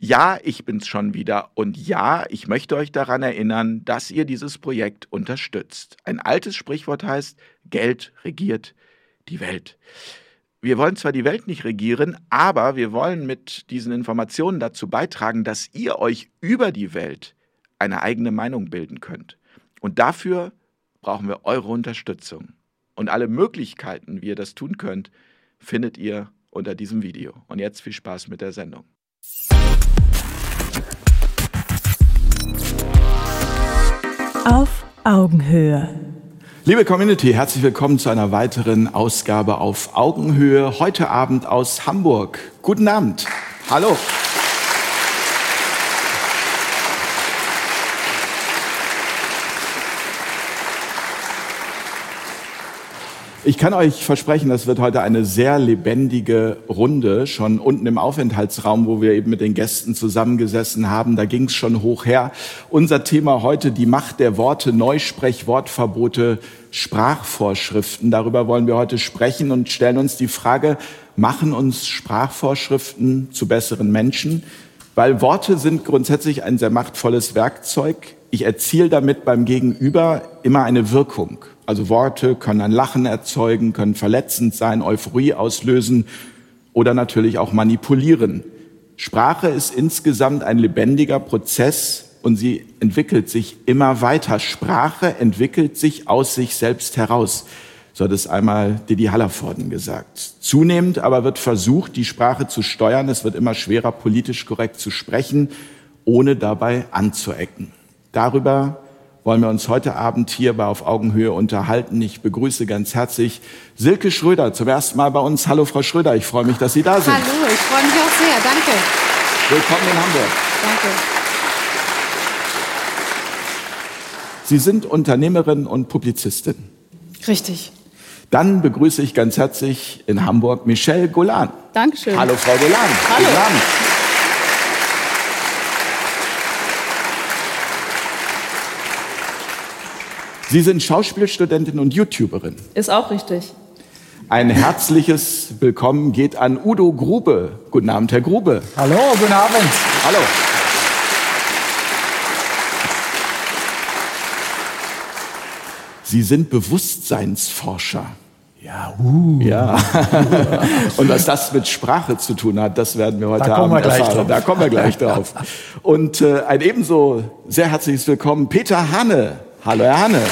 Ja, ich bin's schon wieder und ja, ich möchte euch daran erinnern, dass ihr dieses Projekt unterstützt. Ein altes Sprichwort heißt, Geld regiert die Welt. Wir wollen zwar die Welt nicht regieren, aber wir wollen mit diesen Informationen dazu beitragen, dass ihr euch über die Welt eine eigene Meinung bilden könnt. Und dafür brauchen wir eure Unterstützung. Und alle Möglichkeiten, wie ihr das tun könnt, findet ihr unter diesem Video. Und jetzt viel Spaß mit der Sendung. Auf Augenhöhe. Liebe Community, herzlich willkommen zu einer weiteren Ausgabe auf Augenhöhe. Heute Abend aus Hamburg. Guten Abend. Hallo. Ich kann euch versprechen, das wird heute eine sehr lebendige Runde. Schon unten im Aufenthaltsraum, wo wir eben mit den Gästen zusammengesessen haben, da ging es schon hoch her. Unser Thema heute, die Macht der Worte, Neusprech, Wortverbote, Sprachvorschriften. Darüber wollen wir heute sprechen und stellen uns die Frage, machen uns Sprachvorschriften zu besseren Menschen? Weil Worte sind grundsätzlich ein sehr machtvolles Werkzeug. Ich erziele damit beim Gegenüber immer eine Wirkung. Also Worte können ein Lachen erzeugen, können verletzend sein, Euphorie auslösen oder natürlich auch manipulieren. Sprache ist insgesamt ein lebendiger Prozess und sie entwickelt sich immer weiter. Sprache entwickelt sich aus sich selbst heraus. So hat es einmal Didi Hallervorden gesagt. Zunehmend aber wird versucht, die Sprache zu steuern. Es wird immer schwerer, politisch korrekt zu sprechen, ohne dabei anzuecken. Darüber wollen wir uns heute Abend hier bei Auf Augenhöhe unterhalten. Ich begrüße ganz herzlich Silke Schröder zum ersten Mal bei uns. Hallo Frau Schröder, ich freue mich, dass Sie da sind. Hallo, ich freue mich auch sehr. Danke. Willkommen in Hamburg. Danke. Sie sind Unternehmerin und Publizistin. Richtig. Dann begrüße ich ganz herzlich in Hamburg Michelle Golan. Dankeschön. Hallo Frau Golan. Hallo. Guten Abend. Sie sind Schauspielstudentin und YouTuberin. Ist auch richtig. Ein herzliches Willkommen geht an Udo Grube. Guten Abend, Herr Grube. Hallo, guten Abend. Hallo. Sie sind Bewusstseinsforscher. Ja, uh. Ja. Und was das mit Sprache zu tun hat, das werden wir heute Da kommen wir Abend gleich erfahren. drauf. Da kommen wir gleich drauf. Und äh, ein ebenso sehr herzliches Willkommen, Peter Hanne. Hallo, Herr Hanne.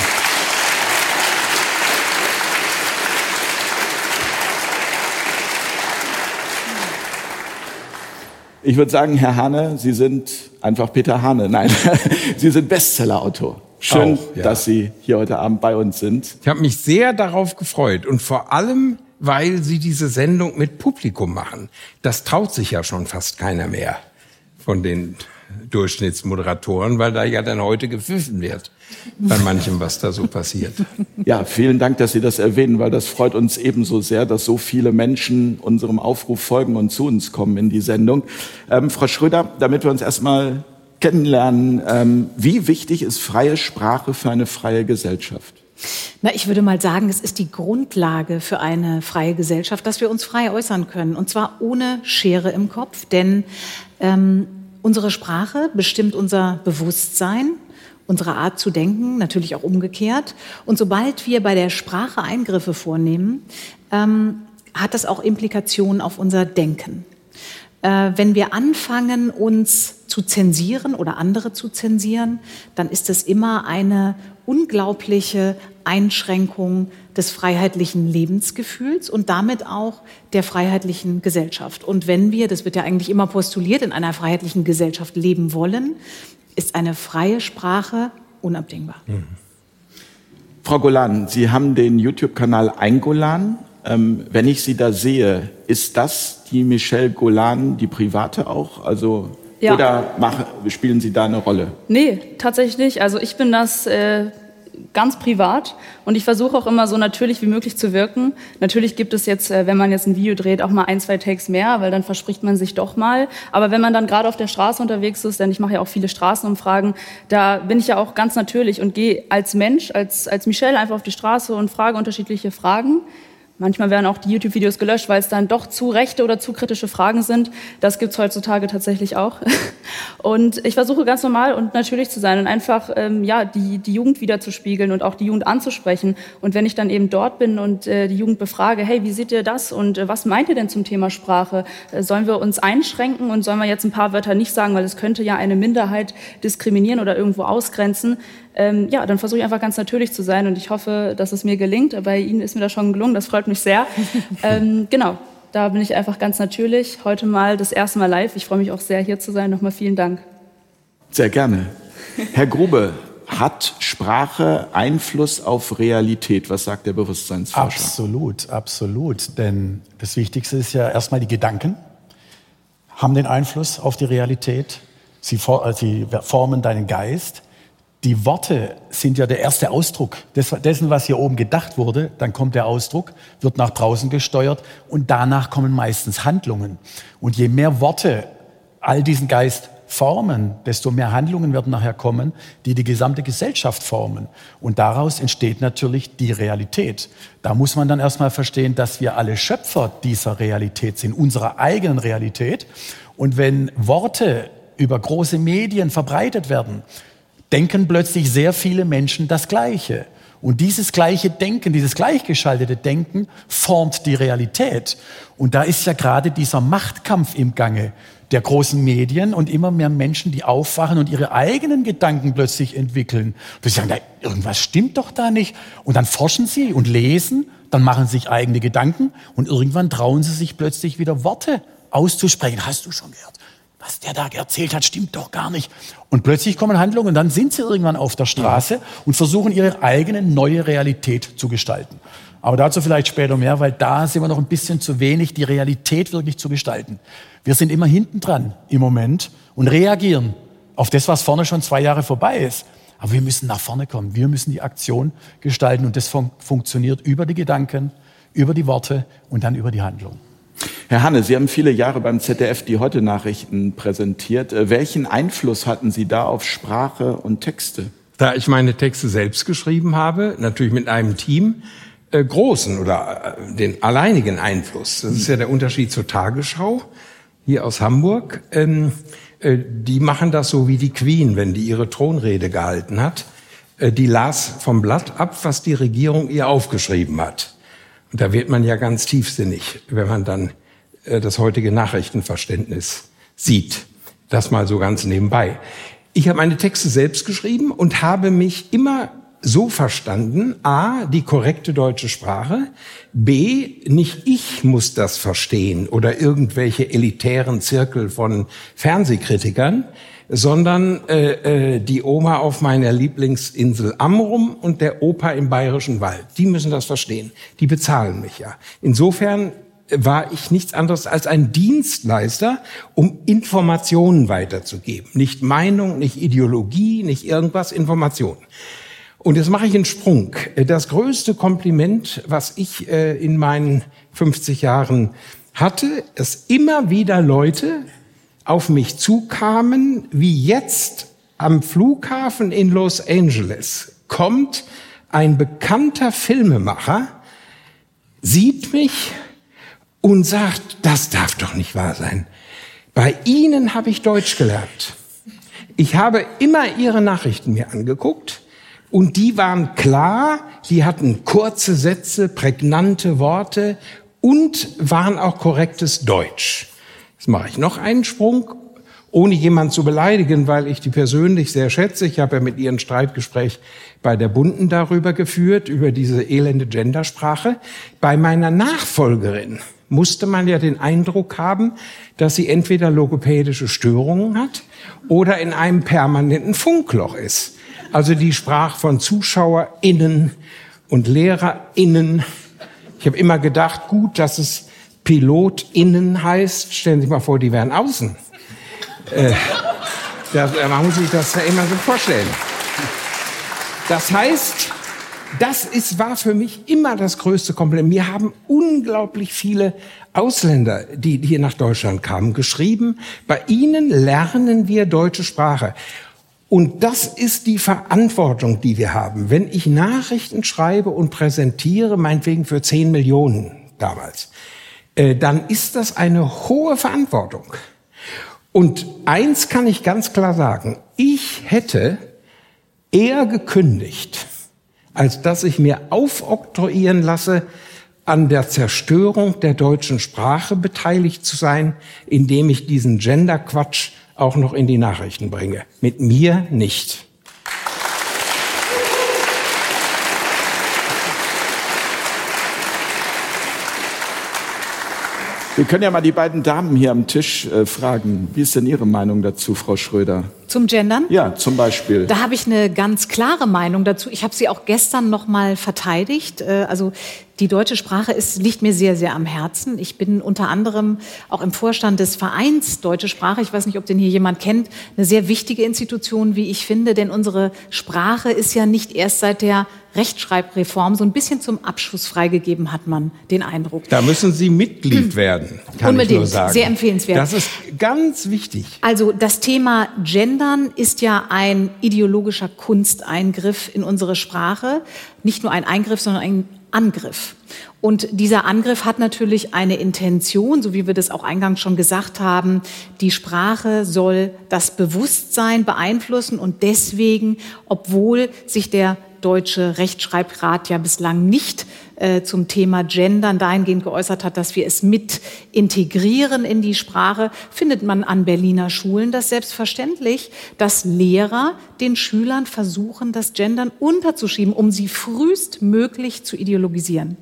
Ich würde sagen, Herr Hane, Sie sind einfach Peter Hane. Nein, Sie sind Bestsellerautor. Schön, Auch, ja. dass Sie hier heute Abend bei uns sind. Ich habe mich sehr darauf gefreut und vor allem, weil Sie diese Sendung mit Publikum machen. Das traut sich ja schon fast keiner mehr von den Durchschnittsmoderatoren, weil da ja dann heute gepfiffen wird bei manchem, was da so passiert. Ja, vielen Dank, dass Sie das erwähnen, weil das freut uns ebenso sehr, dass so viele Menschen unserem Aufruf folgen und zu uns kommen in die Sendung. Ähm, Frau Schröder, damit wir uns erstmal kennenlernen, ähm, wie wichtig ist freie Sprache für eine freie Gesellschaft? Na, ich würde mal sagen, es ist die Grundlage für eine freie Gesellschaft, dass wir uns frei äußern können. Und zwar ohne Schere im Kopf. Denn ähm, unsere Sprache bestimmt unser Bewusstsein, unsere Art zu denken, natürlich auch umgekehrt. Und sobald wir bei der Sprache Eingriffe vornehmen, ähm, hat das auch Implikationen auf unser Denken. Äh, wenn wir anfangen, uns zu zensieren oder andere zu zensieren, dann ist es immer eine unglaubliche Einschränkung des freiheitlichen Lebensgefühls und damit auch der freiheitlichen Gesellschaft. Und wenn wir, das wird ja eigentlich immer postuliert, in einer freiheitlichen Gesellschaft leben wollen, ist eine freie Sprache unabdingbar. Frau Golan, Sie haben den YouTube-Kanal Eingolan. Ähm, wenn ich Sie da sehe, ist das die Michelle Golan, die private auch? Also Ja. oder machen, spielen Sie da eine Rolle? Nee, tatsächlich nicht. Also ich bin das äh, ganz privat und ich versuche auch immer so natürlich wie möglich zu wirken. Natürlich gibt es jetzt, äh, wenn man jetzt ein Video dreht, auch mal ein, zwei Takes mehr, weil dann verspricht man sich doch mal. Aber wenn man dann gerade auf der Straße unterwegs ist, denn ich mache ja auch viele Straßenumfragen, da bin ich ja auch ganz natürlich und gehe als Mensch, als, als Michelle einfach auf die Straße und frage unterschiedliche Fragen. Manchmal werden auch die YouTube-Videos gelöscht, weil es dann doch zu rechte oder zu kritische Fragen sind. Das gibt's heutzutage tatsächlich auch. Und ich versuche ganz normal und natürlich zu sein und einfach ähm, ja die, die Jugend wiederzuspiegeln und auch die Jugend anzusprechen. Und wenn ich dann eben dort bin und äh, die Jugend befrage, hey, wie seht ihr das und äh, was meint ihr denn zum Thema Sprache? Äh, sollen wir uns einschränken und sollen wir jetzt ein paar Wörter nicht sagen, weil es könnte ja eine Minderheit diskriminieren oder irgendwo ausgrenzen? Ähm, ja, dann versuche ich einfach ganz natürlich zu sein und ich hoffe, dass es mir gelingt. Bei Ihnen ist mir das schon gelungen, das freut mich sehr. ähm, genau, da bin ich einfach ganz natürlich. Heute mal das erste Mal live. Ich freue mich auch sehr, hier zu sein. Nochmal vielen Dank. Sehr gerne. Herr Grube, hat Sprache Einfluss auf Realität? Was sagt der Bewusstseinsforscher? Absolut, absolut. Denn das Wichtigste ist ja erstmal die Gedanken haben den Einfluss auf die Realität. Sie, sie formen deinen Geist. Die Worte sind ja der erste Ausdruck dessen, was hier oben gedacht wurde. Dann kommt der Ausdruck, wird nach draußen gesteuert und danach kommen meistens Handlungen. Und je mehr Worte all diesen Geist formen, desto mehr Handlungen werden nachher kommen, die die gesamte Gesellschaft formen. Und daraus entsteht natürlich die Realität. Da muss man dann erstmal verstehen, dass wir alle Schöpfer dieser Realität sind, unserer eigenen Realität. Und wenn Worte über große Medien verbreitet werden, denken plötzlich sehr viele Menschen das Gleiche. Und dieses gleiche Denken, dieses gleichgeschaltete Denken formt die Realität. Und da ist ja gerade dieser Machtkampf im Gange der großen Medien und immer mehr Menschen, die aufwachen und ihre eigenen Gedanken plötzlich entwickeln. Und sie sagen, da, irgendwas stimmt doch da nicht. Und dann forschen sie und lesen, dann machen sie sich eigene Gedanken und irgendwann trauen sie sich plötzlich wieder Worte auszusprechen. Hast du schon gehört? Was der da erzählt hat, stimmt doch gar nicht. Und plötzlich kommen Handlungen und dann sind sie irgendwann auf der Straße und versuchen ihre eigene neue Realität zu gestalten. Aber dazu vielleicht später mehr, weil da sind wir noch ein bisschen zu wenig, die Realität wirklich zu gestalten. Wir sind immer hinten dran im Moment und reagieren auf das, was vorne schon zwei Jahre vorbei ist. Aber wir müssen nach vorne kommen. Wir müssen die Aktion gestalten und das fun funktioniert über die Gedanken, über die Worte und dann über die Handlung. Herr Hanne, Sie haben viele Jahre beim ZDF die Heute-Nachrichten präsentiert. Äh, welchen Einfluss hatten Sie da auf Sprache und Texte? Da ich meine Texte selbst geschrieben habe, natürlich mit einem Team, äh, großen oder äh, den alleinigen Einfluss. Das ist ja der Unterschied zur Tagesschau hier aus Hamburg. Ähm, äh, die machen das so wie die Queen, wenn die ihre Thronrede gehalten hat. Äh, die las vom Blatt ab, was die Regierung ihr aufgeschrieben hat. Da wird man ja ganz tiefsinnig, wenn man dann äh, das heutige Nachrichtenverständnis sieht. Das mal so ganz nebenbei. Ich habe meine Texte selbst geschrieben und habe mich immer so verstanden, a, die korrekte deutsche Sprache, b, nicht ich muss das verstehen oder irgendwelche elitären Zirkel von Fernsehkritikern, sondern äh, äh, die Oma auf meiner Lieblingsinsel Amrum und der Opa im Bayerischen Wald. Die müssen das verstehen. Die bezahlen mich ja. Insofern war ich nichts anderes als ein Dienstleister, um Informationen weiterzugeben. Nicht Meinung, nicht Ideologie, nicht irgendwas, Informationen. Und jetzt mache ich einen Sprung. Das größte Kompliment, was ich äh, in meinen 50 Jahren hatte, dass immer wieder Leute auf mich zukamen, wie jetzt am Flughafen in Los Angeles kommt ein bekannter Filmemacher, sieht mich und sagt, das darf doch nicht wahr sein. Bei Ihnen habe ich Deutsch gelernt. Ich habe immer Ihre Nachrichten mir angeguckt und die waren klar, die hatten kurze Sätze, prägnante Worte und waren auch korrektes Deutsch. Jetzt mache ich noch einen Sprung, ohne jemand zu beleidigen, weil ich die persönlich sehr schätze. Ich habe ja mit ihr ein Streitgespräch bei der Bunden darüber geführt, über diese elende Gendersprache. Bei meiner Nachfolgerin musste man ja den Eindruck haben, dass sie entweder logopädische Störungen hat oder in einem permanenten Funkloch ist. Also die sprach von ZuschauerInnen und LehrerInnen. Ich habe immer gedacht, gut, dass es PilotInnen heißt. Stellen Sie sich mal vor, die wären außen. Äh, das, man muss sich das ja immer so vorstellen. Das heißt, das ist, war für mich immer das größte Kompliment. Mir haben unglaublich viele Ausländer, die hier nach Deutschland kamen, geschrieben, bei ihnen lernen wir deutsche Sprache. Und das ist die Verantwortung, die wir haben. Wenn ich Nachrichten schreibe und präsentiere, meinetwegen für 10 Millionen damals, äh, dann ist das eine hohe Verantwortung. Und eins kann ich ganz klar sagen, ich hätte eher gekündigt, als dass ich mir aufoktroyieren lasse, an der Zerstörung der deutschen Sprache beteiligt zu sein, indem ich diesen Gender-Quatsch auch noch in die Nachrichten bringe. Mit mir nicht. Wir können ja mal die beiden Damen hier am Tisch äh, fragen. Wie ist denn Ihre Meinung dazu, Frau Schröder? Zum Gendern? Ja, zum Beispiel. Da habe ich eine ganz klare Meinung dazu. Ich habe sie auch gestern noch mal verteidigt. Äh, also die deutsche Sprache ist, liegt mir sehr, sehr am Herzen. Ich bin unter anderem auch im Vorstand des Vereins Deutsche Sprache. Ich weiß nicht, ob den hier jemand kennt. Eine sehr wichtige Institution, wie ich finde, denn unsere Sprache ist ja nicht erst seit der Rechtschreibreform so ein bisschen zum Abschuss freigegeben, hat man den Eindruck. Da müssen Sie Mitglied werden, kann Unbedingt. ich nur sagen. Sehr empfehlenswert. Das ist ganz wichtig. Also das Thema Gendern ist ja ein ideologischer Kunsteingriff in unsere Sprache. Nicht nur ein Eingriff, sondern ein Angriff. Und dieser Angriff hat natürlich eine Intention, so wie wir das auch eingangs schon gesagt haben. Die Sprache soll das Bewusstsein beeinflussen und deswegen, obwohl sich der Deutsche Rechtschreibrat ja bislang nicht äh, zum Thema Gendern dahingehend geäußert hat, dass wir es mit integrieren in die Sprache, findet man an Berliner Schulen das selbstverständlich, dass Lehrer den Schülern versuchen, das Gendern unterzuschieben, um sie frühestmöglich zu ideologisieren.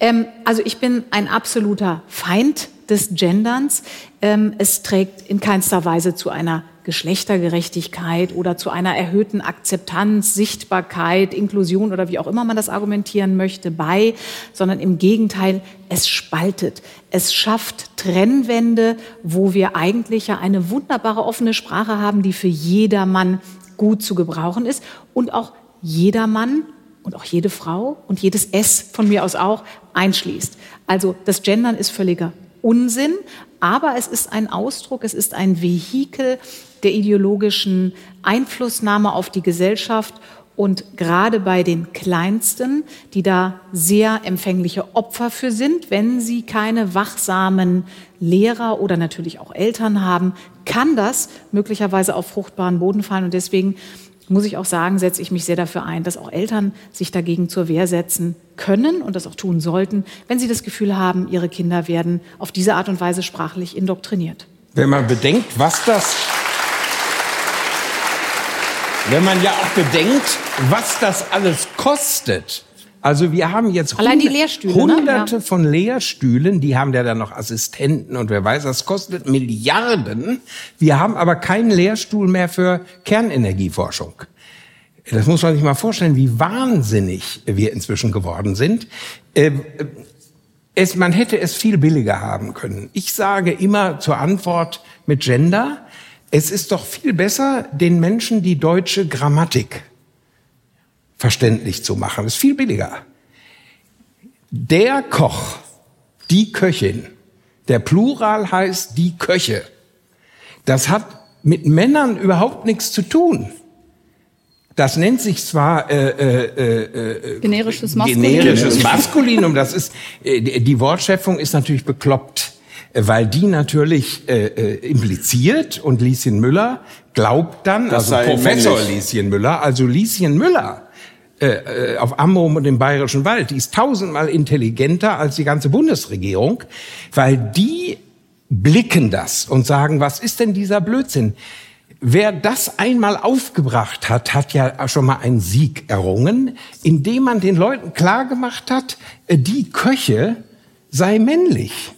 Ähm, also ich bin ein absoluter Feind des Genderns. Ähm, es trägt in keinster Weise zu einer Geschlechtergerechtigkeit oder zu einer erhöhten Akzeptanz, Sichtbarkeit, Inklusion oder wie auch immer man das argumentieren möchte bei, sondern im Gegenteil, es spaltet. Es schafft Trennwände, wo wir eigentlich ja eine wunderbare offene Sprache haben, die für jedermann gut zu gebrauchen ist und auch jedermann und auch jede Frau und jedes S von mir aus auch einschließt. Also das Gendern ist völliger Unsinn, aber es ist ein Ausdruck, es ist ein Vehikel der ideologischen Einflussnahme auf die Gesellschaft und gerade bei den Kleinsten, die da sehr empfängliche Opfer für sind, wenn sie keine wachsamen Lehrer oder natürlich auch Eltern haben, kann das möglicherweise auf fruchtbaren Boden fallen. Und deswegen muss ich auch sagen, setze ich mich sehr dafür ein, dass auch Eltern sich dagegen zur Wehr setzen können und das auch tun sollten, wenn sie das Gefühl haben, ihre Kinder werden auf diese Art und Weise sprachlich indoktriniert. Wenn man bedenkt, was das, wenn man ja auch bedenkt, was das alles kostet, also wir haben jetzt hundert- ne? hunderte Ja. von Lehrstühlen, die haben ja dann noch Assistenten und wer weiß, das kostet Milliarden. Wir haben aber keinen Lehrstuhl mehr für Kernenergieforschung. Das muss man sich mal vorstellen, wie wahnsinnig wir inzwischen geworden sind. Ähm, es, man hätte es viel billiger haben können. Ich sage immer zur Antwort mit Gender, es ist doch viel besser, den Menschen die deutsche Grammatik verständlich zu machen. Das ist viel billiger. Der Koch, die Köchin, der Plural heißt die Köche. Das hat mit Männern überhaupt nichts zu tun. Das nennt sich zwar äh, äh, äh, Generisches Maskulin. generisches Maskulinum. Das ist äh, die Wortschöpfung ist natürlich bekloppt, äh, weil die natürlich äh, äh, impliziert und Lieschen Müller glaubt dann, Das also Professor männlich. Lieschen Müller, also Lieschen Müller äh, äh, auf Amrum und im Bayerischen Wald, die ist tausendmal intelligenter als die ganze Bundesregierung, weil die blicken das und sagen, was ist denn dieser Blödsinn? Wer das einmal aufgebracht hat, hat ja schon mal einen Sieg errungen, indem man den Leuten klargemacht hat, äh, die Köche sei männlich.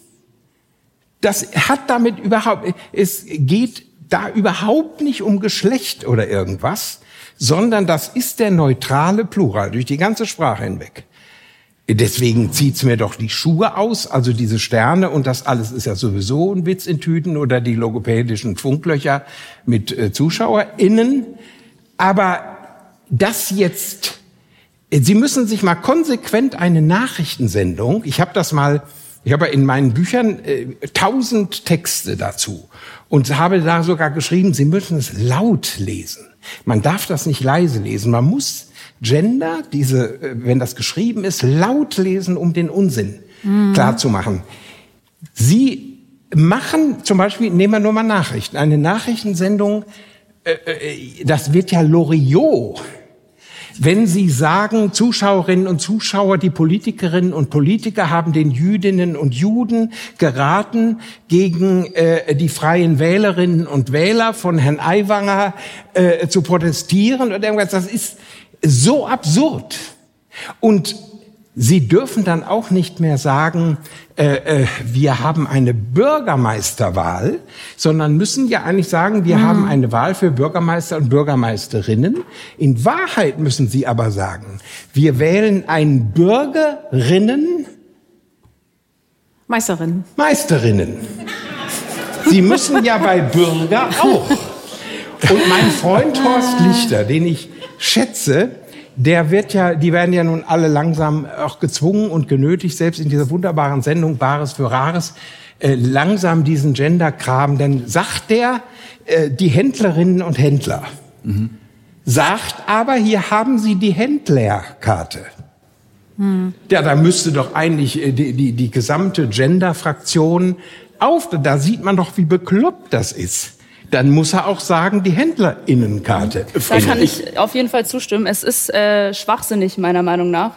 Das hat damit überhaupt, es geht da überhaupt nicht um Geschlecht oder irgendwas, sondern das ist der neutrale Plural durch die ganze Sprache hinweg. Deswegen zieht's mir doch die Schuhe aus, also diese Sterne und das alles ist ja sowieso ein Witz in Tüten oder die logopädischen Funklöcher mit äh, ZuschauerInnen. Aber das jetzt, äh, Sie müssen sich mal konsequent eine Nachrichtensendung, ich habe das mal Ich habe in meinen Büchern äh, tausend Texte dazu und habe da sogar geschrieben, Sie müssen es laut lesen. Man darf das nicht leise lesen. Man muss Gender, diese, äh, wenn das geschrieben ist, laut lesen, um den Unsinn mhm. klar zu machen. Sie machen zum Beispiel, nehmen wir nur mal Nachrichten, eine Nachrichtensendung, äh, äh, das wird ja Loriot wenn Sie sagen, Zuschauerinnen und Zuschauer, die Politikerinnen und Politiker haben den Jüdinnen und Juden geraten, gegen äh, die freien Wählerinnen und Wähler von Herrn Aiwanger äh, zu protestieren oder irgendwas, das ist so absurd. Und Sie dürfen dann auch nicht mehr sagen, äh, äh, wir haben eine Bürgermeisterwahl, sondern müssen ja eigentlich sagen, wir mhm. haben eine Wahl für Bürgermeister und Bürgermeisterinnen. In Wahrheit müssen Sie aber sagen, wir wählen einen Bürgerinnen Meisterinnen. Meisterinnen. Sie müssen ja bei Bürger auch. Und mein Freund Horst Lichter, den ich schätze, der wird ja, die werden ja nun alle langsam auch gezwungen und genötigt, selbst in dieser wunderbaren Sendung Bares für Rares, äh, langsam diesen Gender-Kram, denn sagt der, äh, die Händlerinnen und Händler, mhm. sagt aber, hier haben Sie die Händlerkarte. Mhm. Ja, da müsste doch eigentlich äh, die, die, die gesamte Gender-Fraktion auf, da sieht man doch, wie bekloppt das ist dann muss er auch sagen, die Händlerinnenkarte. Da kann ich auf jeden Fall zustimmen. Es ist äh, schwachsinnig, meiner Meinung nach.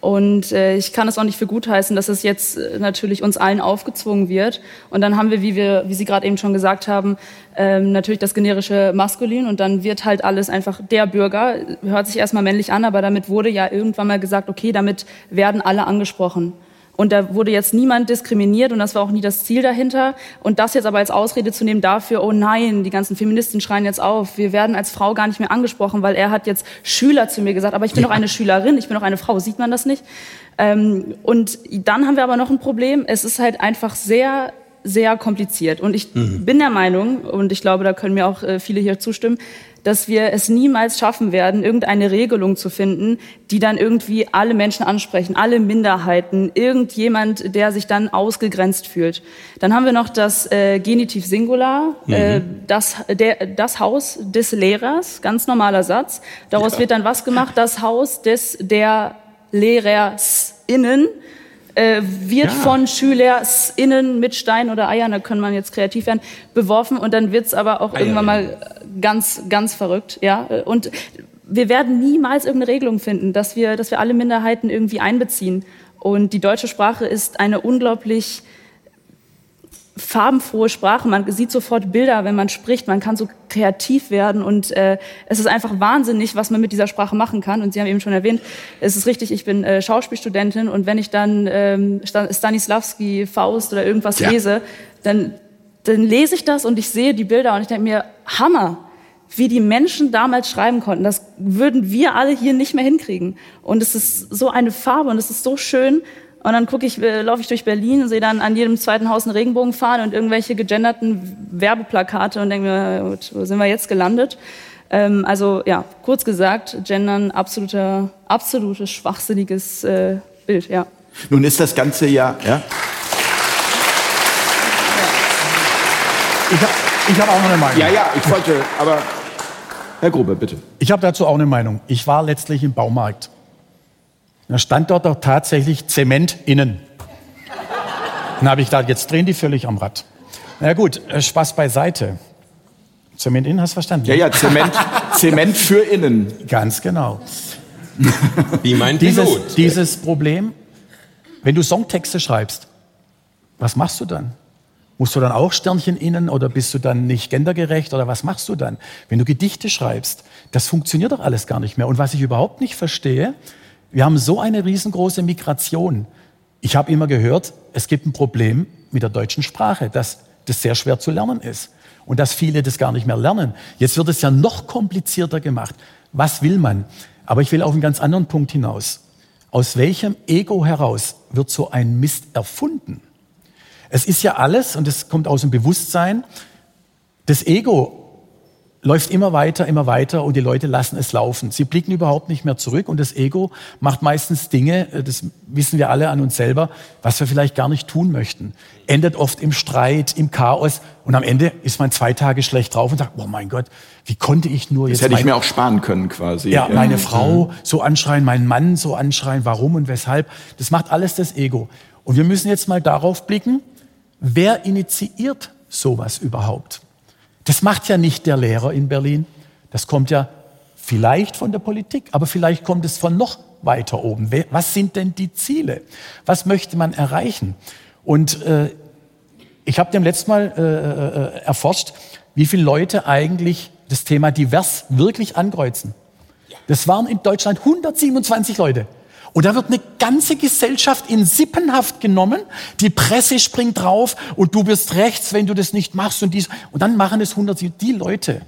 Und äh, ich kann es auch nicht für gut heißen, dass es jetzt äh, natürlich uns allen aufgezwungen wird. Und dann haben wir, wie wir, wie Sie gerade eben schon gesagt haben, ähm, natürlich das generische Maskulin und dann wird halt alles einfach der Bürger, hört sich erstmal männlich an, aber damit wurde ja irgendwann mal gesagt, okay, damit werden alle angesprochen. Und da wurde jetzt niemand diskriminiert und das war auch nie das Ziel dahinter. Und das jetzt aber als Ausrede zu nehmen dafür, oh nein, die ganzen Feministen schreien jetzt auf, wir werden als Frau gar nicht mehr angesprochen, weil er hat jetzt Schüler zu mir gesagt, aber ich bin doch eine Schülerin, ich bin doch eine Frau, sieht man das nicht? Ähm, und dann haben wir aber noch ein Problem, es ist halt einfach sehr sehr kompliziert. Und ich mhm. bin der Meinung, und ich glaube, da können mir auch äh, viele hier zustimmen, dass wir es niemals schaffen werden, irgendeine Regelung zu finden, die dann irgendwie alle Menschen ansprechen, alle Minderheiten, irgendjemand, der sich dann ausgegrenzt fühlt. Dann haben wir noch das äh, Genitiv Singular, mhm. äh, das, der, das Haus des Lehrers, ganz normaler Satz. Daraus ja. wird dann was gemacht? Das Haus des der LehrerInnen äh, wird ja. von SchülerInnen mit Steinen oder Eiern, da kann man jetzt kreativ werden, beworfen und dann wird's aber auch Eier. irgendwann mal ganz, ganz verrückt. Ja? Und wir werden niemals irgendeine Regelung finden, dass wir, dass wir alle Minderheiten irgendwie einbeziehen. Und die deutsche Sprache ist eine unglaublich farbenfrohe Sprache. Man sieht sofort Bilder, wenn man spricht. Man kann so kreativ werden und äh, es ist einfach wahnsinnig, was man mit dieser Sprache machen kann. Und Sie haben eben schon erwähnt, es ist richtig, ich bin äh, Schauspielstudentin und wenn ich dann ähm, Stanislavski, Faust oder irgendwas ja. lese, dann, dann lese ich das und ich sehe die Bilder und ich denke mir, Hammer! wie die Menschen damals schreiben konnten, das würden wir alle hier nicht mehr hinkriegen. Und es ist so eine Farbe und es ist so schön. Und dann gucke ich, äh, laufe ich durch Berlin und sehe dann an jedem zweiten Haus einen Regenbogen fahren und irgendwelche gegenderten Werbeplakate und denke mir, gut, wo sind wir jetzt gelandet? Ähm, also ja, kurz gesagt, Gendern absoluter, absolutes schwachsinniges äh, Bild, ja. Nun ist das Ganze ja, ja. Ich habe ich hab auch noch eine Meinung. Ja, ja, ich wollte, aber Herr Grube, bitte. Ich habe dazu auch eine Meinung. Ich war letztlich im Baumarkt. Da stand dort auch tatsächlich Zement innen. Dann habe ich gedacht, jetzt drehen die völlig am Rad. Na gut, äh, Spaß beiseite. Zement innen, hast du verstanden? Ja, ja, Zement, Zement für innen. Ganz genau. Wie meint dieses, dieses Problem, wenn du Songtexte schreibst, was machst du dann? Musst du dann auch Sternchen innen oder bist du dann nicht gendergerecht oder was machst du dann? Wenn du Gedichte schreibst, das funktioniert doch alles gar nicht mehr. Und was ich überhaupt nicht verstehe, wir haben so eine riesengroße Migration. Ich habe immer gehört, es gibt ein Problem mit der deutschen Sprache, dass das sehr schwer zu lernen ist und dass viele das gar nicht mehr lernen. Jetzt wird es ja noch komplizierter gemacht. Was will man? Aber ich will auf einen ganz anderen Punkt hinaus. Aus welchem Ego heraus wird so ein Mist erfunden? Es ist ja alles, und es kommt aus dem Bewusstsein, das Ego läuft immer weiter, immer weiter und die Leute lassen es laufen. Sie blicken überhaupt nicht mehr zurück und das Ego macht meistens Dinge, äh, das wissen wir alle an uns selber, was wir vielleicht gar nicht tun möchten. Endet oft im Streit, im Chaos und am Ende ist man zwei Tage schlecht drauf und sagt, oh mein Gott, wie konnte ich nur jetzt... Das hätte ich mir auch sparen können quasi. Ja, meine Frau so anschreien, meinen Mann so anschreien, warum und weshalb. Das macht alles das Ego. Und wir müssen jetzt mal darauf blicken, wer initiiert sowas überhaupt? Das macht ja nicht der Lehrer in Berlin. Das kommt ja vielleicht von der Politik, aber vielleicht kommt es von noch weiter oben. Was sind denn die Ziele? Was möchte man erreichen? Und äh, ich habe dem letzten Mal äh, äh, erforscht, wie viele Leute eigentlich das Thema divers wirklich ankreuzen. Das waren in Deutschland 127 Leute. Und da wird eine ganze Gesellschaft in Sippenhaft genommen. Die Presse springt drauf und du bist rechts, wenn du das nicht machst und dies. Und dann machen es 100, die Leute,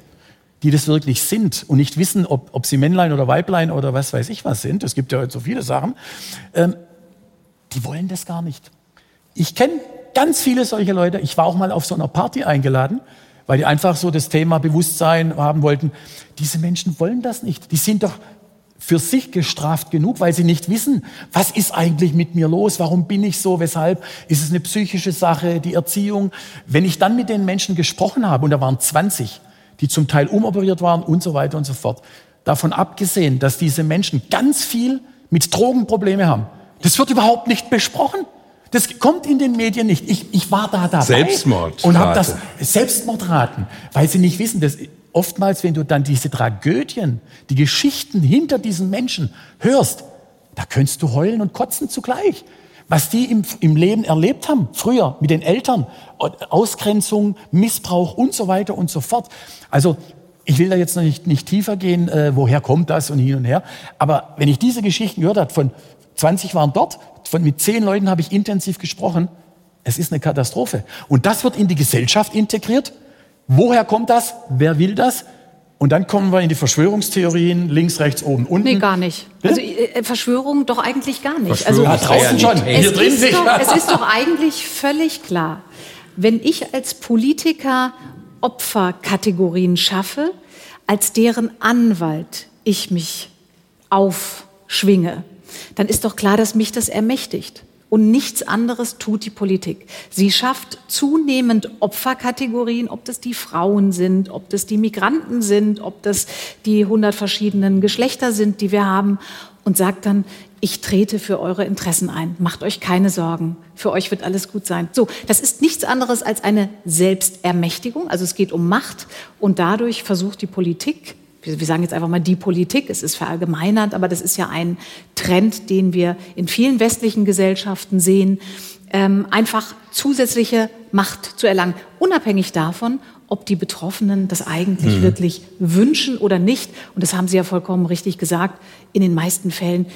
die das wirklich sind und nicht wissen, ob, ob sie Männlein oder Weiblein oder was weiß ich was sind. Es gibt ja heute so viele Sachen. Ähm, die wollen das gar nicht. Ich kenne ganz viele solche Leute. Ich war auch mal auf so einer Party eingeladen, weil die einfach so das Thema Bewusstsein haben wollten. Diese Menschen wollen das nicht. Die sind doch für sich gestraft genug, weil sie nicht wissen, was ist eigentlich mit mir los, warum bin ich so, weshalb, ist es eine psychische Sache, die Erziehung. Wenn ich dann mit den Menschen gesprochen habe, und da waren 20, die zum Teil umoperiert waren und so weiter und so fort, davon abgesehen, dass diese Menschen ganz viel mit Drogenprobleme haben, das wird überhaupt nicht besprochen. Das kommt in den Medien nicht. Ich, ich war da dabei Selbstmord und habe das Selbstmordraten, weil sie nicht wissen, dass oftmals, wenn du dann diese Tragödien, die Geschichten hinter diesen Menschen hörst, da könntest du heulen und kotzen zugleich. Was die im, im Leben erlebt haben, früher mit den Eltern, Ausgrenzung, Missbrauch und so weiter und so fort. Also ich will da jetzt noch nicht, nicht tiefer gehen, äh, woher kommt das und hin und her. Aber wenn ich diese Geschichten gehört habe, von 20 waren dort, von, mit 10 Leuten habe ich intensiv gesprochen, es ist eine Katastrophe. Und das wird in die Gesellschaft integriert. Woher kommt das? Wer will das? Und dann kommen wir in die Verschwörungstheorien, links, rechts, oben, unten. Nee, gar nicht. Also äh, Verschwörung doch eigentlich gar nicht. Also ja, draußen schon, es hier drin ist nicht. Doch, es ist doch eigentlich völlig klar, wenn ich als Politiker Opferkategorien schaffe, als deren Anwalt ich mich aufschwinge, dann ist doch klar, dass mich das ermächtigt. Und nichts anderes tut die Politik. Sie schafft zunehmend Opferkategorien, ob das die Frauen sind, ob das die Migranten sind, ob das die hundert verschiedenen Geschlechter sind, die wir haben, und sagt dann, ich trete für eure Interessen ein. Macht euch keine Sorgen. Für euch wird alles gut sein. So, das ist nichts anderes als eine Selbstermächtigung. Also es geht um Macht und dadurch versucht die Politik wir sagen jetzt einfach mal die Politik, es ist verallgemeinert, aber das ist ja ein Trend, den wir in vielen westlichen Gesellschaften sehen, ähm, einfach zusätzliche Macht zu erlangen, unabhängig davon, ob die Betroffenen das eigentlich mhm. wirklich wünschen oder nicht. Und das haben Sie ja vollkommen richtig gesagt. In den meisten Fällen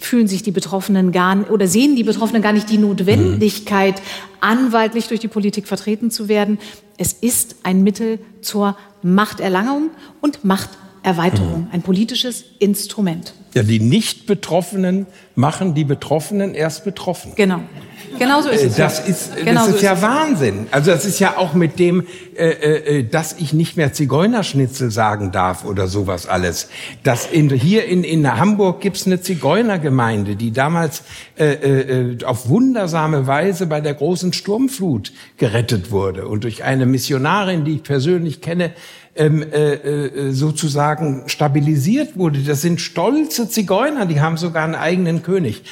fühlen sich die Betroffenen gar oder sehen die Betroffenen gar nicht die Notwendigkeit, anwaltlich durch die Politik vertreten zu werden. Es ist ein Mittel zur Machterlangung und Machterweiterung, ein politisches Instrument. Ja, die Nicht-Betroffenen machen die Betroffenen erst betroffen. Genau. Genau so ist es. Das ist, genau das ist, so ja ist Wahnsinn. Also das ist ja auch mit dem, äh, äh, dass ich nicht mehr Zigeunerschnitzel sagen darf oder sowas alles. Das in, hier in, in Hamburg gibt's eine Zigeunergemeinde, die damals äh, äh, auf wundersame Weise bei der großen Sturmflut gerettet wurde und durch eine Missionarin, die ich persönlich kenne, ähm, äh, äh, sozusagen stabilisiert wurde. Das sind stolze Zigeuner, die haben sogar einen eigenen König.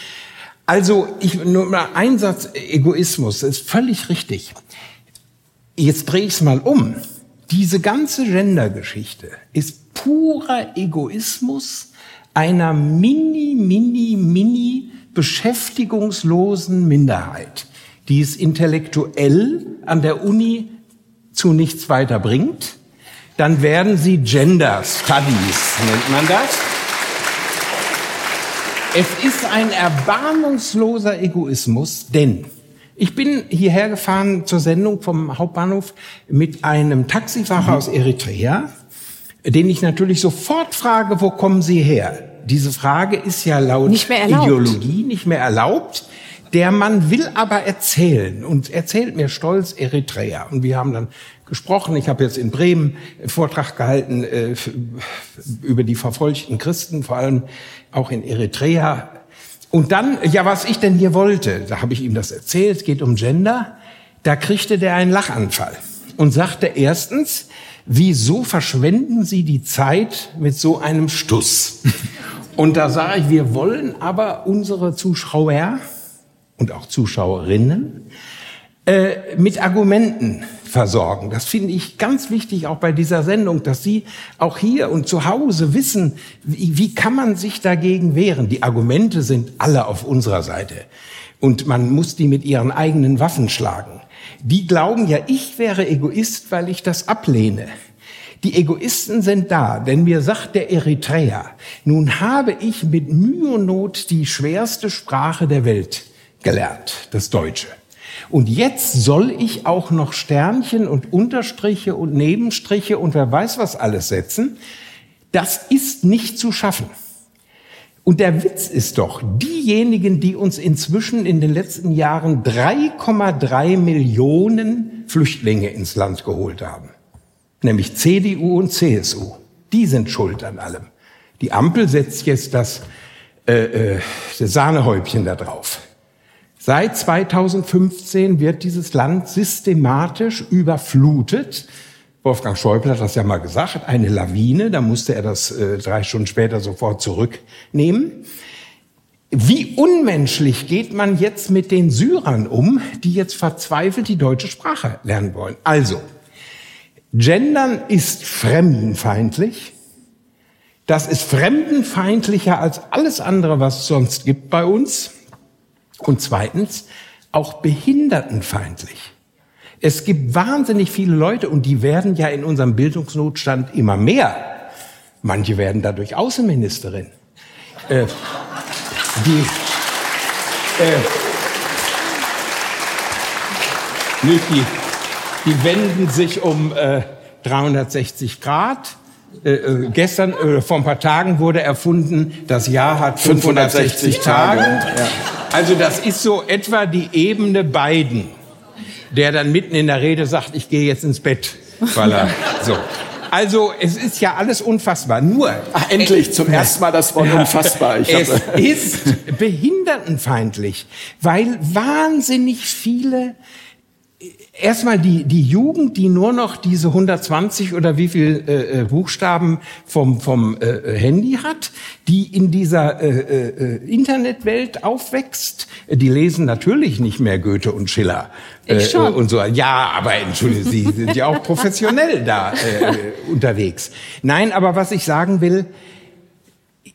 Also ich, nur mal ein Satz Egoismus, ist völlig richtig. Jetzt drehe ich es mal um. Diese ganze Gendergeschichte ist purer Egoismus einer mini, mini, mini beschäftigungslosen Minderheit, die es intellektuell an der Uni zu nichts weiter bringt. Dann werden sie Gender Studies, nennt man das. Es ist ein erbarmungsloser Egoismus, denn ich bin hierher gefahren zur Sendung vom Hauptbahnhof mit einem Taxifahrer aus Eritrea, den ich natürlich sofort frage, wo kommen Sie her? Diese Frage ist ja laut nicht Ideologie nicht mehr erlaubt. Der Mann will aber erzählen und erzählt mir stolz Eritrea. Und wir haben dann gesprochen. Ich habe jetzt in Bremen Vortrag gehalten äh, über die verfolgten Christen, vor allem auch in Eritrea. Und dann, ja, was ich denn hier wollte, da habe ich ihm das erzählt, es geht um Gender. Da kriegte der einen Lachanfall und sagte erstens, wieso verschwenden Sie die Zeit mit so einem Stuss? Und da sage ich, wir wollen aber unsere Zuschauer und auch Zuschauerinnen äh, mit Argumenten versorgen. Das finde ich ganz wichtig auch bei dieser Sendung, dass Sie auch hier und zu Hause wissen, wie, wie kann man sich dagegen wehren. Die Argumente sind alle auf unserer Seite und man muss die mit ihren eigenen Waffen schlagen. Die glauben ja, ich wäre Egoist, weil ich das ablehne. Die Egoisten sind da, denn mir sagt der Eritreer, nun habe ich mit Mühe und Not die schwerste Sprache der Welt gelernt, das Deutsche. Und jetzt soll ich auch noch Sternchen und Unterstriche und Nebenstriche und wer weiß was alles setzen. Das ist nicht zu schaffen. Und der Witz ist doch, diejenigen, die uns inzwischen in den letzten Jahren 3,3 Millionen Flüchtlinge ins Land geholt haben, nämlich CDU und CSU, die sind schuld an allem. Die Ampel setzt jetzt das, äh, äh, das Sahnehäubchen da drauf. Seit 2015 wird dieses Land systematisch überflutet. Wolfgang Schäuble hat das ja mal gesagt, eine Lawine, da musste er das äh, drei Stunden später sofort zurücknehmen. Wie unmenschlich geht man jetzt mit den Syrern um, die jetzt verzweifelt die deutsche Sprache lernen wollen? Also, Gendern ist fremdenfeindlich. Das ist fremdenfeindlicher als alles andere, was es sonst gibt bei uns. Und zweitens auch behindertenfeindlich. Es gibt wahnsinnig viele Leute und die werden ja in unserem Bildungsnotstand immer mehr. Manche werden dadurch Außenministerin. Äh, die, äh, die, die wenden sich um äh, 360 Grad. Äh, äh, gestern, äh, vor ein paar Tagen wurde erfunden, das Jahr hat 560, 560 Tage. Tage. Ja. Also das ist so etwa die Ebene Biden, der dann mitten in der Rede sagt, ich gehe jetzt ins Bett, weil er so. Also es ist ja alles unfassbar. Nur Ach, endlich zum ersten Mal das Wort unfassbar. Ich es ist behindertenfeindlich, weil wahnsinnig viele erstmal die, die Jugend, die nur noch diese 120 oder wie viel äh, äh, Buchstaben vom, vom äh, Handy hat, die in dieser äh, äh, Internetwelt aufwächst, die lesen natürlich nicht mehr Goethe und Schiller. Ich äh, schon. und so. Ja, aber entschuldigen Sie, sind ja auch professionell da äh, unterwegs. Nein, aber was ich sagen will,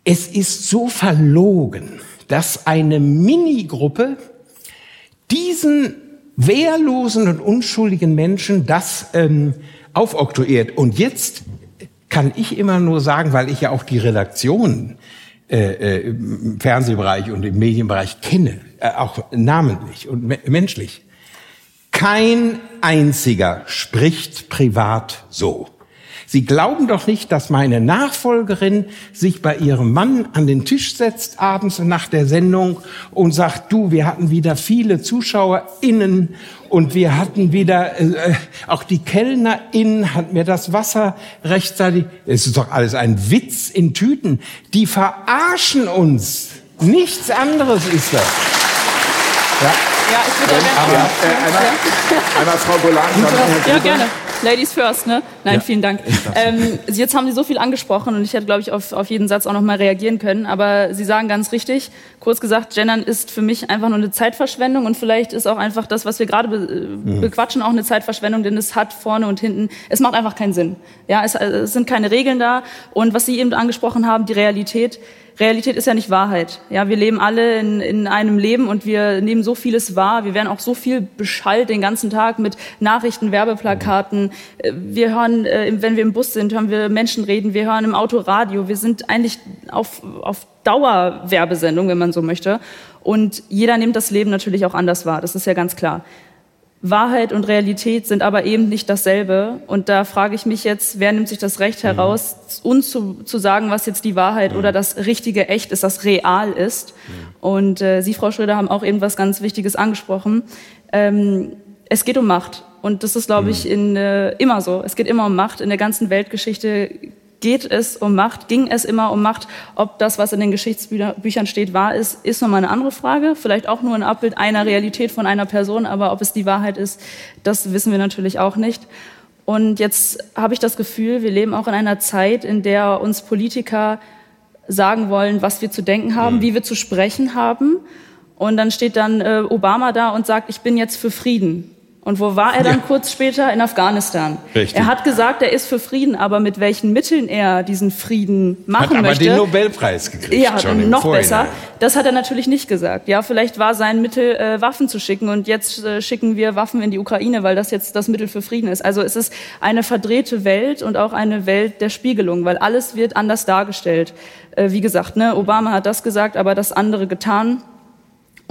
es ist so verlogen, dass eine Minigruppe diesen wehrlosen und unschuldigen Menschen das ähm, aufoktroyiert. Und jetzt kann ich immer nur sagen, weil ich ja auch die Redaktion äh, äh, im Fernsehbereich und im Medienbereich kenne, äh, auch namentlich und me menschlich. Kein einziger spricht privat so. Sie glauben doch nicht, dass meine Nachfolgerin sich bei ihrem Mann an den Tisch setzt, abends nach der Sendung und sagt, du, wir hatten wieder viele ZuschauerInnen und wir hatten wieder, äh, auch die KellnerInnen hat mir das Wasser rechtzeitig, es ist doch alles ein Witz in Tüten. Die verarschen uns. Nichts anderes ist das. Ja, ja ich würde gerne. Aber, äh, einmal, einmal Frau Golan. Ja, gerne. Ladies first, ne? Nein, ja. vielen Dank. Ähm, jetzt haben Sie so viel angesprochen und ich hätte, glaube ich, auf, auf jeden Satz auch noch mal reagieren können. Aber Sie sagen ganz richtig, kurz gesagt, Gendern ist für mich einfach nur eine Zeitverschwendung und vielleicht ist auch einfach das, was wir gerade be mhm. bequatschen, auch eine Zeitverschwendung, denn es hat vorne und hinten, es macht einfach keinen Sinn. Ja, es, es sind keine Regeln da und was Sie eben angesprochen haben, die Realität, Realität ist ja nicht Wahrheit. Ja, wir leben alle in, in einem Leben und wir nehmen so vieles wahr. Wir werden auch so viel beschallt den ganzen Tag mit Nachrichten, Werbeplakaten. Äh, wir hören, äh, wenn wir im Bus sind, hören wir Menschen reden. Wir hören im Auto Radio. Wir sind eigentlich auf, auf Dauerwerbesendung, wenn man so möchte. Und jeder nimmt das Leben natürlich auch anders wahr. Das ist ja ganz klar. Wahrheit und Realität sind aber eben nicht dasselbe. Und da frage ich mich jetzt, wer nimmt sich das Recht mhm. heraus, uns zu, zu sagen, was jetzt die Wahrheit mhm. oder das richtige Echt ist, das real ist. Mhm. Und äh, Sie, Frau Schröder, haben auch eben was ganz Wichtiges angesprochen. Ähm, es geht um Macht. Und das ist, glaube ich, in, äh, immer so. Es geht immer um Macht. In der ganzen Weltgeschichte geht es um Macht, ging es immer um Macht. Ob das, was in den Geschichtsbüchern steht, wahr ist, ist nochmal eine andere Frage. Vielleicht auch nur ein Abbild einer Realität von einer Person, aber ob es die Wahrheit ist, das wissen wir natürlich auch nicht. Und jetzt habe ich das Gefühl, wir leben auch in einer Zeit, in der uns Politiker sagen wollen, was wir zu denken haben, mhm. wie wir zu sprechen haben. Und dann steht dann äh, Obama da und sagt, ich bin jetzt für Frieden. Und wo war er dann ja. kurz später? In Afghanistan. Richtig. Er hat gesagt, er ist für Frieden, aber mit welchen Mitteln er diesen Frieden machen hat aber möchte. den Nobelpreis gekriegt. Ja, schon noch besser. Das hat er natürlich nicht gesagt. Ja, vielleicht war sein Mittel, äh, Waffen zu schicken und jetzt äh, schicken wir Waffen in die Ukraine, weil das jetzt das Mittel für Frieden ist. Also es ist eine verdrehte Welt und auch eine Welt der Spiegelung, weil alles wird anders dargestellt. Äh, wie gesagt, ne, Obama hat das gesagt, aber das andere getan.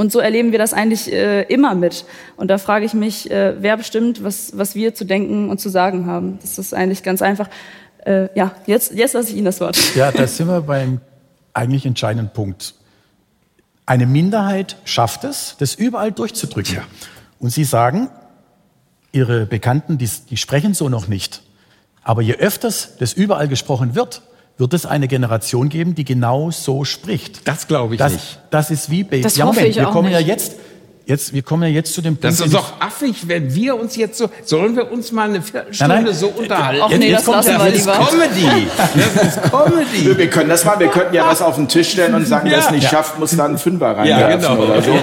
Und so erleben wir das eigentlich äh, immer mit. Und da frage ich mich, äh, wer bestimmt, was, was wir zu denken und zu sagen haben. Das ist eigentlich ganz einfach. Äh, ja, jetzt, jetzt lasse ich Ihnen das Wort. Ja, da sind wir beim eigentlich entscheidenden Punkt. Eine Minderheit schafft es, das überall durchzudrücken. Ja. Und Sie sagen, Ihre Bekannten, die, die sprechen so noch nicht. Aber je öfters das überall gesprochen wird, wird es eine Generation geben, die genau so spricht. Das glaube ich das, nicht. Das ist wie bei das ja, Moment, ich wir auch kommen nicht. ja jetzt Jetzt, wir kommen ja jetzt zu dem Punkt. Das ist doch affig, wenn wir uns jetzt so, sollen wir uns mal eine Viertelstunde nein, nein. so unterhalten? Ach nee, jetzt, das lassen wir lieber. Das ist Comedy. Das ist Comedy. Wir können das mal, wir könnten ja was auf den Tisch stellen und sagen, ja. wer es nicht ja. schafft, muss dann einen Fünfer reinwerfen ja, genau. oder so.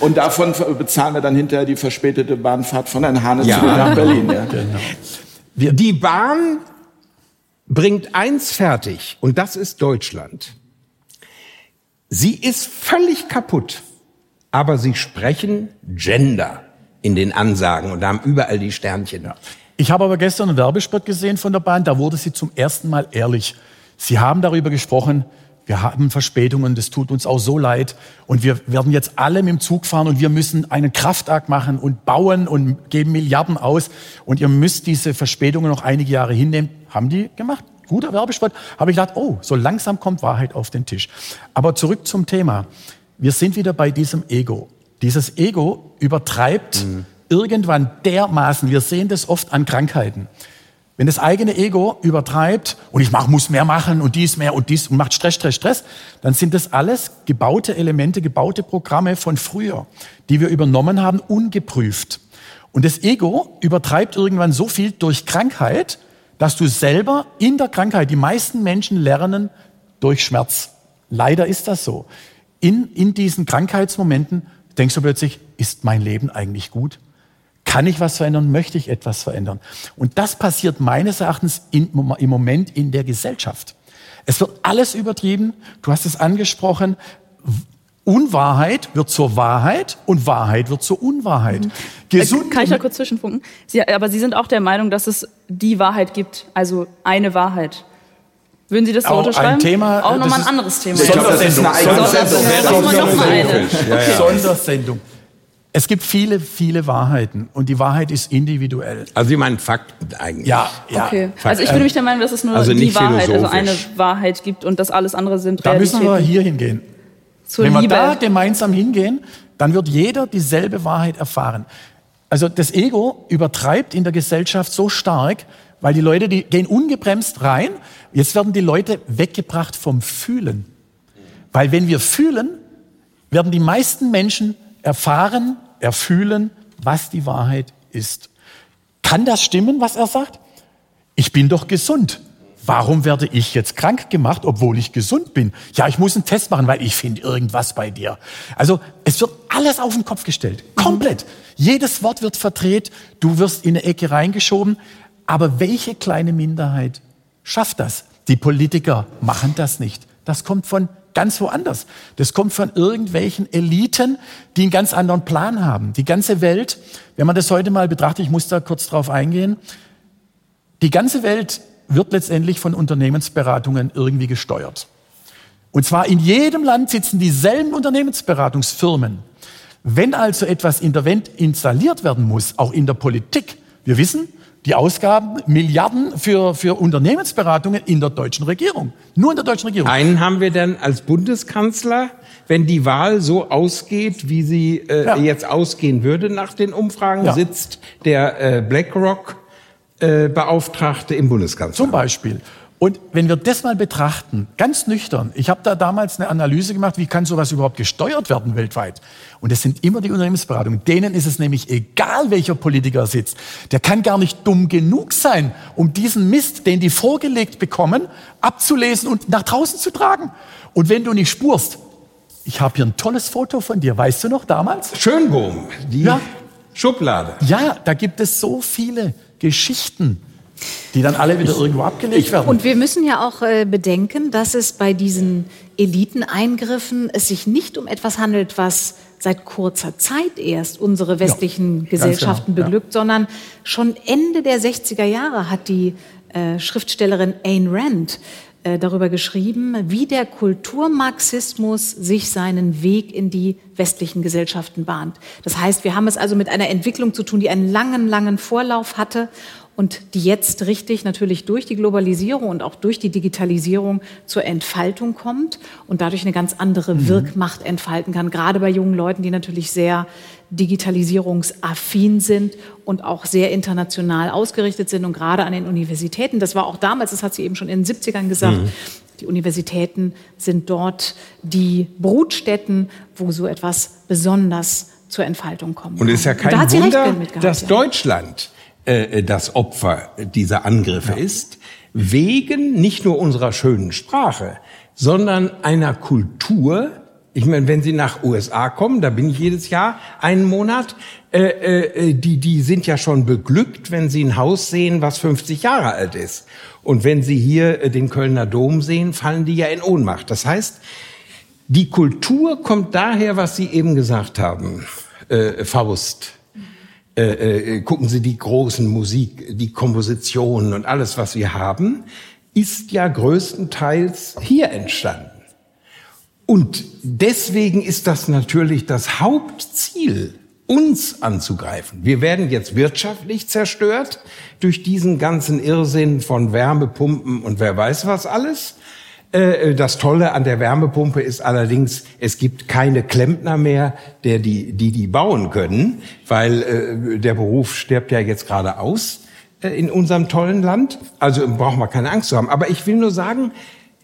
Und davon bezahlen wir dann hinterher die verspätete Bahnfahrt von Herrn Hane ja. nach Berlin. Ja. Genau. Die Bahn bringt eins fertig, und das ist Deutschland. Sie ist völlig kaputt, aber sie sprechen Gender in den Ansagen und haben überall die Sternchen. Ich habe aber gestern einen Werbespot gesehen von der Bahn, da wurde sie zum ersten Mal ehrlich. Sie haben darüber gesprochen, wir haben Verspätungen, das tut uns auch so leid. Und wir werden jetzt alle mit dem Zug fahren und wir müssen einen Kraftakt machen und bauen und geben Milliarden aus. Und ihr müsst diese Verspätungen noch einige Jahre hinnehmen. Haben die gemacht. Guter Werbespot. Habe ich gedacht, oh, so langsam kommt Wahrheit auf den Tisch. Aber zurück zum Thema. Wir sind wieder bei diesem Ego. Dieses Ego übertreibt mhm. irgendwann dermaßen, wir sehen das oft an Krankheiten. Wenn das eigene Ego übertreibt und ich mach, muss mehr machen und dies mehr und dies und macht Stress, Stress, Stress, dann sind das alles gebaute Elemente, gebaute Programme von früher, die wir übernommen haben, ungeprüft. Und das Ego übertreibt irgendwann so viel durch Krankheit, dass du selber in der Krankheit, die meisten Menschen lernen durch Schmerz. Leider ist das so. In, in diesen Krankheitsmomenten denkst du plötzlich, ist mein Leben eigentlich gut? Kann ich was verändern? Möchte ich etwas verändern? Und das passiert meines Erachtens in, im Moment in der Gesellschaft. Es wird alles übertrieben. Du hast es angesprochen. Unwahrheit wird zur Wahrheit und Wahrheit wird zur Unwahrheit. Mhm. Gesund Kann ich da kurz zwischenfunken? Sie, aber Sie sind auch der Meinung, dass es die Wahrheit gibt, also eine Wahrheit. Würden Sie das so auch unterschreiben? Ein Thema, auch nochmal ein anderes Thema. Sondersendung. Sondersendung. Sondersendung. Es gibt viele, viele Wahrheiten und die Wahrheit ist individuell. Also Sie meinen Fakten eigentlich? Ja, ja. Okay. Fakten. Also ich bin nämlich der Meinung, dass es nur also die Wahrheit, also eine Wahrheit gibt und das alles andere sind Da müssen wir hier hingehen. Zur Wenn wir Liebe. da gemeinsam hingehen, dann wird jeder dieselbe Wahrheit erfahren. Also das Ego übertreibt in der Gesellschaft so stark, weil die Leute, die gehen ungebremst rein. Jetzt werden die Leute weggebracht vom Fühlen. Weil wenn wir fühlen, werden die meisten Menschen erfahren, erfühlen, was die Wahrheit ist. Kann das stimmen, was er sagt? Ich bin doch gesund. Warum werde ich jetzt krank gemacht, obwohl ich gesund bin? Ja, ich muss einen Test machen, weil ich finde irgendwas bei dir. Also es wird alles auf den Kopf gestellt. Komplett. Mhm. Jedes Wort wird verdreht. Du wirst in eine Ecke reingeschoben. Aber welche kleine Minderheit schafft das? Die Politiker machen das nicht. Das kommt von ganz woanders. Das kommt von irgendwelchen Eliten, die einen ganz anderen Plan haben. Die ganze Welt, wenn man das heute mal betrachtet, ich muss da kurz drauf eingehen, die ganze Welt wird letztendlich von Unternehmensberatungen irgendwie gesteuert. Und zwar in jedem Land sitzen dieselben Unternehmensberatungsfirmen. Wenn also etwas installiert werden muss, auch in der Politik, wir wissen, die Ausgaben, Milliarden für, für Unternehmensberatungen in der deutschen Regierung. Nur in der deutschen Regierung. Einen haben wir dann als Bundeskanzler, wenn die Wahl so ausgeht, wie sie äh, Ja. jetzt ausgehen würde nach den Umfragen, Ja. sitzt der äh, BlackRock äh, Beauftragte im Bundeskanzleramt. Zum Beispiel. Und wenn wir das mal betrachten, ganz nüchtern, ich habe da damals eine Analyse gemacht, wie kann sowas überhaupt gesteuert werden weltweit? Und es sind immer die Unternehmensberatungen. Denen ist es nämlich egal, welcher Politiker sitzt. Der kann gar nicht dumm genug sein, um diesen Mist, den die vorgelegt bekommen, abzulesen und nach draußen zu tragen. Und wenn du nicht spurst, ich habe hier ein tolles Foto von dir, weißt du noch damals? Schönbohm, die Ja. Schublade. Ja, da gibt es so viele Geschichten, die dann alle wieder irgendwo abgelegt werden. Und wir müssen ja auch äh, bedenken, dass es bei diesen Eliteneingriffen es sich nicht um etwas handelt, was seit kurzer Zeit erst unsere westlichen ganz Gesellschaften genau, ja. beglückt, sondern schon Ende der 60er Jahre hat die äh, Schriftstellerin Ayn Rand äh, darüber geschrieben, wie der Kulturmarxismus sich seinen Weg in die westlichen Gesellschaften bahnt. Das heißt, wir haben es also mit einer Entwicklung zu tun, die einen langen, langen Vorlauf hatte und die jetzt richtig natürlich durch die Globalisierung und auch durch die Digitalisierung zur Entfaltung kommt und dadurch eine ganz andere Wirkmacht entfalten kann, gerade bei jungen Leuten, die natürlich sehr digitalisierungsaffin sind und auch sehr international ausgerichtet sind und gerade an den Universitäten. Das war auch damals, das hat sie eben schon in den 70ern gesagt, die Universitäten sind dort die Brutstätten, wo so etwas besonders zur Entfaltung kommt. Und es ist ja kein Wunder, dass. Deutschland äh, das Opfer dieser Angriffe ist, wegen nicht nur unserer schönen Sprache, sondern einer Kultur. Ich meine, wenn Sie nach USA kommen, da bin ich jedes Jahr einen Monat, äh, äh, die, die sind ja schon beglückt, wenn sie ein Haus sehen, was 50 Jahre alt ist. Und wenn sie hier äh, den Kölner Dom sehen, fallen die ja in Ohnmacht. Das heißt, die Kultur kommt daher, was Sie eben gesagt haben, äh, Faust. Äh, äh, gucken Sie die großen Musik, die Kompositionen und alles, was wir haben, ist ja größtenteils hier entstanden. Und deswegen ist das natürlich das Hauptziel, uns anzugreifen. Wir werden jetzt wirtschaftlich zerstört durch diesen ganzen Irrsinn von Wärmepumpen und wer weiß was alles. Äh, Das Tolle an der Wärmepumpe ist allerdings, es gibt keine Klempner mehr, der die, die die bauen können, weil äh, der Beruf stirbt ja jetzt gerade aus äh, in unserem tollen Land. Also brauchen wir keine Angst zu haben. Aber ich will nur sagen,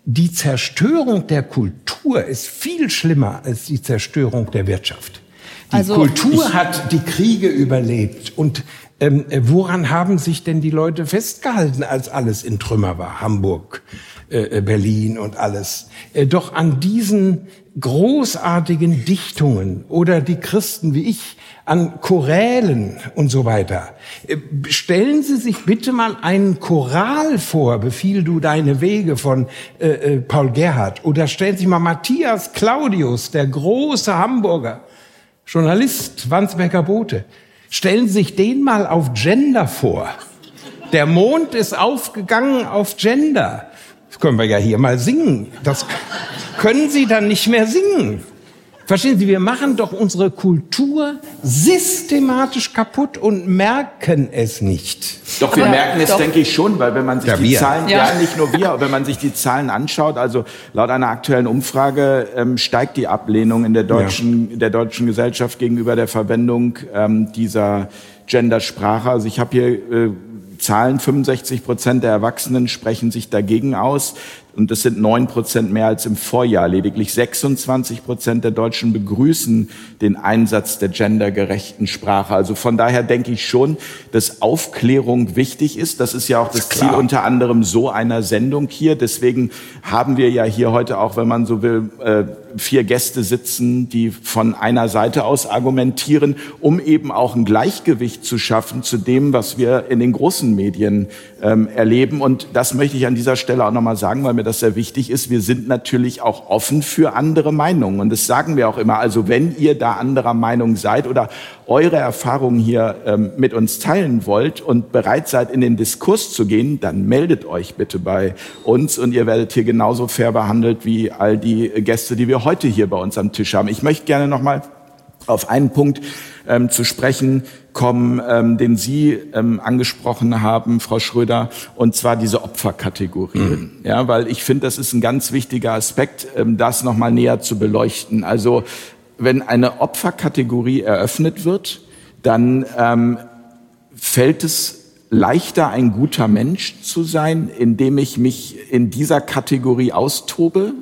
die Zerstörung der Kultur ist viel schlimmer als die Zerstörung der Wirtschaft. Die Also Kultur hat die Kriege überlebt. Und ähm, äh, woran haben sich denn die Leute festgehalten, als alles in Trümmer war? Hamburg, äh, äh, Berlin und alles. Äh, doch an diesen großartigen Dichtungen oder die Christen wie ich an Chorälen und so weiter. Stellen Sie sich bitte mal einen Choral vor, befiehl du deine Wege von äh, Paul Gerhardt. Oder stellen Sie sich mal Matthias Claudius, der große Hamburger, Journalist, Wandsbecker Bote. Stellen Sie sich den mal auf Gender vor. Der Mond ist aufgegangen auf Gender. Das können wir ja hier mal singen. Das können Sie dann nicht mehr singen. Verstehen Sie, wir machen doch unsere Kultur systematisch kaputt und merken es nicht. Doch, wir Aber- merken es, doch. denke ich schon, weil wenn man sich Ja, die wir. Zahlen, ja. Ja. nicht nur wir, aber wenn man sich die Zahlen anschaut, also laut einer aktuellen Umfrage ähm, steigt die Ablehnung in der deutschen, in der deutschen Gesellschaft gegenüber der Verwendung ähm, dieser Gendersprache. Also ich habe hier äh, Zahlen, 65 Prozent der Erwachsenen sprechen sich dagegen aus. Und das sind neun Prozent mehr als im Vorjahr. Lediglich 26 Prozent der Deutschen begrüßen den Einsatz der gendergerechten Sprache. Also von daher denke ich schon, dass Aufklärung wichtig ist. Das ist ja auch das Ziel unter anderem so einer Sendung hier. Deswegen haben wir ja hier heute auch, wenn man so will, äh, vier Gäste sitzen, die von einer Seite aus argumentieren, um eben auch ein Gleichgewicht zu schaffen zu dem, was wir in den großen Medien ähm, erleben. Und das möchte ich an dieser Stelle auch nochmal sagen, weil mir das sehr wichtig ist. Wir sind natürlich auch offen für andere Meinungen. Und das sagen wir auch immer. Also wenn ihr da anderer Meinung seid oder eure Erfahrungen hier ähm, mit uns teilen wollt und bereit seid, in den Diskurs zu gehen, dann meldet euch bitte bei uns und ihr werdet hier genauso fair behandelt wie all die Gäste, die wir heute hier bei uns am Tisch haben. Ich möchte gerne nochmal auf einen Punkt ähm, zu sprechen kommen, ähm, den Sie ähm, angesprochen haben, Frau Schröder, und zwar diese Opferkategorien. Mhm. Ja, weil ich finde, das ist ein ganz wichtiger Aspekt, ähm, das nochmal näher zu beleuchten. Also wenn eine Opferkategorie eröffnet wird, dann ähm, fällt es leichter, ein guter Mensch zu sein, indem ich mich in dieser Kategorie austobe?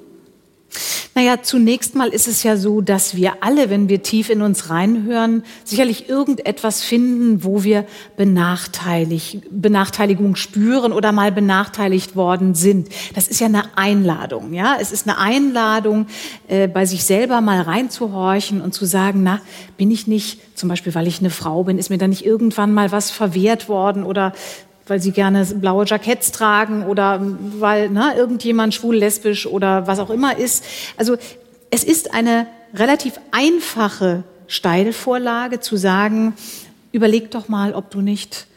Naja, zunächst mal ist es ja so, dass wir alle, wenn wir tief in uns reinhören, sicherlich irgendetwas finden, wo wir benachteilig, Benachteiligung spüren oder mal benachteiligt worden sind. Das ist ja eine Einladung, ja. Es ist eine Einladung, äh, bei sich selber mal reinzuhorchen und zu sagen, na, bin ich nicht, zum Beispiel, weil ich eine Frau bin, ist mir da nicht irgendwann mal was verwehrt worden oder weil sie gerne blaue Jacketts tragen oder weil ne, irgendjemand schwul, lesbisch oder was auch immer ist. Also es ist eine relativ einfache Steilvorlage zu sagen, überleg doch mal, ob du nicht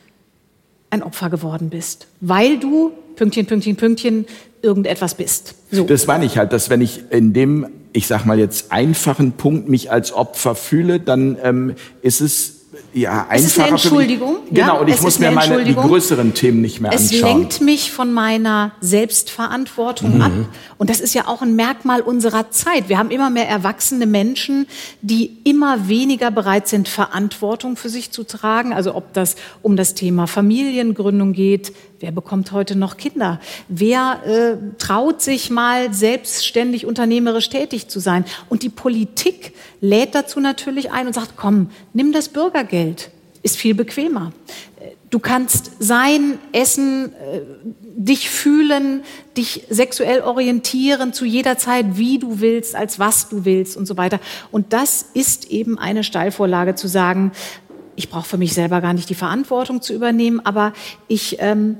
ein Opfer geworden bist, weil du Pünktchen, Pünktchen, Pünktchen irgendetwas bist. So. Das meine ich halt, dass wenn ich in dem, ich sag mal jetzt einfachen Punkt mich als Opfer fühle, dann ähm, ist es ja, einfacher. Es ist eine Entschuldigung. Genau, und ich muss mir meine die größeren Themen nicht mehr anschauen. Es lenkt mich von meiner Selbstverantwortung mhm. ab. Und das ist ja auch ein Merkmal unserer Zeit. Wir haben immer mehr erwachsene Menschen, die immer weniger bereit sind, Verantwortung für sich zu tragen. Also ob das um das Thema Familiengründung geht, Wer bekommt heute noch Kinder? Wer äh, traut sich mal selbstständig unternehmerisch tätig zu sein? Und die Politik lädt dazu natürlich ein und sagt, komm, nimm das Bürgergeld. Ist viel bequemer. Du kannst sein, essen, äh, dich fühlen, dich sexuell orientieren zu jeder Zeit, wie du willst, als was du willst und so weiter. Und das ist eben eine Steilvorlage zu sagen, ich brauche für mich selber gar nicht die Verantwortung zu übernehmen, aber ich ähm,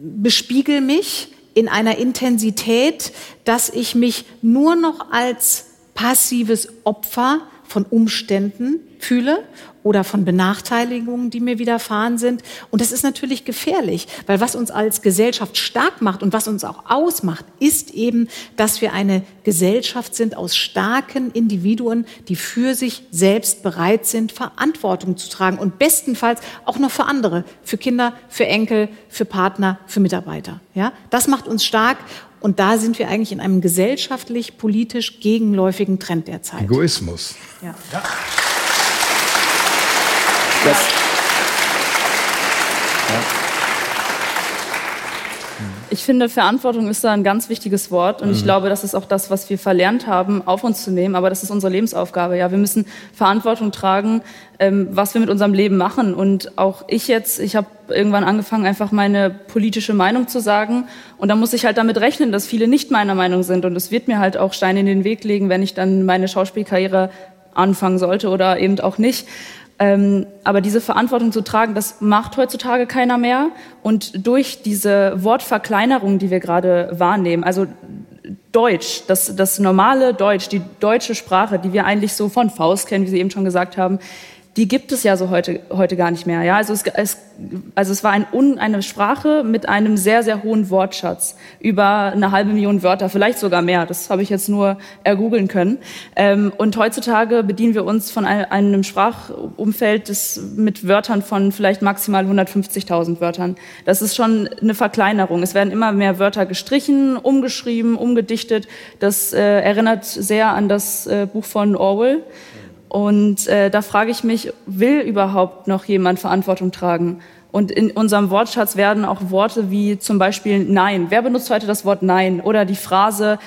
bespiegel mich in einer Intensität, dass ich mich nur noch als passives Opfer von Umständen fühle oder von Benachteiligungen, die mir widerfahren sind. Und das ist natürlich gefährlich, weil was uns als Gesellschaft stark macht und was uns auch ausmacht, ist eben, dass wir eine Gesellschaft sind aus starken Individuen, die für sich selbst bereit sind, Verantwortung zu tragen und bestenfalls auch noch für andere, für Kinder, für Enkel, für Partner, für Mitarbeiter. Ja, das macht uns stark und da sind wir eigentlich in einem gesellschaftlich, politisch gegenläufigen Trend der Zeit. Egoismus. Ja. ja. Das, Ich finde, Verantwortung ist da ein ganz wichtiges Wort und mhm. ich glaube, das ist auch das, was wir verlernt haben, auf uns zu nehmen. Aber das ist unsere Lebensaufgabe. Ja, wir müssen Verantwortung tragen, ähm, was wir mit unserem Leben machen. Und auch ich jetzt, ich habe irgendwann angefangen, einfach meine politische Meinung zu sagen. Und da muss ich halt damit rechnen, dass viele nicht meiner Meinung sind. Und es wird mir halt auch Steine in den Weg legen, wenn ich dann meine Schauspielkarriere anfangen sollte oder eben auch nicht. Ähm, aber diese Verantwortung zu tragen, das macht heutzutage keiner mehr. Und durch diese Wortverkleinerung, die wir gerade wahrnehmen, also Deutsch, das, das normale Deutsch, die deutsche Sprache, die wir eigentlich so von Faust kennen, wie Sie eben schon gesagt haben, die gibt es ja so heute, heute gar nicht mehr. Ja? Also, es, es, also es war ein, eine Sprache mit einem sehr, sehr hohen Wortschatz. Über eine halbe Million Wörter, vielleicht sogar mehr. Das habe ich jetzt nur ergoogeln können. Ähm, und heutzutage bedienen wir uns von einem Sprachumfeld das mit Wörtern von vielleicht maximal 150.000 Wörtern. Das ist schon eine Verkleinerung. Es werden immer mehr Wörter gestrichen, umgeschrieben, umgedichtet. Das äh, erinnert sehr an das äh, Buch von Orwell. Und äh, da frage ich mich, will überhaupt noch jemand Verantwortung tragen? Und in unserem Wortschatz werden auch Worte wie zum Beispiel Nein. Wer benutzt heute das Wort Nein? Oder die Phrase,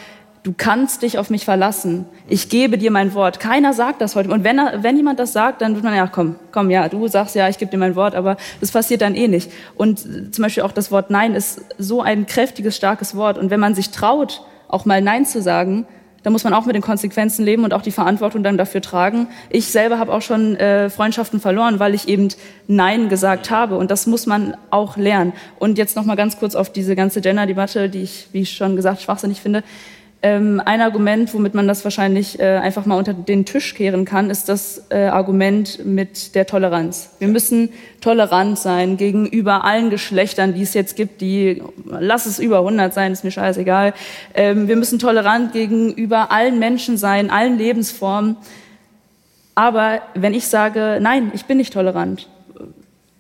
du kannst dich auf mich verlassen. Ich gebe dir mein Wort. Keiner sagt das heute. Und wenn, wenn jemand das sagt, dann wird man, ja, komm, komm, ja, du sagst ja, ich gebe dir mein Wort, aber das passiert dann eh nicht. Und zum Beispiel auch das Wort Nein ist so ein kräftiges, starkes Wort. Und wenn man sich traut, auch mal Nein zu sagen, da muss man auch mit den Konsequenzen leben und auch die Verantwortung dann dafür tragen. Ich selber habe auch schon äh, Freundschaften verloren, weil ich eben Nein gesagt habe und das muss man auch lernen. Und jetzt noch mal ganz kurz auf diese ganze Gender-Debatte, die ich, wie ich schon gesagt, schwachsinnig finde. Ähm, ein Argument, womit man das wahrscheinlich äh, einfach mal unter den Tisch kehren kann, ist das äh, Argument mit der Toleranz. Wir müssen tolerant sein gegenüber allen Geschlechtern, die es jetzt gibt, die, lass es über 100 sein, ist mir scheißegal. Ähm, wir müssen tolerant gegenüber allen Menschen sein, allen Lebensformen. Aber wenn ich sage, nein, ich bin nicht tolerant,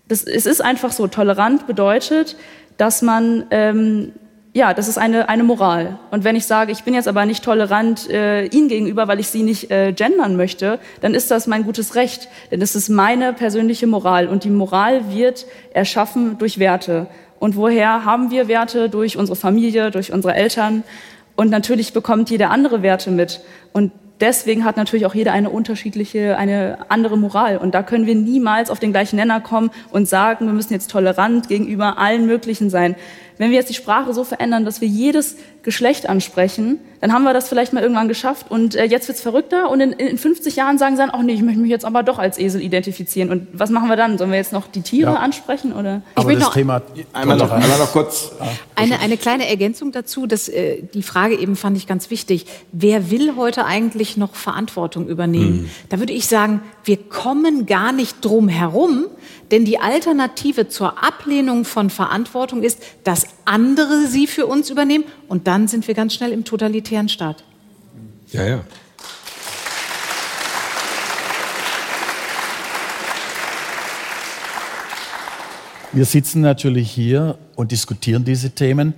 das, es ist einfach so, tolerant bedeutet, dass man ähm, ja, das ist eine, eine Moral. Und wenn ich sage, ich bin jetzt aber nicht tolerant äh, Ihnen gegenüber, weil ich Sie nicht äh, gendern möchte, dann ist das mein gutes Recht. Denn es ist meine persönliche Moral. Und die Moral wird erschaffen durch Werte. Und woher haben wir Werte? Durch unsere Familie, durch unsere Eltern. Und natürlich bekommt jeder andere Werte mit. Und deswegen hat natürlich auch jeder eine unterschiedliche, eine andere Moral. Und da können wir niemals auf den gleichen Nenner kommen und sagen, wir müssen jetzt tolerant gegenüber allen möglichen sein. Wenn wir jetzt die Sprache so verändern, dass wir jedes Geschlecht ansprechen, dann haben wir das vielleicht mal irgendwann geschafft und äh, jetzt wird's verrückter und in, in 50 Jahren sagen sie dann, ach nee, ich möchte mich jetzt aber doch als Esel identifizieren. Und was machen wir dann? Sollen wir jetzt noch die Tiere Ja. ansprechen oder? Aber will das noch- Thema Einmal noch, einmal noch kurz. Eine, eine kleine Ergänzung dazu, dass, äh, die Frage eben fand ich ganz wichtig. Wer will heute eigentlich noch Verantwortung übernehmen? Da würde ich sagen, wir kommen gar nicht drum herum, denn die Alternative zur Ablehnung von Verantwortung ist, dass andere sie für uns übernehmen und dann sind wir ganz schnell im totalitären Staat. Ja, ja. Wir sitzen natürlich hier und diskutieren diese Themen,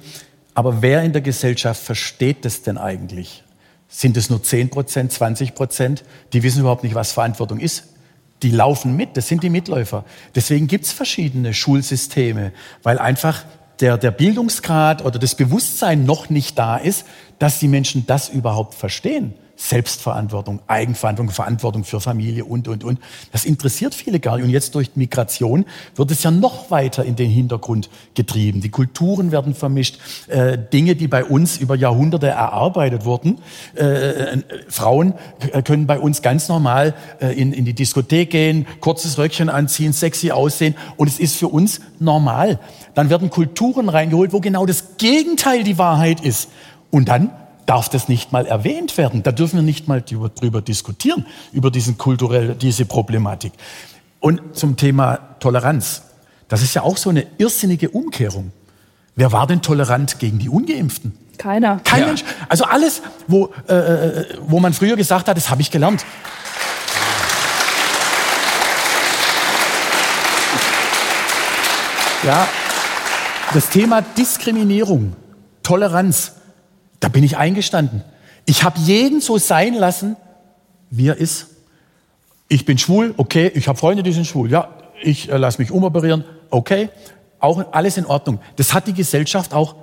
aber wer in der Gesellschaft versteht das denn eigentlich? Sind es nur 10 Prozent, 20 Prozent? Die wissen überhaupt nicht, was Verantwortung ist. Die laufen mit, das sind die Mitläufer. Deswegen gibt es verschiedene Schulsysteme, weil einfach der, der Bildungsgrad oder das Bewusstsein noch nicht da ist, dass die Menschen das überhaupt verstehen. Selbstverantwortung, Eigenverantwortung, Verantwortung für Familie und, und, und. Das interessiert viele gar nicht. Und jetzt durch Migration wird es ja noch weiter in den Hintergrund getrieben. Die Kulturen werden vermischt. Äh, Dinge, die bei uns über Jahrhunderte erarbeitet wurden. Äh, äh, Frauen können bei uns ganz normal äh, in, in die Diskothek gehen, kurzes Röckchen anziehen, sexy aussehen. Und es ist für uns normal. Dann werden Kulturen reingeholt, wo genau das Gegenteil die Wahrheit ist. Und dann darf das nicht mal erwähnt werden. Da dürfen wir nicht mal drüber, diskutieren, über diesen kulturell, diese Problematik. Und zum Thema Toleranz. Das ist ja auch so eine irrsinnige Umkehrung. Wer war denn tolerant gegen die Ungeimpften? Keiner. Kein Ja. Mensch. Also alles, wo, äh, äh, wo man früher gesagt hat, das habe ich gelernt. Ja, das Thema Diskriminierung, Toleranz, da bin ich eingestanden. Ich habe jeden so sein lassen, wie er ist. Ich bin schwul, okay. Ich habe Freunde, die sind schwul. Ja, ich äh, lasse mich umoperieren, okay. Auch alles in Ordnung. Das hat die Gesellschaft auch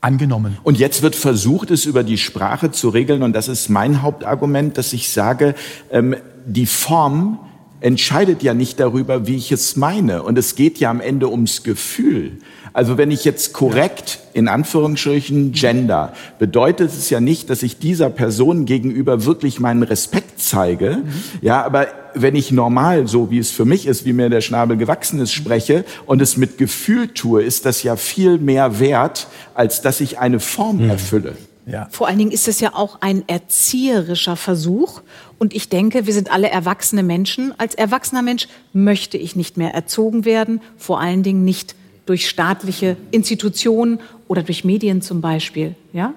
angenommen. Und jetzt wird versucht, es über die Sprache zu regeln. Und das ist mein Hauptargument, dass ich sage, ähm, die Form entscheidet ja nicht darüber, wie ich es meine. Und es geht ja am Ende ums Gefühl. Also wenn ich jetzt korrekt, in Anführungsstrichen, gender, bedeutet es ja nicht, dass ich dieser Person gegenüber wirklich meinen Respekt zeige. Ja, aber wenn ich normal, so wie es für mich ist, wie mir der Schnabel gewachsen ist, spreche und es mit Gefühl tue, ist das ja viel mehr wert, als dass ich eine Form erfülle. Ja. Vor allen Dingen ist es ja auch ein erzieherischer Versuch. Und ich denke, wir sind alle erwachsene Menschen. Als erwachsener Mensch möchte ich nicht mehr erzogen werden, vor allen Dingen nicht durch staatliche Institutionen oder durch Medien zum Beispiel. Ja?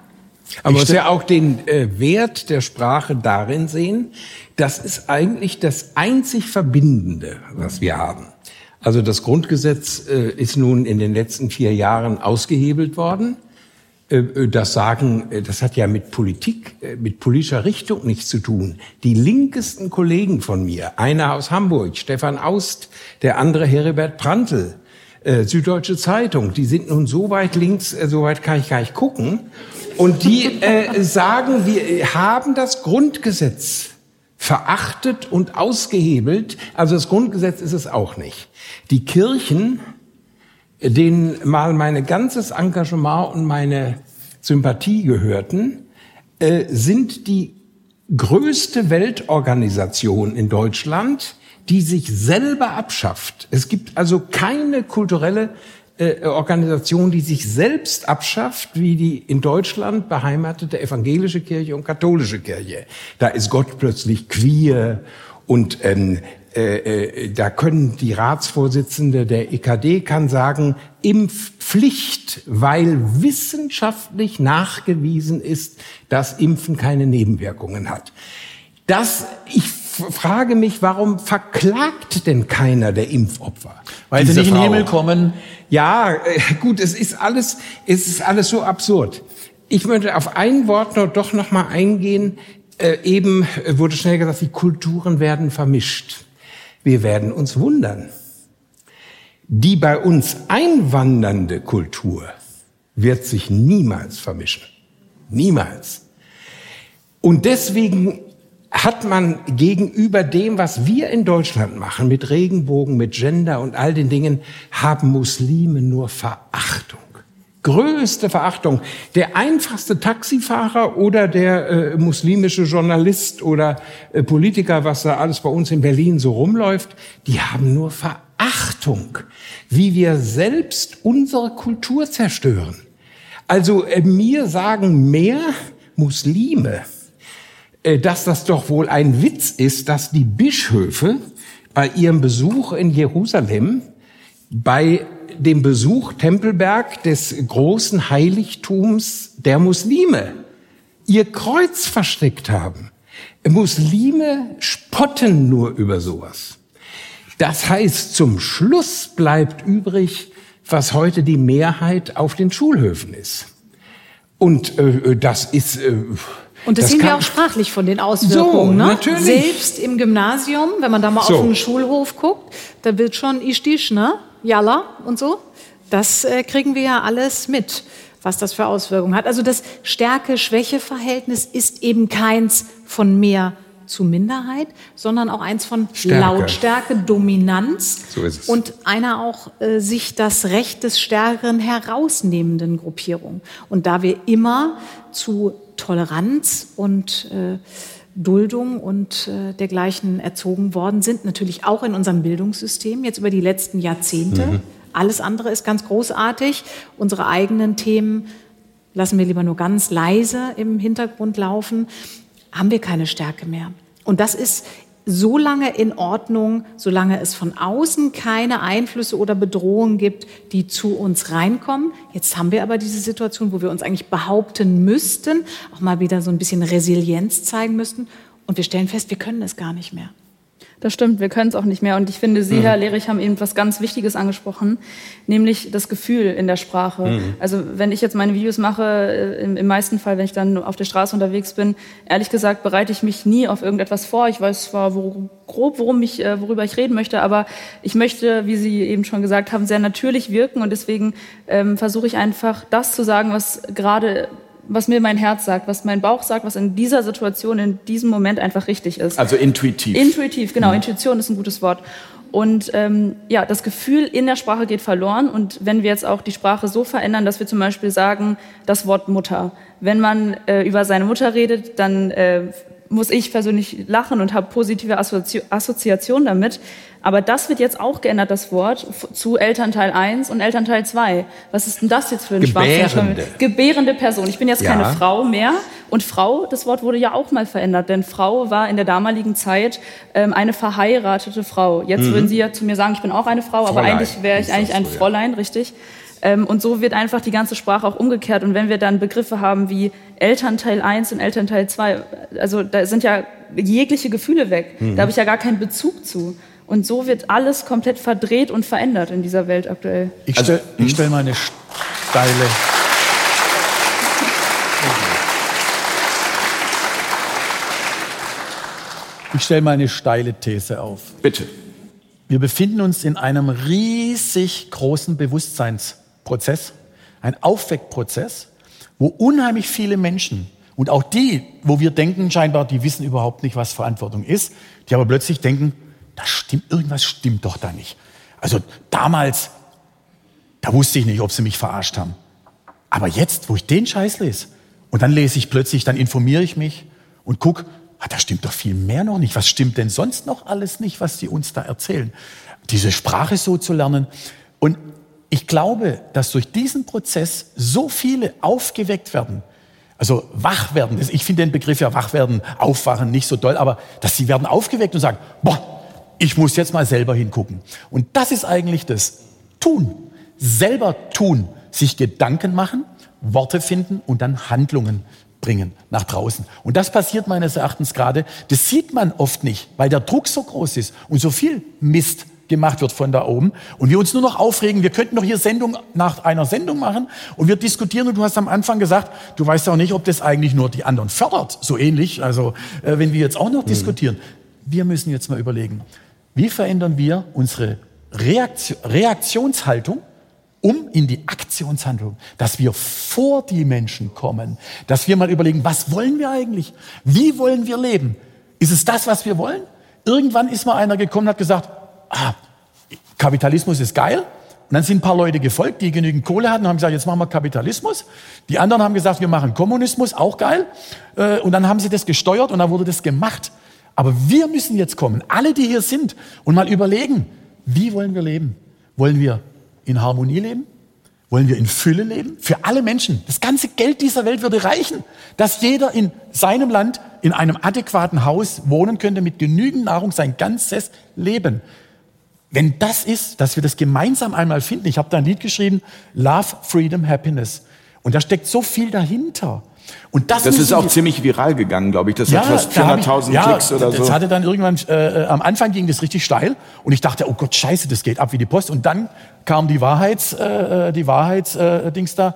Aber man muss ja auch den äh, Wert der Sprache darin sehen, das ist eigentlich das einzig Verbindende, was wir haben. Also das Grundgesetz äh, ist nun in den letzten vier Jahren ausgehebelt worden. Äh, äh, Das sagen, äh, das hat ja mit Politik, mit politischer Richtung nichts zu tun. Die linkesten Kollegen von mir, einer aus Hamburg, Stefan Aust, der andere Heribert Prantl, Süddeutsche Zeitung, die sind nun so weit links, so weit kann ich gar nicht gucken. Und die äh, sagen, wir haben das Grundgesetz verachtet und ausgehebelt. Also das Grundgesetz ist es auch nicht. Die Kirchen, denen mal mein ganzes Engagement und meine Sympathie gehörten, äh, sind die größte Weltorganisation in Deutschland, die sich selber abschafft. Es gibt also keine kulturelle äh, Organisation, die sich selbst abschafft, wie die in Deutschland beheimatete evangelische Kirche und katholische Kirche. Da ist Gott plötzlich queer und ähm, äh, äh, da können die Ratsvorsitzende der EKD kann sagen, Impfpflicht, weil wissenschaftlich nachgewiesen ist, dass Impfen keine Nebenwirkungen hat. Das, ich frage mich, warum verklagt denn keiner der Impfopfer? Weil sie nicht in den Himmel kommen. Ja, äh, gut, es ist alles, es ist alles so absurd. Ich möchte auf ein Wort noch, doch noch mal eingehen. Äh, eben wurde schnell gesagt, die Kulturen werden vermischt. Wir werden uns wundern. Die bei uns einwandernde Kultur wird sich niemals vermischen. Niemals. Und deswegen hat man gegenüber dem, was wir in Deutschland machen, mit Regenbogen, mit Gender und all den Dingen, haben Muslime nur Verachtung. Größte Verachtung. Der einfachste Taxifahrer oder der äh, muslimische Journalist oder äh, Politiker, was da alles bei uns in Berlin so rumläuft, die haben nur Verachtung, wie wir selbst unsere Kultur zerstören. Also äh, mir sagen mehr Muslime, äh, dass das doch wohl ein Witz ist, dass die Bischöfe bei ihrem Besuch in Jerusalem bei dem Besuch Tempelberg des großen Heiligtums der Muslime ihr Kreuz versteckt haben. Muslime spotten nur über sowas. Das heißt, zum Schluss bleibt übrig, was heute die Mehrheit auf den Schulhöfen ist. Und äh, das ist äh, und das, das sehen wir auch sprachlich von den Auswirkungen. So, ne? natürlich. Selbst im Gymnasium, wenn man da mal so. auf den Schulhof guckt, da wird schon Istisch, ne? Jalla und so. Das äh, kriegen wir ja alles mit, was das für Auswirkungen hat. Also das Stärke-Schwäche-Verhältnis ist eben keins von mehr zu Minderheit, sondern auch eins von Stärke. Lautstärke, Dominanz so ist es. und einer auch äh, sich das Recht des Stärkeren herausnehmenden Gruppierung. Und da wir immer zu Toleranz und äh, Duldung und äh, dergleichen erzogen worden sind, natürlich auch in unserem Bildungssystem jetzt über die letzten Jahrzehnte. Mhm. Alles andere ist ganz großartig. Unsere eigenen Themen lassen wir lieber nur ganz leise im Hintergrund laufen. Haben wir keine Stärke mehr. Und das ist so lange in Ordnung, solange es von außen keine Einflüsse oder Bedrohungen gibt, die zu uns reinkommen. Jetzt haben wir aber diese Situation, wo wir uns eigentlich behaupten müssten, auch mal wieder so ein bisschen Resilienz zeigen müssten. Und wir stellen fest, wir können es gar nicht mehr. Das stimmt, wir können es auch nicht mehr. Und ich finde, Sie, mhm. Herr Lehrich, haben eben etwas ganz Wichtiges angesprochen, nämlich das Gefühl in der Sprache. Mhm. Also wenn ich jetzt meine Videos mache, äh, im, im, meisten Fall, wenn ich dann auf der Straße unterwegs bin, ehrlich gesagt bereite ich mich nie auf irgendetwas vor. Ich weiß zwar wo, grob, worum ich, äh, worüber ich reden möchte, aber ich möchte, wie Sie eben schon gesagt haben, sehr natürlich wirken. Und deswegen ähm, versuche ich einfach, das zu sagen, was gerade was mir mein Herz sagt, was mein Bauch sagt, was in dieser Situation, in diesem Moment einfach richtig ist. Also intuitiv. Intuitiv, genau. Mhm. Intuition ist ein gutes Wort. Und ähm, ja, das Gefühl in der Sprache geht verloren. Und wenn wir jetzt auch die Sprache so verändern, dass wir zum Beispiel sagen, das Wort Mutter. Wenn man äh, über seine Mutter redet, dann äh, muss ich persönlich lachen und habe positive Assozi Assoziationen damit. Aber das wird jetzt auch geändert, das Wort, zu Elternteil 1 und Elternteil 2. Was ist denn das jetzt für ein Gebärende. Gebärende Person. Ich bin jetzt ja. keine Frau mehr. Und Frau, das Wort wurde ja auch mal verändert, denn Frau war in der damaligen Zeit ähm, eine verheiratete Frau. Jetzt mhm. würden Sie ja zu mir sagen, ich bin auch eine Frau, Fräulein. aber eigentlich wäre ich eigentlich ein so, Fräulein, ja. richtig. Ähm, und so wird einfach die ganze Sprache auch umgekehrt. Und wenn wir dann Begriffe haben wie Elternteil 1 und Elternteil 2, also da sind ja jegliche Gefühle weg. Mhm. Da habe ich ja gar keinen Bezug zu. Und so wird alles komplett verdreht und verändert in dieser Welt aktuell. Ich stelle also, stell mal eine steile. Ich stelle mal eine steile These auf. Bitte. Wir befinden uns in einem riesig großen Bewusstseinsprozess, ein Aufweckprozess, wo unheimlich viele Menschen und auch die, wo wir denken scheinbar, die wissen überhaupt nicht, was Verantwortung ist, die aber plötzlich denken, das stimmt, irgendwas stimmt doch da nicht. Also damals, da wusste ich nicht, ob sie mich verarscht haben. Aber jetzt, wo ich den Scheiß lese, und dann lese ich plötzlich, dann informiere ich mich und gucke, ah, da stimmt doch viel mehr noch nicht. Was stimmt denn sonst noch alles nicht, was sie uns da erzählen? Diese Sprache so zu lernen. Und ich glaube, dass durch diesen Prozess so viele aufgeweckt werden, also wach werden. Ich finde den Begriff ja wach werden, aufwachen nicht so doll, aber dass sie werden aufgeweckt und sagen, boah, ich muss jetzt mal selber hingucken. Und das ist eigentlich das Tun. Selber tun, sich Gedanken machen, Worte finden und dann Handlungen bringen nach draußen. Und das passiert meines Erachtens gerade. Das sieht man oft nicht, weil der Druck so groß ist und so viel Mist gemacht wird von da oben und wir uns nur noch aufregen. Wir könnten doch hier Sendung nach einer Sendung machen und wir diskutieren und du hast am Anfang gesagt, du weißt auch nicht, ob das eigentlich nur die anderen fördert, so ähnlich. Also äh, wenn wir jetzt auch noch mhm. diskutieren, wir müssen jetzt mal überlegen, wie verändern wir unsere Reaktion, Reaktionshaltung um in die Aktionshandlung, dass wir vor die Menschen kommen, dass wir mal überlegen, was wollen wir eigentlich? Wie wollen wir leben? Ist es das, was wir wollen? Irgendwann ist mal einer gekommen und hat gesagt, ah, Kapitalismus ist geil. Und dann sind ein paar Leute gefolgt, die genügend Kohle hatten und haben gesagt, jetzt machen wir Kapitalismus. Die anderen haben gesagt, wir machen Kommunismus, auch geil. Äh, und dann haben sie das gesteuert und dann wurde das gemacht. Aber wir müssen jetzt kommen, alle, die hier sind, und mal überlegen, wie wollen wir leben? Wollen wir in Harmonie leben? Wollen wir in Fülle leben? Für alle Menschen. Das ganze Geld dieser Welt würde reichen, dass jeder in seinem Land in einem adäquaten Haus wohnen könnte mit genügend Nahrung sein ganzes Leben. Wenn das ist, dass wir das gemeinsam einmal finden, ich habe da ein Lied geschrieben, Love, Freedom, Happiness. Und da steckt so viel dahinter. Und das, das ist auch ziemlich viral gegangen, glaube ich. Das ja, hat fast 400.000 ja, Klicks oder das so. Das hatte dann irgendwann, äh, am Anfang ging das richtig steil und ich dachte, oh Gott, scheiße, das geht ab wie die Post. Und dann kam die Wahrheits, äh, äh die Wahrheits, äh, Dings da,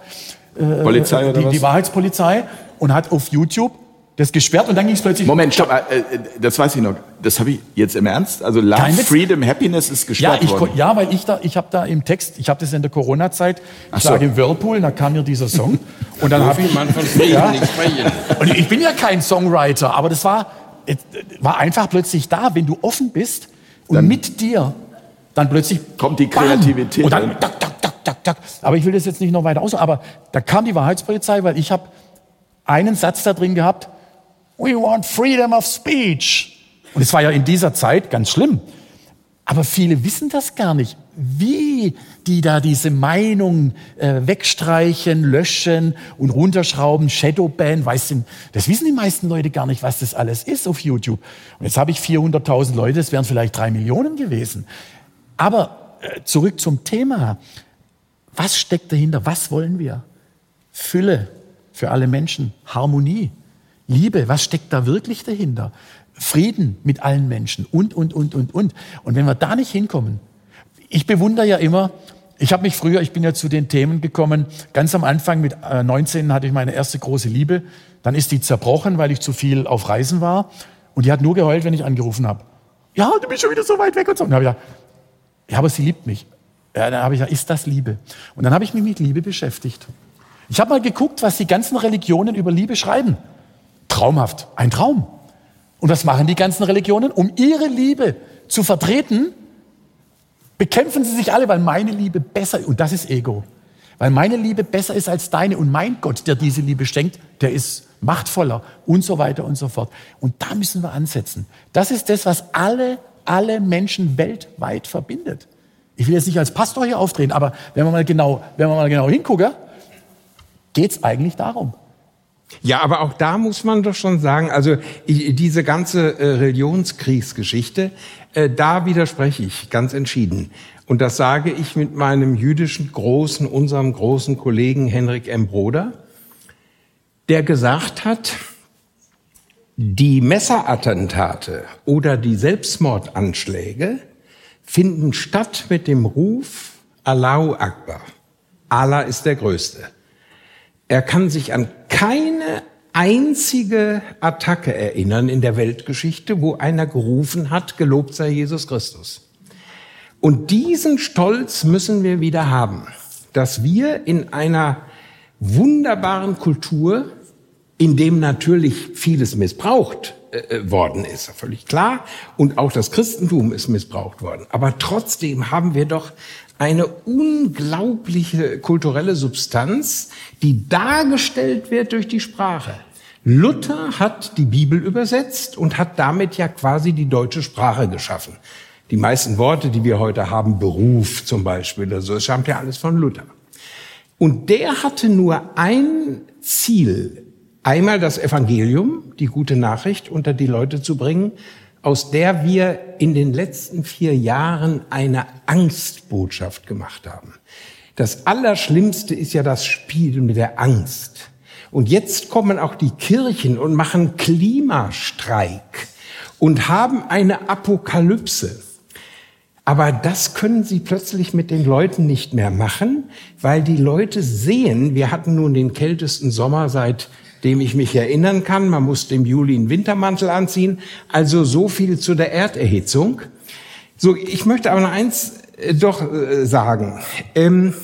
äh, Polizei oder die, was? die Wahrheitspolizei und hat auf YouTube das gesperrt und dann ging es plötzlich. Moment, stopp, äh, äh, das weiß ich noch. Das habe ich jetzt im Ernst. Also Love, Freedom, Happiness ist gesperrt ja, ich, worden. Ja, weil ich da, ich habe da im Text, ich habe das in der Corona-Zeit, ich so. lag im Whirlpool, da kam mir dieser Song und dann habe ich man von Frieden ja, nicht sprechen. Und ich bin ja kein Songwriter, aber das war war einfach plötzlich da, wenn du offen bist und dann mit dir dann plötzlich kommt die Kreativität. Bam, und dann tak, tak, tak, tak, tak. Aber ich will das jetzt nicht noch weiter aus, aber da kam die Wahrheitspolizei, weil ich habe einen Satz da drin gehabt We want freedom of speech. Und es war ja in dieser Zeit ganz schlimm. Aber viele wissen das gar nicht, wie die da diese Meinung äh, wegstreichen, löschen und runterschrauben, Shadowban, weißt du, das wissen die meisten Leute gar nicht, was das alles ist auf YouTube. Und jetzt habe ich 400.000 Leute, das wären vielleicht drei Millionen gewesen. Aber äh, zurück zum Thema. Was steckt dahinter? Was wollen wir? Fülle für alle Menschen, Harmonie, Liebe, was steckt da wirklich dahinter? Frieden mit allen Menschen und, und, und, und, und. Und wenn wir da nicht hinkommen, ich bewundere ja immer, ich habe mich früher, ich bin ja zu den Themen gekommen, ganz am Anfang mit 19 äh, hatte ich meine erste große Liebe, dann ist die zerbrochen, weil ich zu viel auf Reisen war und die hat nur geheult, wenn ich angerufen habe. Ja, du bist schon wieder so weit weg und so. Und dann habe ich gesagt, ja, aber sie liebt mich. Ja, dann habe ich gesagt, ist das Liebe? Und dann habe ich mich mit Liebe beschäftigt. Ich habe mal geguckt, was die ganzen Religionen über Liebe schreiben. Traumhaft, ein Traum. Und was machen die ganzen Religionen? Um ihre Liebe zu vertreten, bekämpfen sie sich alle, weil meine Liebe besser ist. Und das ist Ego. Weil meine Liebe besser ist als deine. Und mein Gott, der diese Liebe schenkt, der ist machtvoller und so weiter und so fort. Und da müssen wir ansetzen. Das ist das, was alle, alle Menschen weltweit verbindet. Ich will jetzt nicht als Pastor hier auftreten, aber wenn man mal genau, wenn man mal genau hinguckt, geht es eigentlich darum. Ja, aber auch da muss man doch schon sagen, also diese ganze äh, Religionskriegsgeschichte, äh, da widerspreche ich ganz entschieden. Und das sage ich mit meinem jüdischen großen, unserem großen Kollegen Henrik M. Broder, der gesagt hat, die Messerattentate oder die Selbstmordanschläge finden statt mit dem Ruf Allahu Akbar. Allah ist der Größte. Er kann sich an keine einzige Attacke erinnern in der Weltgeschichte, wo einer gerufen hat, gelobt sei Jesus Christus. Und diesen Stolz müssen wir wieder haben, dass wir in einer wunderbaren Kultur, in dem natürlich vieles missbraucht äh, äh worden ist, völlig klar, und auch das Christentum ist missbraucht worden. Aber trotzdem haben wir doch eine unglaubliche kulturelle Substanz, die dargestellt wird durch die Sprache. Luther hat die Bibel übersetzt und hat damit ja quasi die deutsche Sprache geschaffen. Die meisten Worte, die wir heute haben, Beruf zum Beispiel, oder so, das stammt ja alles von Luther. Und der hatte nur ein Ziel, einmal das Evangelium, die gute Nachricht unter die Leute zu bringen, aus der wir in den letzten vier Jahren eine Angstbotschaft gemacht haben. Das Allerschlimmste ist ja das Spiel mit der Angst. Und jetzt kommen auch die Kirchen und machen Klimastreik und haben eine Apokalypse. Aber das können sie plötzlich mit den Leuten nicht mehr machen, weil die Leute sehen, wir hatten nun den kältesten Sommer seit dem ich mich erinnern kann. Man musste im Juli einen Wintermantel anziehen. Also so viel zu der Erderhitzung. So, ich möchte aber noch eins äh, doch äh, sagen. Ähm,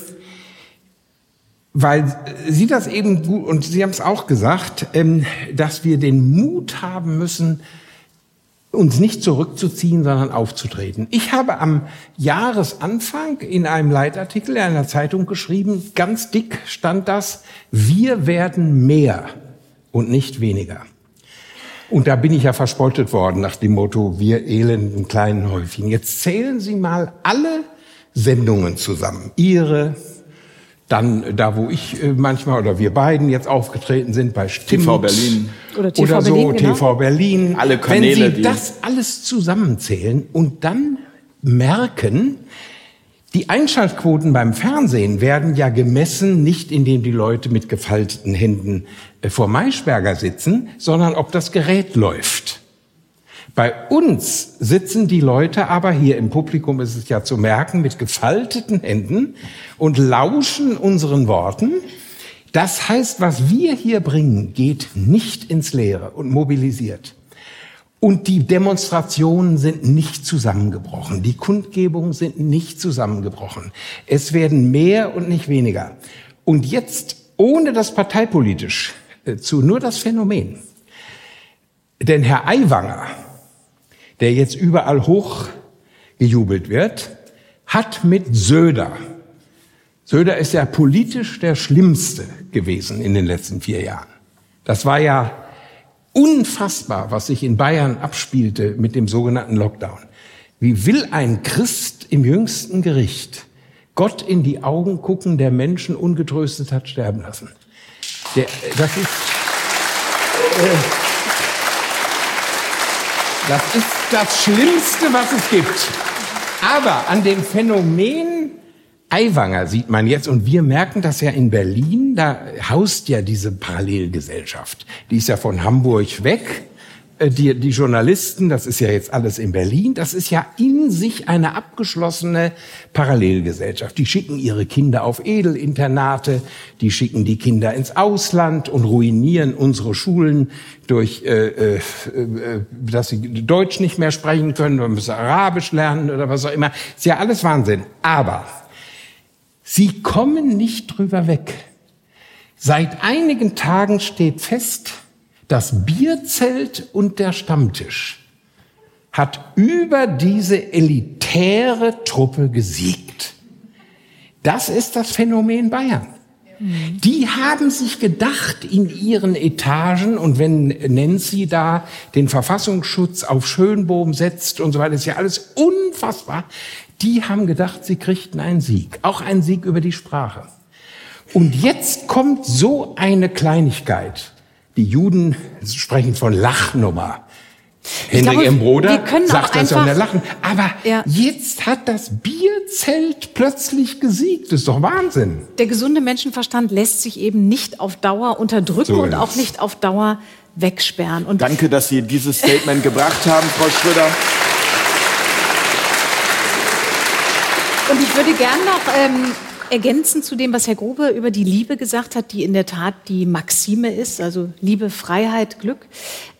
weil Sie das eben gut, und Sie haben es auch gesagt, ähm, dass wir den Mut haben müssen, uns nicht zurückzuziehen, sondern aufzutreten. Ich habe am Jahresanfang in einem Leitartikel in einer Zeitung geschrieben, ganz dick stand das, wir werden mehr und nicht weniger. Und da bin ich ja verspottet worden nach dem Motto, wir elenden kleinen Häufchen. Jetzt zählen Sie mal alle Sendungen zusammen. Ihre, dann da, wo ich äh, manchmal oder wir beiden jetzt aufgetreten sind, bei Stimmt. TV Berlin. Oder, TV oder so, Berlin, genau. TV Berlin. Alle Kanäle. Wenn Sie das alles zusammenzählen und dann merken, die Einschaltquoten beim Fernsehen werden ja gemessen, nicht indem die Leute mit gefalteten Händen vor Maischberger sitzen, sondern ob das Gerät läuft. Bei uns sitzen die Leute aber hier im Publikum ist es ja zu merken mit gefalteten Händen und lauschen unseren Worten. Das heißt, was wir hier bringen, geht nicht ins Leere und mobilisiert. Und die Demonstrationen sind nicht zusammengebrochen. Die Kundgebungen sind nicht zusammengebrochen. Es werden mehr und nicht weniger. Und jetzt, ohne das parteipolitisch äh, zu, nur das Phänomen. Denn Herr Aiwanger, der jetzt überall hochgejubelt wird, hat mit Söder, Söder ist ja politisch der Schlimmste gewesen in den letzten vier Jahren. Das war ja unfassbar, was sich in Bayern abspielte mit dem sogenannten Lockdown. Wie will ein Christ im jüngsten Gericht Gott in die Augen gucken, der Menschen ungetröstet hat sterben lassen? Der, das ist, äh, das ist das Schlimmste, was es gibt. Aber an dem Phänomen Aiwanger sieht man jetzt, und wir merken das ja in Berlin, da haust ja diese Parallelgesellschaft. Die ist ja von Hamburg weg. Äh, die, die Journalisten, das ist ja jetzt alles in Berlin, das ist ja in sich eine abgeschlossene Parallelgesellschaft. Die schicken ihre Kinder auf Edelinternate, die schicken die Kinder ins Ausland und ruinieren unsere Schulen durch, äh, äh, äh dass sie Deutsch nicht mehr sprechen können, oder müssen Arabisch lernen oder was auch immer. Ist ja alles Wahnsinn. Aber Sie kommen nicht drüber weg. Seit einigen Tagen steht fest, das Bierzelt und der Stammtisch hat über diese elitäre Truppe gesiegt. Das ist das Phänomen Bayern. Die haben sich gedacht in ihren Etagen und wenn Nancy da den Verfassungsschutz auf Schönbohm setzt und so weiter, ist ja alles unfassbar die haben gedacht, sie kriegten einen Sieg, auch einen Sieg über die Sprache. Und jetzt kommt so eine Kleinigkeit. Die Juden sprechen von Lachnummer. Hendrik M. Broder sagt das ja in der Lachen. Aber ja. jetzt hat das Bierzelt plötzlich gesiegt. Das ist doch Wahnsinn. Der gesunde Menschenverstand lässt sich eben nicht auf Dauer unterdrücken so und auch nicht auf Dauer wegsperren. Und Danke, dass Sie dieses Statement gebracht haben, Frau Schröder. Und ich würde gern noch ähm, ergänzen zu dem, was Herr Grube über die Liebe gesagt hat, die in der Tat die Maxime ist, also Liebe, Freiheit, Glück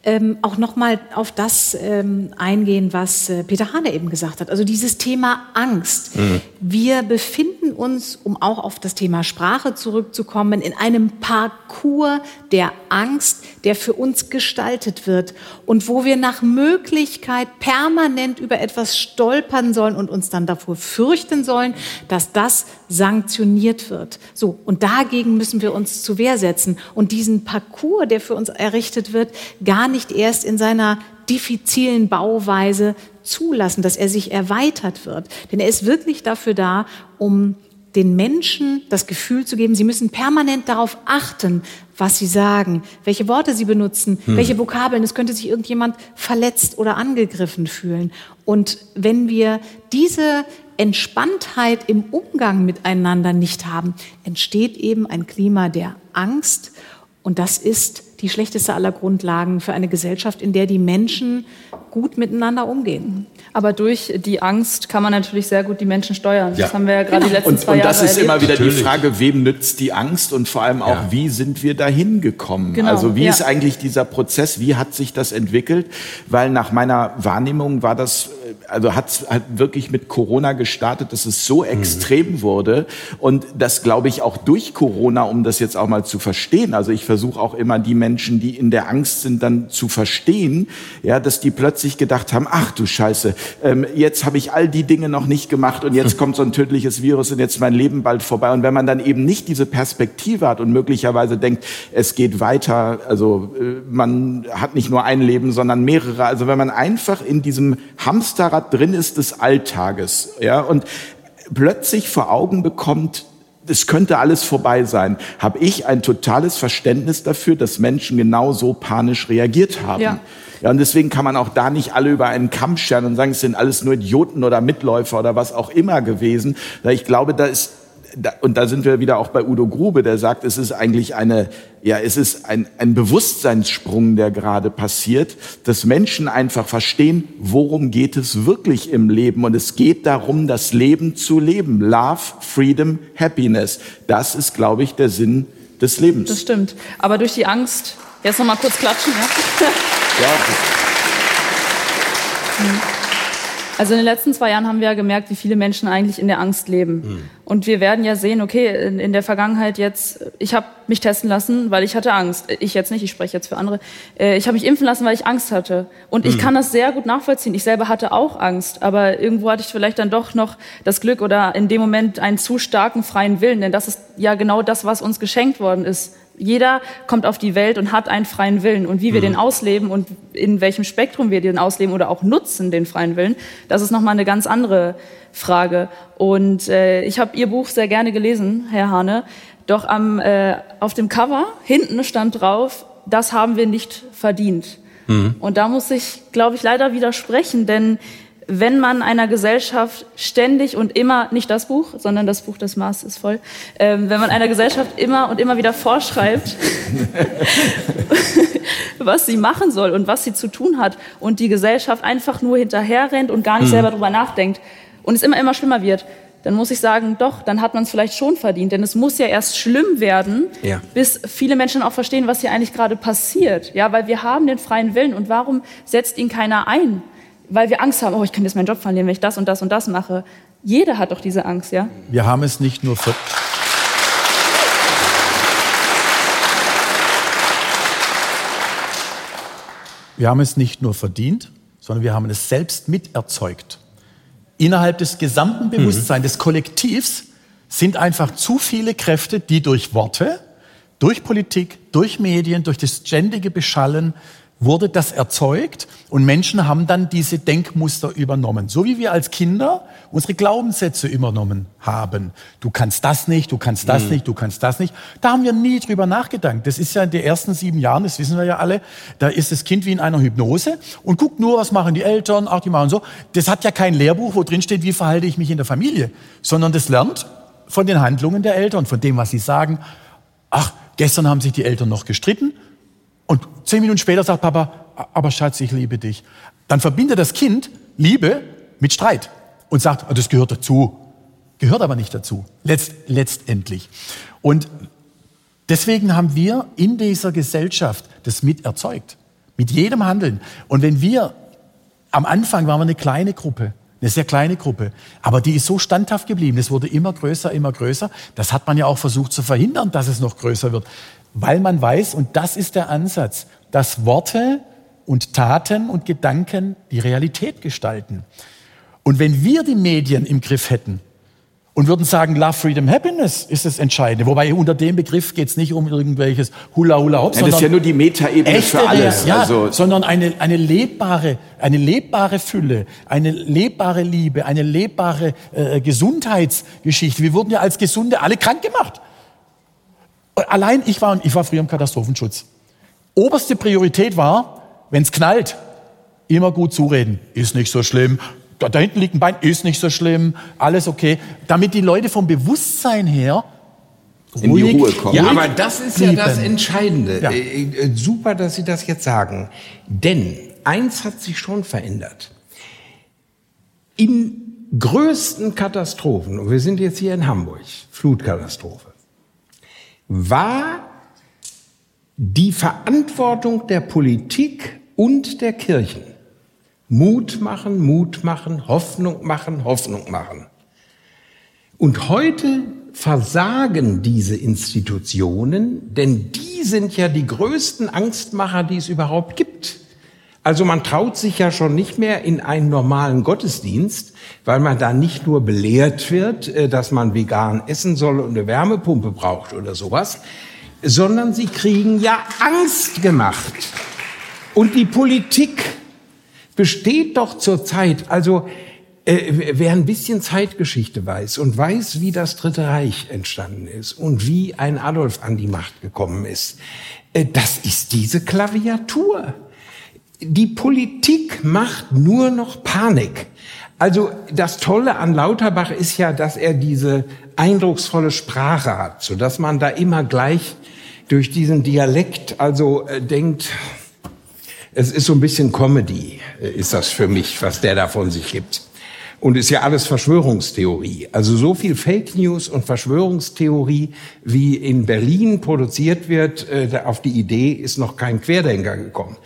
ähm, auch nochmal auf das ähm, eingehen, was äh, Peter Hane eben gesagt hat. Also dieses Thema Angst. Mhm. Wir befinden uns, um auch auf das Thema Sprache zurückzukommen, in einem Parcours der Angst, der für uns gestaltet wird und wo wir nach Möglichkeit permanent über etwas stolpern sollen und uns dann davor fürchten sollen, dass das sanktioniert wird. So, und dagegen müssen wir uns zu Wehr setzen und diesen Parcours, der für uns errichtet wird, gar nicht erst in seiner diffizilen Bauweise zulassen, dass er sich erweitert wird. Denn er ist wirklich dafür da, um den Menschen das Gefühl zu geben, sie müssen permanent darauf achten, was sie sagen, welche Worte sie benutzen, hm. welche Vokabeln. Es könnte sich irgendjemand verletzt oder angegriffen fühlen. Und wenn wir diese Entspanntheit im Umgang miteinander nicht haben, entsteht eben ein Klima der Angst Und das ist die schlechteste aller Grundlagen für eine Gesellschaft, in der die Menschen gut miteinander umgehen. Aber durch die Angst kann man natürlich sehr gut die Menschen steuern. Ja. Das haben wir ja gerade die letzten Und, zwei und Jahre das ist erlebt. immer wieder die Natürlich. Frage, wem nützt die Angst und vor allem auch, Ja. wie sind wir dahin gekommen? Genau, also wie ja. ist eigentlich dieser Prozess, wie hat sich das entwickelt? Weil nach meiner Wahrnehmung war das, äh, also hat hat wirklich mit Corona gestartet, dass es so extrem wurde und das glaube ich auch durch Corona, um das jetzt auch mal zu verstehen. Also ich versuche auch immer die Menschen, die in der Angst sind, dann zu verstehen, ja, dass die plötzlich gedacht haben, ach du Scheiße, ähm, jetzt habe ich all die Dinge noch nicht gemacht und jetzt kommt so ein tödliches Virus und jetzt ist mein Leben bald vorbei. Und wenn man dann eben nicht diese Perspektive hat und möglicherweise denkt, es geht weiter, also äh, man hat nicht nur ein Leben, sondern mehrere. Also wenn man einfach in diesem Hamsterrad drin ist des Alltages, ja, und plötzlich vor Augen bekommt, es könnte alles vorbei sein, habe ich ein totales Verständnis dafür, dass Menschen genau so panisch reagiert haben. Ja. Ja, und deswegen kann man auch da nicht alle über einen Kamm scheren und sagen, es sind alles nur Idioten oder Mitläufer oder was auch immer gewesen. Ich glaube, da ist, und da sind wir wieder auch bei Udo Grube, der sagt, es ist eigentlich eine, ja, es ist ein, ein Bewusstseinssprung, der gerade passiert, dass Menschen einfach verstehen, worum geht es wirklich im Leben. Und es geht darum, das Leben zu leben. Love, Freedom, Happiness. Das ist, glaube ich, der Sinn des Lebens. Das stimmt. Aber durch die Angst, jetzt noch mal kurz klatschen, ja? ja, Also in den letzten zwei Jahren haben wir ja gemerkt, wie viele Menschen eigentlich in der Angst leben. Und wir werden ja sehen, okay, in, in der Vergangenheit jetzt, ich habe mich testen lassen, weil ich hatte Angst. Ich jetzt nicht, ich spreche jetzt für andere. Äh, Ich habe mich impfen lassen, weil ich Angst hatte. Und ich kann das sehr gut nachvollziehen. Ich selber hatte auch Angst, aber irgendwo hatte ich vielleicht dann doch noch das Glück oder in dem Moment einen zu starken freien Willen, denn das ist ja genau das, was uns geschenkt worden ist. Jeder kommt auf die Welt und hat einen freien Willen. Und wie wir den ausleben und in welchem Spektrum wir den ausleben oder auch nutzen, den freien Willen, das ist nochmal eine ganz andere Frage. Und äh, ich habe Ihr Buch sehr gerne gelesen, Herr Hane. Doch am, äh, auf dem Cover hinten stand drauf, das haben wir nicht verdient. Und da muss ich, glaube ich, leider widersprechen, denn wenn man einer Gesellschaft ständig und immer, nicht das Buch, sondern das Buch des Mars ist voll, ähm, wenn man einer Gesellschaft immer und immer wieder vorschreibt, was sie machen soll und was sie zu tun hat und die Gesellschaft einfach nur hinterherrennt und gar nicht selber drüber nachdenkt und es immer, immer schlimmer wird, dann muss ich sagen, doch, dann hat man es vielleicht schon verdient. Denn es muss ja erst schlimm werden, Ja. bis viele Menschen auch verstehen, was hier eigentlich gerade passiert. Ja, weil wir haben den freien Willen und warum setzt ihn keiner ein? Weil wir Angst haben, oh, ich kann jetzt meinen Job verlieren, wenn ich das und das und das mache. Jeder hat doch diese Angst, ja? Wir haben es nicht nur für. Wir haben es nicht nur verdient, sondern wir haben es selbst miterzeugt. Innerhalb des gesamten Bewusstseins des Kollektivs sind einfach zu viele Kräfte, die durch Worte, durch Politik, durch Medien, durch das ständige Beschallen wurde das erzeugt und Menschen haben dann diese Denkmuster übernommen. So wie wir als Kinder unsere Glaubenssätze übernommen haben. Du kannst das nicht, du kannst das nicht, du kannst das nicht. Da haben wir nie drüber nachgedacht. Das ist ja in den ersten sieben Jahren, das wissen wir ja alle, da ist das Kind wie in einer Hypnose und guckt nur, was machen die Eltern, ach, die machen so. Das hat ja kein Lehrbuch, wo drin steht, wie verhalte ich mich in der Familie, sondern das lernt von den Handlungen der Eltern, von dem, was sie sagen. Ach, gestern haben sich die Eltern noch gestritten, und zehn Minuten später sagt Papa, aber Schatz, ich liebe dich. Dann verbindet das Kind Liebe mit Streit und sagt, "Ah, das gehört dazu. Gehört aber nicht dazu. Letzt, letztendlich. Und deswegen haben wir in dieser Gesellschaft das mit erzeugt. Mit jedem Handeln. Und wenn wir, am Anfang waren wir eine kleine Gruppe, eine sehr kleine Gruppe, aber die ist so standhaft geblieben. Es wurde immer größer, immer größer. Das hat man ja auch versucht zu verhindern, dass es noch größer wird. Weil man weiß, und das ist der Ansatz, dass Worte und Taten und Gedanken die Realität gestalten. Und wenn wir die Medien im Griff hätten und würden sagen, Love, Freedom, Happiness ist das Entscheidende, wobei unter dem Begriff geht es nicht um irgendwelches Hula Hula Hop, Ja, das ist ja nur die Metaebene für alles. Ja, also, sondern eine, eine lebbare, eine lebbare Fülle, eine lebbare Liebe, eine lebbare äh, Gesundheitsgeschichte. Wir wurden ja als Gesunde alle krank gemacht. Allein ich war, ich war früher im Katastrophenschutz. Oberste Priorität war, wenn es knallt, immer gut zureden. Ist nicht so schlimm. Da, da hinten liegt ein Bein, ist nicht so schlimm. Alles okay. Damit die Leute vom Bewusstsein her in die Ruhe kommen. Ja, aber das ist ja das blieben. Entscheidende. Ja. Äh, äh, super, dass Sie das jetzt sagen. Denn eins hat sich schon verändert. In größten Katastrophen, und wir sind jetzt hier in Hamburg, Flutkatastrophe, war die Verantwortung der Politik und der Kirchen. Mut machen, Mut machen, Hoffnung machen, Hoffnung machen. Und heute versagen diese Institutionen, denn die sind ja die größten Angstmacher, die es überhaupt gibt. Also man traut sich ja schon nicht mehr in einen normalen Gottesdienst, weil man da nicht nur belehrt wird, äh, dass man vegan essen soll und eine Wärmepumpe braucht oder sowas, sondern sie kriegen ja Angst gemacht. Und die Politik besteht doch zurzeit, also äh, wer ein bisschen Zeitgeschichte weiß und weiß, wie das Dritte Reich entstanden ist und wie ein Adolf an die Macht gekommen ist, äh, das ist diese Klaviatur. Die Politik macht nur noch Panik. Also das Tolle an Lauterbach ist ja, dass er diese eindrucksvolle Sprache hat, so dass man da immer gleich durch diesen Dialekt also äh, denkt, es ist so ein bisschen Comedy, äh, ist das für mich, was der da von sich gibt. Und ist ja alles Verschwörungstheorie. Also so viel Fake News und Verschwörungstheorie, wie in Berlin produziert wird, äh, auf die Idee ist noch kein Querdenker gekommen.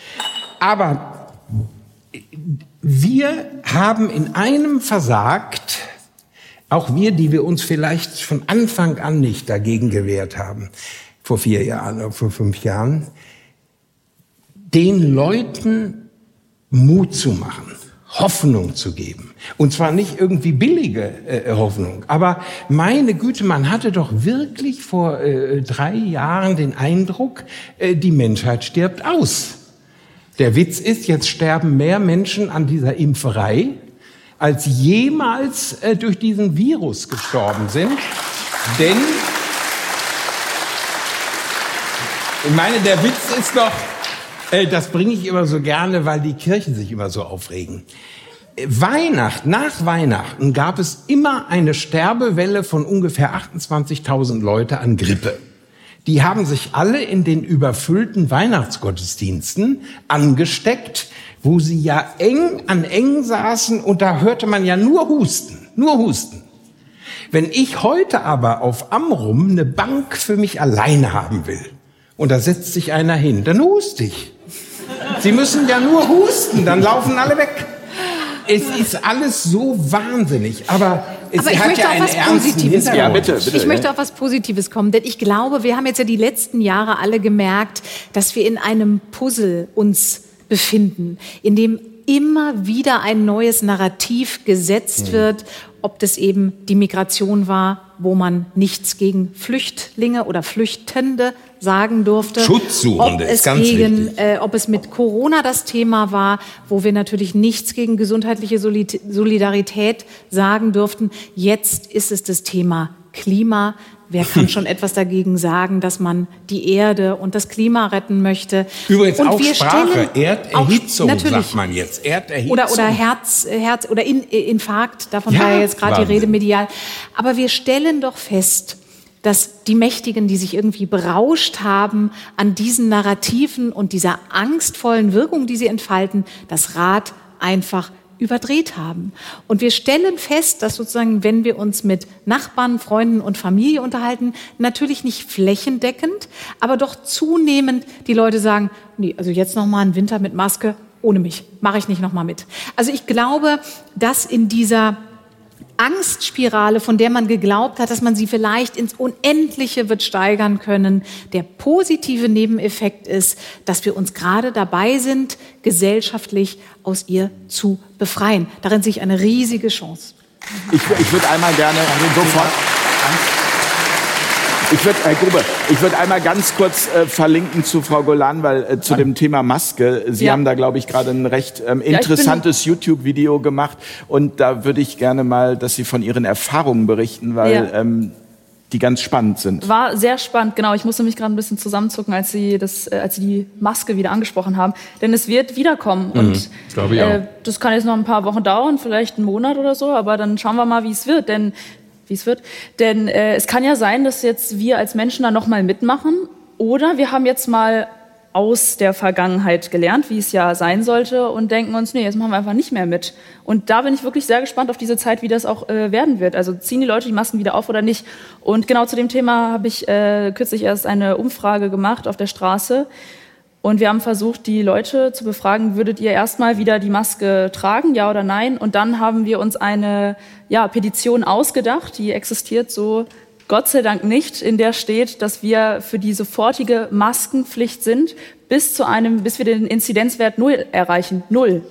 Aber wir haben in einem versagt, auch wir, die wir uns vielleicht von Anfang an nicht dagegen gewehrt haben, vor vier Jahren oder vor fünf Jahren, den Leuten Mut zu machen, Hoffnung zu geben. Und zwar nicht irgendwie billige äh, Hoffnung, aber meine Güte, man hatte doch wirklich vor äh, drei Jahren den Eindruck, äh, die Menschheit stirbt aus. Der Witz ist, jetzt sterben mehr Menschen an dieser Impferei, als jemals äh, durch diesen Virus gestorben sind. Denn ich meine, der Witz ist doch, äh, das bringe ich immer so gerne, weil die Kirchen sich immer so aufregen. Äh, Weihnacht, nach Weihnachten gab es immer eine Sterbewelle von ungefähr 28.000 Leute an Grippe. Die haben sich alle in den überfüllten Weihnachtsgottesdiensten angesteckt, wo sie ja eng an eng saßen und da hörte man ja nur Husten, nur Husten. Wenn ich heute aber auf Amrum eine Bank für mich alleine haben will und da setzt sich einer hin, dann huste ich. Sie müssen ja nur husten, dann laufen alle weg. Es ist alles so wahnsinnig, aber Aber ich möchte ja. Ja, bitte, bitte. Ich möchte auf was Positives kommen, denn ich glaube, wir haben jetzt ja die letzten Jahre alle gemerkt, dass wir in einem Puzzle uns befinden, in dem immer wieder ein neues Narrativ gesetzt wird, ob das eben die Migration war, wo man nichts gegen Flüchtlinge oder Flüchtende sagen durfte. Schutzsuchende ob ist es ganz gegen, wichtig. äh, ob es mit Corona das Thema war, wo wir natürlich nichts gegen gesundheitliche Solid- Solidarität sagen durften. Jetzt ist es das Thema Klima. Wer kann schon etwas dagegen sagen, dass man die Erde und das Klima retten möchte? Übrigens und auch wir Sprache, stellen Erderhitzung, auch, sagt man jetzt. Erderhitzung. Oder, oder Herz, Herz oder in, äh, Infarkt, davon Ja, war ja jetzt gerade die. Rede medial. Aber wir stellen doch fest, dass die Mächtigen, die sich irgendwie berauscht haben an diesen Narrativen und dieser angstvollen Wirkung, die sie entfalten, das Rad einfach überdreht haben. Und wir stellen fest, dass sozusagen, wenn wir uns mit Nachbarn, Freunden und Familie unterhalten, natürlich nicht flächendeckend, aber doch zunehmend die Leute sagen, nee, also jetzt noch mal ein Winter mit Maske ohne mich, mache ich nicht noch mal mit. Also ich glaube, dass in dieser Angstspirale, von der man geglaubt hat, dass man sie vielleicht ins Unendliche wird steigern können. Der positive Nebeneffekt ist, dass wir uns gerade dabei sind, gesellschaftlich aus ihr zu befreien. Darin sehe ich eine riesige Chance. Ich, ich würde einmal gerne sofort. Ich würde, Herr Grube, ich würde einmal ganz kurz äh, verlinken zu Frau Golan, weil äh, zu dem Thema Maske. Sie Ja. haben da, glaube ich, gerade ein recht ähm, interessantes YouTube-Video gemacht und da würde ich gerne mal, dass Sie von Ihren Erfahrungen berichten, weil Ja. ähm, die ganz spannend sind. War sehr spannend, genau. Ich musste mich gerade ein bisschen zusammenzucken, als Sie, das, äh, als Sie die Maske wieder angesprochen haben. Denn es wird wiederkommen. Und glaub ich äh, auch. das kann jetzt noch ein paar Wochen dauern, vielleicht einen Monat oder so, aber dann schauen wir mal, wie es wird. Denn wie es wird. Denn äh, es kann ja sein, dass jetzt wir als Menschen da nochmal mitmachen oder wir haben jetzt mal aus der Vergangenheit gelernt, wie es ja sein sollte und denken uns, nee, jetzt machen wir einfach nicht mehr mit. Und da bin ich wirklich sehr gespannt auf diese Zeit, wie das auch äh, werden wird. Also ziehen die Leute die Masken wieder auf oder nicht? Und genau zu dem Thema habe ich äh, kürzlich erst eine Umfrage gemacht auf der Straße. Und wir haben versucht, die Leute zu befragen, würdet ihr erstmal wieder die Maske tragen, ja oder nein? Und dann haben wir uns eine ja, Petition ausgedacht, die existiert so Gott sei Dank nicht, in der steht, dass wir für die sofortige Maskenpflicht sind, bis zu einem, bis wir den Inzidenzwert null erreichen. Null.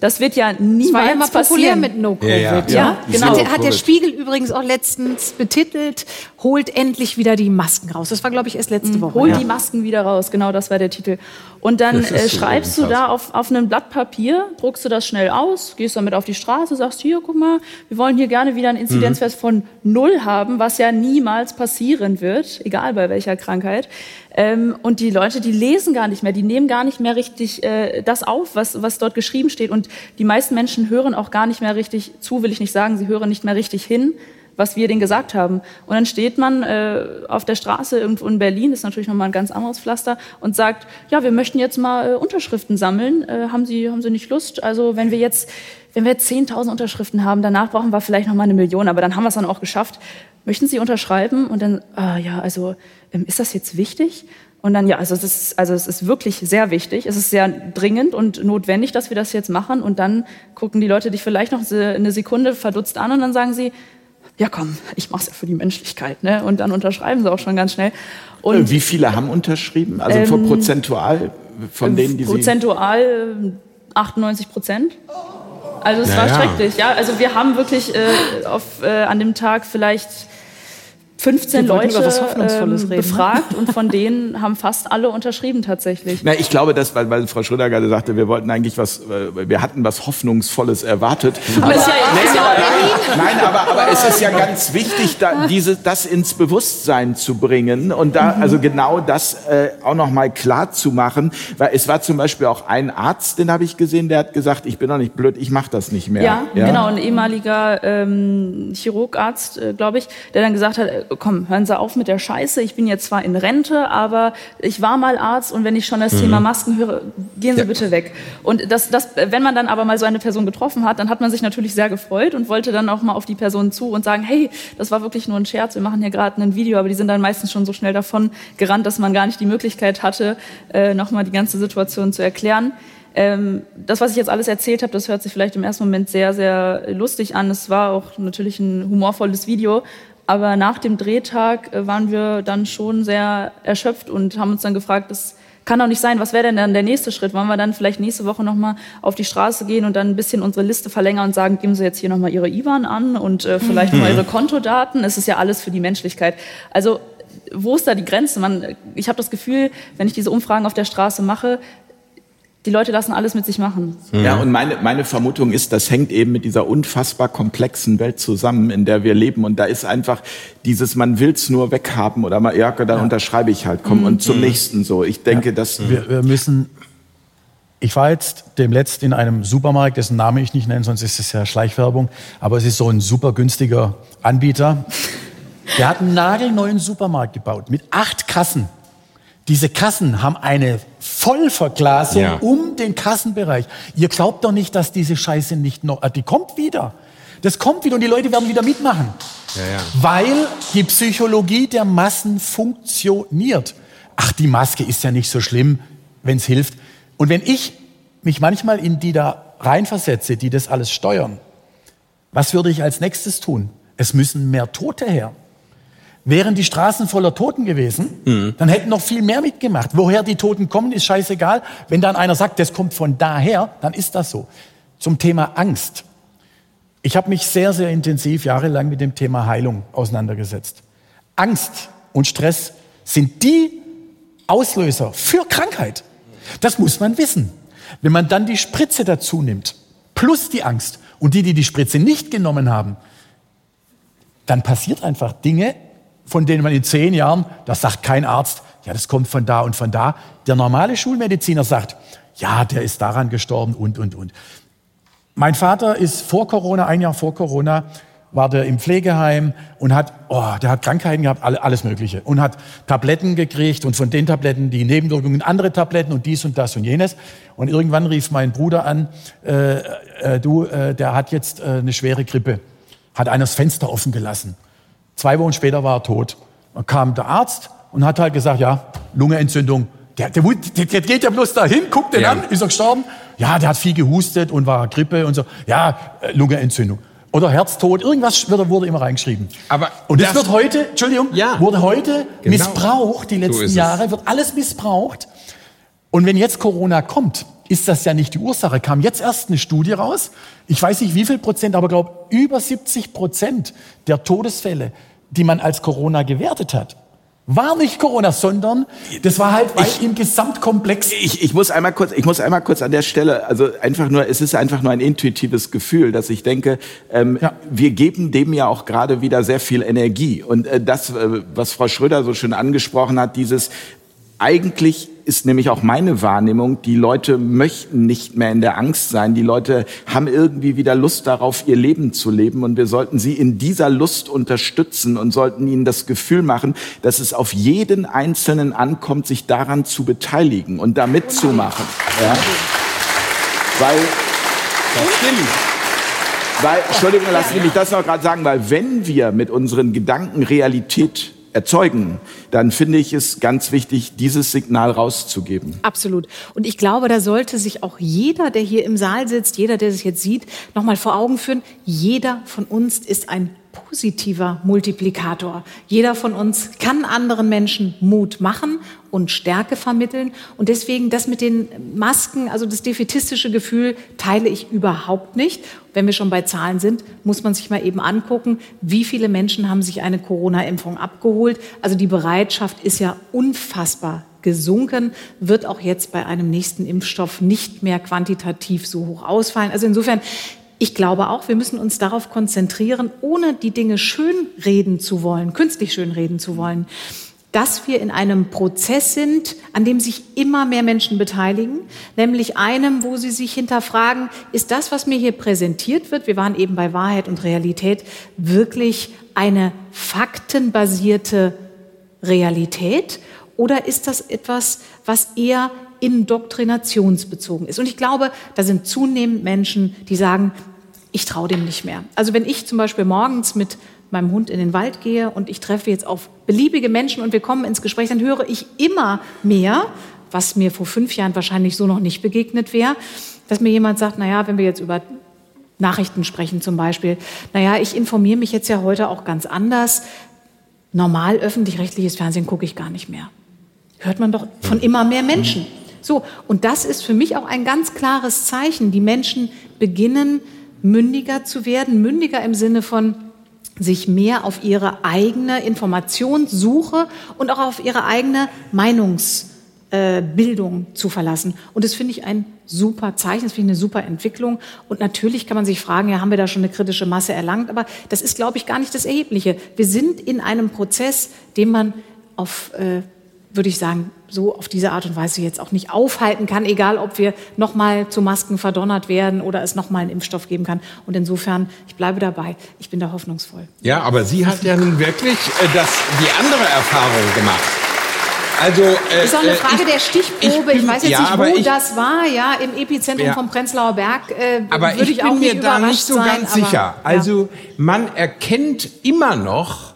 Das wird ja niemals das war ja mal populär mit No-Covid. Ja, ja. ja, genau. Hat, hat, der Spiegel übrigens auch letztens betitelt, holt endlich wieder die Masken raus. Das war, glaube ich, erst letzte mhm. Woche. Holt ja. die Masken wieder raus, genau das war der Titel. Und dann äh, schreibst du da auf, auf einem Blatt Papier, druckst du das schnell aus, gehst damit auf die Straße, sagst, hier, guck mal, wir wollen hier gerne wieder einen Inzidenzwert mhm. von null haben, was ja niemals passieren wird, egal bei welcher Krankheit. Ähm, und die Leute, die lesen gar nicht mehr, die nehmen gar nicht mehr richtig äh, das auf, was, was dort geschrieben steht. Und die meisten Menschen hören auch gar nicht mehr richtig zu, will ich nicht sagen, sie hören nicht mehr richtig hin, was wir denen gesagt haben. Und dann steht man äh, auf der Straße irgendwo in Berlin, das ist natürlich nochmal ein ganz anderes Pflaster, und sagt, ja, wir möchten jetzt mal äh, Unterschriften sammeln. Äh, haben, Sie, haben Sie nicht Lust? Also wenn wir jetzt, wenn wir 10.000 Unterschriften haben, danach brauchen wir vielleicht nochmal eine Million, aber dann haben wir es dann auch geschafft. Möchten Sie unterschreiben? Und dann, ah, ja, also ähm, ist das jetzt wichtig? Und dann, ja, also es, ist, also es ist wirklich sehr wichtig, es ist sehr dringend und notwendig, dass wir das jetzt machen. Und dann gucken die Leute dich vielleicht noch eine Sekunde verdutzt an und dann sagen sie, ja komm, ich mach's ja für die Menschlichkeit. Ne? Und dann unterschreiben sie auch schon ganz schnell. Und, äh, Wie viele haben unterschrieben? Also ähm, prozentual von denen, die Prozentual 98 äh, Prozent. Also es ja, war schrecklich, ja. Also wir haben wirklich äh, auf, äh, an dem Tag vielleicht 15 Leute ähm, befragt und von denen haben fast alle unterschrieben tatsächlich. Na, ich glaube, dass, weil, weil Frau Schröder gerade sagte, wir wollten eigentlich was, äh, wir hatten was Hoffnungsvolles erwartet. Aber, ja, aber nein, aber, aber es ist ja ganz wichtig, da, diese, das ins Bewusstsein zu bringen und da mhm. also genau das äh, auch noch mal klar zu machen, weil es war zum Beispiel auch ein Arzt, den habe ich gesehen, der hat gesagt, ich bin doch nicht blöd, ich mache das nicht mehr. Ja, ja, genau, ein ehemaliger ähm, Chirurgarzt, äh, glaube ich, der dann gesagt hat, komm, hören Sie auf mit der Scheiße. Ich bin jetzt zwar in Rente, aber ich war mal Arzt und wenn ich schon das mhm. Thema Masken höre, gehen Sie ja. bitte weg. Und das, das, wenn man dann aber mal so eine Person getroffen hat, dann hat man sich natürlich sehr gefreut und wollte dann auch mal auf die Person zu und sagen, hey, das war wirklich nur ein Scherz, wir machen hier gerade ein Video, aber die sind dann meistens schon so schnell davon gerannt, dass man gar nicht die Möglichkeit hatte, äh, nochmal die ganze Situation zu erklären. Ähm, das, was ich jetzt alles erzählt habe, das hört sich vielleicht im ersten Moment sehr, sehr lustig an. Es war auch natürlich ein humorvolles Video, aber nach dem Drehtag äh, waren wir dann schon sehr erschöpft und haben uns dann gefragt, das kann doch nicht sein, was wäre denn dann der nächste Schritt? Wollen wir dann vielleicht nächste Woche nochmal auf die Straße gehen und dann ein bisschen unsere Liste verlängern und sagen, geben Sie jetzt hier nochmal Ihre IBAN an und äh, vielleicht mhm. mal Ihre Kontodaten? Es ist ja alles für die Menschlichkeit. Also wo ist da die Grenze? Man, ich habe das Gefühl, wenn ich diese Umfragen auf der Straße mache, die Leute lassen alles mit sich machen. Ja, und meine, meine Vermutung ist, das hängt eben mit dieser unfassbar komplexen Welt zusammen, in der wir leben. Und da ist einfach dieses, man will's nur weghaben oder mal, ja, dann ja. unterschreibe ich halt, komm, mhm. und zum mhm. nächsten so. Ich denke, ja. dass... Wir, wir müssen, ich war jetzt demletzt in einem Supermarkt, dessen Name ich nicht nenne, sonst ist es ja Schleichwerbung, aber es ist so ein super günstiger Anbieter. Der hat einen nagelneuen Supermarkt gebaut mit acht Kassen. Diese Kassen haben eine Vollverglasung ja. um den Kassenbereich. Ihr glaubt doch nicht, dass diese Scheiße nicht noch, äh, die kommt wieder. Das kommt wieder und die Leute werden wieder mitmachen. Ja, ja. Weil die Psychologie der Massen funktioniert. Ach, die Maske ist ja nicht so schlimm, wenn es hilft. Und wenn ich mich manchmal in die da reinversetze, die das alles steuern, was würde ich als nächstes tun? Es müssen mehr Tote her. Wären die Straßen voller Toten gewesen, mhm. dann hätten noch viel mehr mitgemacht. Woher die Toten kommen, ist scheißegal. Wenn dann einer sagt, das kommt von daher, dann ist das so. Zum Thema Angst. Ich habe mich sehr, sehr intensiv jahrelang mit dem Thema Heilung auseinandergesetzt. Angst und Stress sind die Auslöser für Krankheit. Das muss man wissen. Wenn man dann die Spritze dazu nimmt, plus die Angst, und die, die die Spritze nicht genommen haben, dann passiert einfach Dinge, von denen man in zehn Jahren, das sagt kein Arzt, ja, das kommt von da und von da. Der normale Schulmediziner sagt, ja, der ist daran gestorben und, und, und. Mein Vater ist vor Corona, ein Jahr vor Corona, war der im Pflegeheim und hat, oh, der hat Krankheiten gehabt, alles Mögliche. Und hat Tabletten gekriegt und von den Tabletten die Nebenwirkungen andere Tabletten und dies und das und jenes. Und irgendwann rief mein Bruder an, äh, äh, du, äh, der hat jetzt äh, eine schwere Grippe. Hat einer das Fenster offen gelassen. Zwei Wochen später war er tot. Dann kam der Arzt und hat halt gesagt, ja, Lungenentzündung. Der, der, der, geht ja bloß dahin, guckt den ja. an, ist er gestorben? Ja, der hat viel gehustet und war Grippe und so. Ja, äh, Lungenentzündung oder Herztod, irgendwas wurde, wurde immer reingeschrieben. Aber und das, das, wird heute, Entschuldigung, ja, wurde heute genau. missbraucht, die letzten so Jahre, wird alles missbraucht. Und wenn jetzt Corona kommt, ist das ja nicht die Ursache. Kam jetzt erst eine Studie raus, ich weiß nicht wie viel Prozent, aber glaube über 70 Prozent der Todesfälle, die man als Corona gewertet hat, war nicht Corona, sondern das war halt ich, im Gesamtkomplex. Ich, ich muss einmal kurz, ich muss einmal kurz an der Stelle, also einfach nur, es ist einfach nur ein intuitives Gefühl, dass ich denke, ähm, ja. wir geben dem ja auch gerade wieder sehr viel Energie und äh, das, äh, was Frau Schröder so schön angesprochen hat, dieses eigentlich ist nämlich auch meine Wahrnehmung, die Leute möchten nicht mehr in der Angst sein. Die Leute haben irgendwie wieder Lust darauf, ihr Leben zu leben. Und wir sollten sie in dieser Lust unterstützen und sollten ihnen das Gefühl machen, dass es auf jeden Einzelnen ankommt, sich daran zu beteiligen und da mitzumachen. Ja? Weil, das stimmt. Weil, Entschuldigung, lassen Sie mich das noch gerade sagen, weil wenn wir mit unseren Gedanken Realität erzeugen, dann finde ich es ganz wichtig, dieses Signal rauszugeben. Absolut. Und ich glaube, da sollte sich auch jeder, der hier im Saal sitzt, jeder, der sich jetzt sieht, nochmal vor Augen führen, jeder von uns ist ein positiver Multiplikator. Jeder von uns kann anderen Menschen Mut machen und Stärke vermitteln. Und deswegen das mit den Masken, also das defetistische Gefühl, teile ich überhaupt nicht. Wenn wir schon bei Zahlen sind, muss man sich mal eben angucken, wie viele Menschen haben sich eine Corona-Impfung abgeholt. Also die Bereitschaft ist ja unfassbar gesunken, wird auch jetzt bei einem nächsten Impfstoff nicht mehr quantitativ so hoch ausfallen. Also insofern, ich glaube auch, wir müssen uns darauf konzentrieren, ohne die Dinge schön reden zu wollen, künstlich schön reden zu wollen, dass wir in einem Prozess sind, an dem sich immer mehr Menschen beteiligen, nämlich einem, wo sie sich hinterfragen, ist das, was mir hier präsentiert wird, wir waren eben bei Wahrheit und Realität, wirklich eine faktenbasierte Realität oder ist das etwas, was eher indoktrinationsbezogen ist? Und ich glaube, da sind zunehmend Menschen, die sagen, ich traue dem nicht mehr. Also wenn ich zum Beispiel morgens mit meinem Hund in den Wald gehe und ich treffe jetzt auf beliebige Menschen und wir kommen ins Gespräch, dann höre ich immer mehr, was mir vor fünf Jahren wahrscheinlich so noch nicht begegnet wäre, dass mir jemand sagt, naja, wenn wir jetzt über Nachrichten sprechen zum Beispiel, naja, ich informiere mich jetzt ja heute auch ganz anders. Normal öffentlich-rechtliches Fernsehen gucke ich gar nicht mehr. Hört man doch von immer mehr Menschen. So, und das ist für mich auch ein ganz klares Zeichen. Die Menschen beginnen mündiger zu werden, mündiger im Sinne von, sich mehr auf ihre eigene Informationssuche und auch auf ihre eigene Meinungsbildung äh, zu verlassen. Und das finde ich ein super Zeichen, das finde ich eine super Entwicklung. Und natürlich kann man sich fragen, ja, haben wir da schon eine kritische Masse erlangt? Aber das ist, glaube ich, gar nicht das Erhebliche. Wir sind in einem Prozess, den man auf äh, würde ich sagen, so auf diese Art und Weise jetzt auch nicht aufhalten kann, egal ob wir nochmal zu Masken verdonnert werden oder es nochmal einen Impfstoff geben kann. Und insofern, ich bleibe dabei, ich bin da hoffnungsvoll. Ja, aber sie hat ja nun wirklich äh, das, die andere Erfahrung gemacht. Also, äh, ist auch eine äh, Frage ich, der Stichprobe. Ich, bin, ich weiß jetzt ja, nicht, wo ich, das war, ja, im Epizentrum ja, vom Prenzlauer Berg. Äh, aber ich, bin mir da nicht so sein, ganz sicher. Aber, also man erkennt immer noch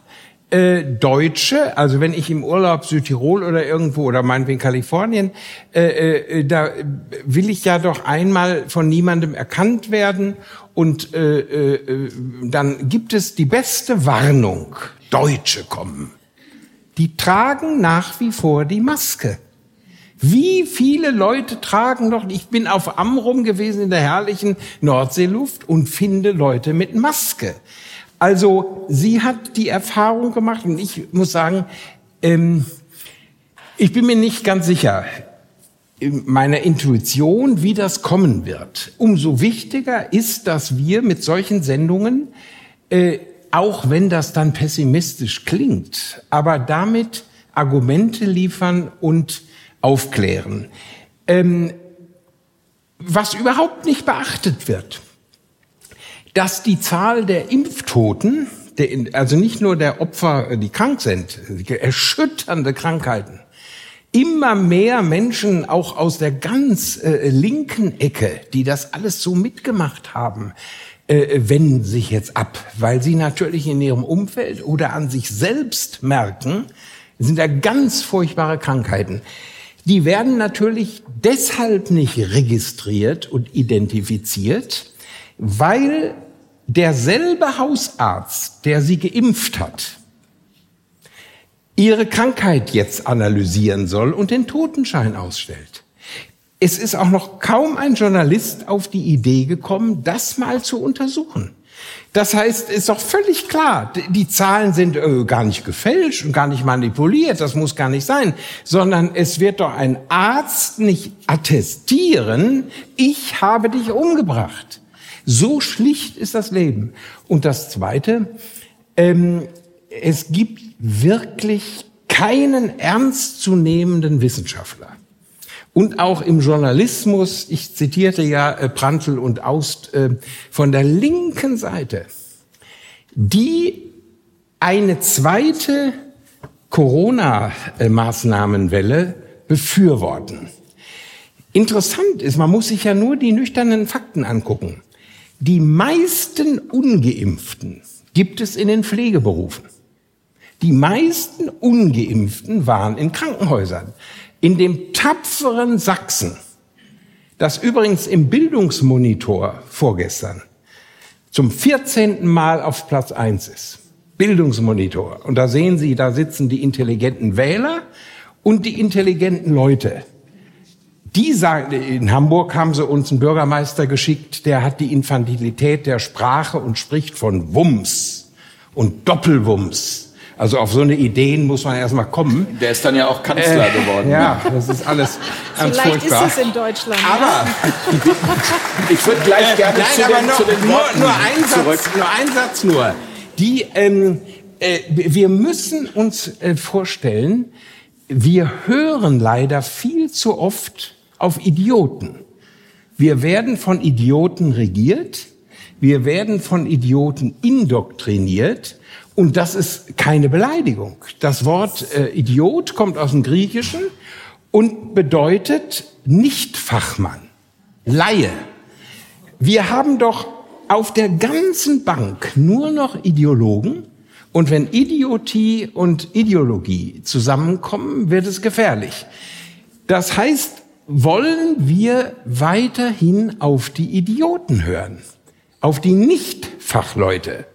äh, Deutsche, also wenn ich im Urlaub Südtirol oder irgendwo oder meinetwegen Kalifornien, äh, äh, da will ich ja doch einmal von niemandem erkannt werden und äh, äh, dann gibt es die beste Warnung. Deutsche kommen. Die tragen nach wie vor die Maske. Wie viele Leute tragen noch, ich bin auf Amrum gewesen in der herrlichen Nordseeluft und finde Leute mit Maske. Also sie hat die Erfahrung gemacht und ich muss sagen, ähm, ich bin mir nicht ganz sicher meiner Intuition, wie das kommen wird. Umso wichtiger ist, dass wir mit solchen Sendungen, äh, auch wenn das dann pessimistisch klingt, aber damit Argumente liefern und aufklären. Ähm, was überhaupt nicht beachtet wird, dass die Zahl der Impftoten, also nicht nur der Opfer, die krank sind, erschütternde Krankheiten, immer mehr Menschen auch aus der ganz äh, linken Ecke, die das alles so mitgemacht haben, äh, wenden sich jetzt ab, weil sie natürlich in ihrem Umfeld oder an sich selbst merken, sind da ganz furchtbare Krankheiten. Die werden natürlich deshalb nicht registriert und identifiziert, weil derselbe Hausarzt, der sie geimpft hat, ihre Krankheit jetzt analysieren soll und den Totenschein ausstellt. Es ist auch noch kaum ein Journalist auf die Idee gekommen, das mal zu untersuchen. Das heißt, ist doch völlig klar, die Zahlen sind äh, gar nicht gefälscht und gar nicht manipuliert, das muss gar nicht sein, sondern es wird doch ein Arzt nicht attestieren, ich habe dich umgebracht. So schlicht ist das Leben. Und das Zweite, ähm, es gibt wirklich keinen ernstzunehmenden Wissenschaftler. Und auch im Journalismus, ich zitierte ja äh, Prantl und Aust äh, von der linken Seite, die eine zweite Corona-Maßnahmenwelle befürworten. Interessant ist, man muss sich ja nur die nüchternen Fakten angucken. Die meisten ungeimpften gibt es in den Pflegeberufen. Die meisten ungeimpften waren in Krankenhäusern. In dem tapferen Sachsen, das übrigens im Bildungsmonitor vorgestern zum 14. Mal auf Platz eins ist. Bildungsmonitor. Und da sehen Sie, da sitzen die intelligenten Wähler und die intelligenten Leute. Die sagen, in Hamburg haben sie uns einen Bürgermeister geschickt, der hat die Infantilität der Sprache und spricht von Wumms und Doppelwumms. Also auf so eine Ideen muss man erstmal kommen. Der ist dann ja auch Kanzler äh, geworden. Ja, das ist alles ganz Vielleicht furchtbar. ist es in Deutschland. aber Ich würde gleich gerne Nein, zu, aber den, noch, zu den nur, nur ein zurück. Satz, nur ein Satz nur. Die, ähm, äh, wir müssen uns äh, vorstellen, wir hören leider viel zu oft auf Idioten. Wir werden von Idioten regiert, wir werden von Idioten indoktriniert und das ist keine Beleidigung. Das Wort äh, Idiot kommt aus dem Griechischen und bedeutet Nichtfachmann, Laie. Wir haben doch auf der ganzen Bank nur noch Ideologen. Und wenn Idiotie und Ideologie zusammenkommen, wird es gefährlich. Das heißt, wollen wir weiterhin auf die Idioten hören, auf die Nicht-Fachleute?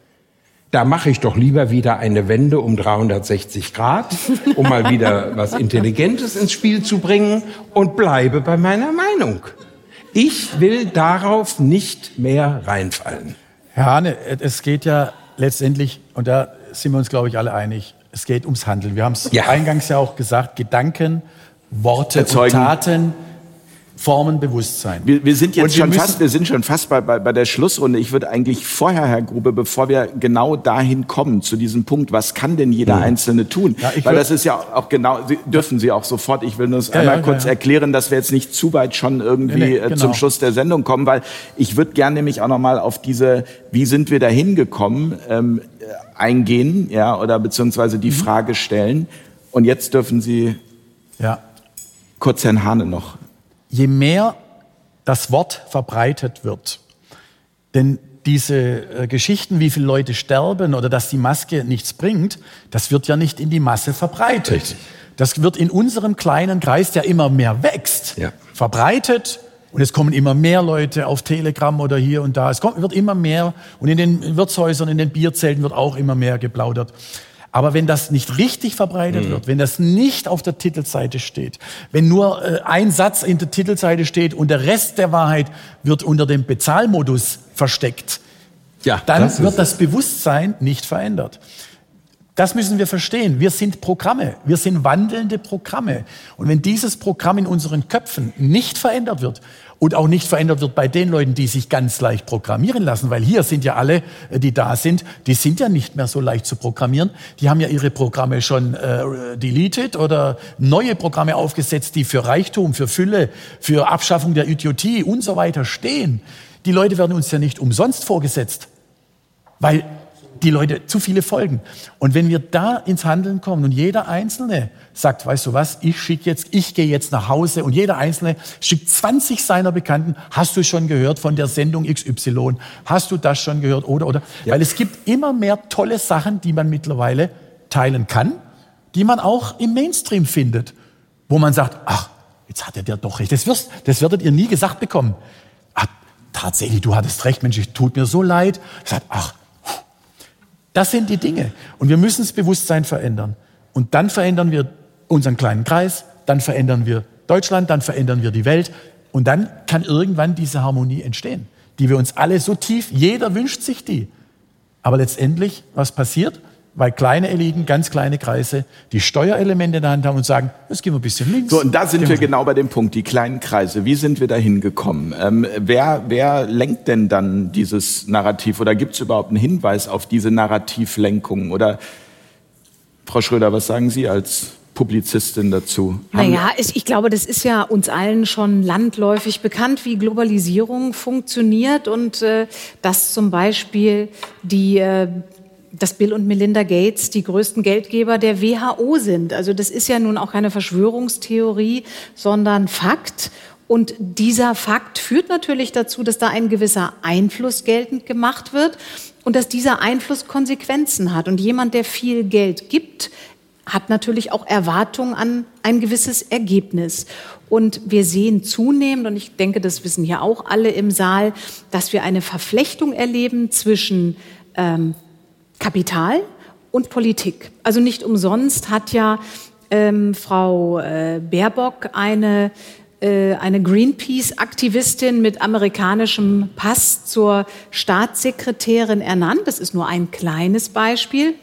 Da mache ich doch lieber wieder eine Wende um 360 Grad, um mal wieder was Intelligentes ins Spiel zu bringen und bleibe bei meiner Meinung. Ich will darauf nicht mehr reinfallen. Herr Hane, es geht ja letztendlich, und da sind wir uns, glaube ich, alle einig, es geht ums Handeln. Wir haben es Ja. eingangs ja auch gesagt, Gedanken, Worte Erzeugen. und Taten formen Bewusstsein. Wir, wir sind jetzt wir schon fast, wir sind schon fast bei, bei, bei der Schlussrunde. Ich würde eigentlich vorher, Herr Grube, bevor wir genau dahin kommen, zu diesem Punkt, was kann denn jeder Einzelne tun? Ja, Weil das ist ja auch genau, Sie, dürfen Sie auch sofort, ich will nur Ja, einmal ja, kurz ja, ja. erklären, dass wir jetzt nicht zu weit schon irgendwie Nee, nee, äh, genau. zum Schluss der Sendung kommen, weil ich würde gerne nämlich auch nochmal auf diese, wie sind wir da hingekommen, ähm, äh, eingehen, ja, oder beziehungsweise Mhm. die Frage stellen. Und jetzt dürfen Sie Ja. Kurz Herrn Hane noch je mehr das Wort verbreitet wird, denn diese äh, Geschichten, wie viele Leute sterben oder dass die Maske nichts bringt, das wird ja nicht in die Masse verbreitet. Richtig. Das wird in unserem kleinen Kreis, der immer mehr wächst, Ja. verbreitet. Und es kommen immer mehr Leute auf Telegram oder hier und da. Es kommt, wird immer mehr. Und in den Wirtshäusern, in den Bierzelten wird auch immer mehr geplaudert. Aber wenn das nicht richtig verbreitet wird, wenn das nicht auf der Titelseite steht, wenn nur äh, ein Satz in der Titelseite steht und der Rest der Wahrheit wird unter dem Bezahlmodus versteckt, Ja, dann das wird das Bewusstsein nicht verändert. Das müssen wir verstehen. Wir sind Programme. Wir sind wandelnde Programme. Und wenn dieses Programm in unseren Köpfen nicht verändert wird und auch nicht verändert wird bei den Leuten, die sich ganz leicht programmieren lassen, weil hier sind ja alle, äh, die da sind, die sind ja nicht mehr so leicht zu programmieren. Die haben ja ihre Programme schon äh, deleted oder neue Programme aufgesetzt, die für Reichtum, für Fülle, für Abschaffung der Idiotie und so weiter stehen. Die Leute werden uns ja nicht umsonst vorgesetzt, weil die Leute zu viele folgen. Und wenn wir da ins Handeln kommen und jeder Einzelne sagt, weißt du was, ich schicke jetzt, ich gehe jetzt nach Hause und jeder Einzelne schickt 20 seiner Bekannten, hast du schon gehört von der Sendung XY, hast du das schon gehört oder oder, ja. weil es gibt immer mehr tolle Sachen, die man mittlerweile teilen kann, die man auch im Mainstream findet, wo man sagt, ach, jetzt hat er der doch recht. Das, wirst, das werdet ihr nie gesagt bekommen. Ach, tatsächlich, du hattest recht, Mensch, es tut mir so leid. Sagt, ach, das sind die Dinge. Und wir müssen das Bewusstsein verändern. Und dann verändern wir unseren kleinen Kreis, dann verändern wir Deutschland, dann verändern wir die Welt. Und dann kann irgendwann diese Harmonie entstehen, die wir uns alle so tief, jeder wünscht sich die. Aber letztendlich, was passiert? Weil kleine Eliten, ganz kleine Kreise die Steuerelemente in der Hand haben und sagen, jetzt gehen wir ein bisschen links. So, und da sind wir genau bei dem Punkt, die kleinen Kreise. Wie sind wir da hingekommen? Ähm, wer, wer lenkt denn dann dieses Narrativ oder gibt es überhaupt einen Hinweis auf diese Narrativlenkung? Oder Frau Schröder, was sagen Sie als Publizistin dazu? Naja, ich glaube, das ist ja uns allen schon landläufig bekannt, wie Globalisierung funktioniert und äh, dass zum Beispiel die äh, dass Bill und Melinda Gates die größten Geldgeber der WHO sind. Also das ist ja nun auch keine Verschwörungstheorie, sondern Fakt. Und dieser Fakt führt natürlich dazu, dass da ein gewisser Einfluss geltend gemacht wird und dass dieser Einfluss Konsequenzen hat. Und jemand, der viel Geld gibt, hat natürlich auch Erwartungen an ein gewisses Ergebnis. Und wir sehen zunehmend, und ich denke, das wissen hier auch alle im Saal, dass wir eine Verflechtung erleben zwischen ähm, Kapital und Politik. Also nicht umsonst hat ja ähm, Frau äh, Baerbock eine äh, eine Greenpeace-Aktivistin mit amerikanischem Pass zur Staatssekretärin ernannt. Das ist nur ein kleines Beispiel.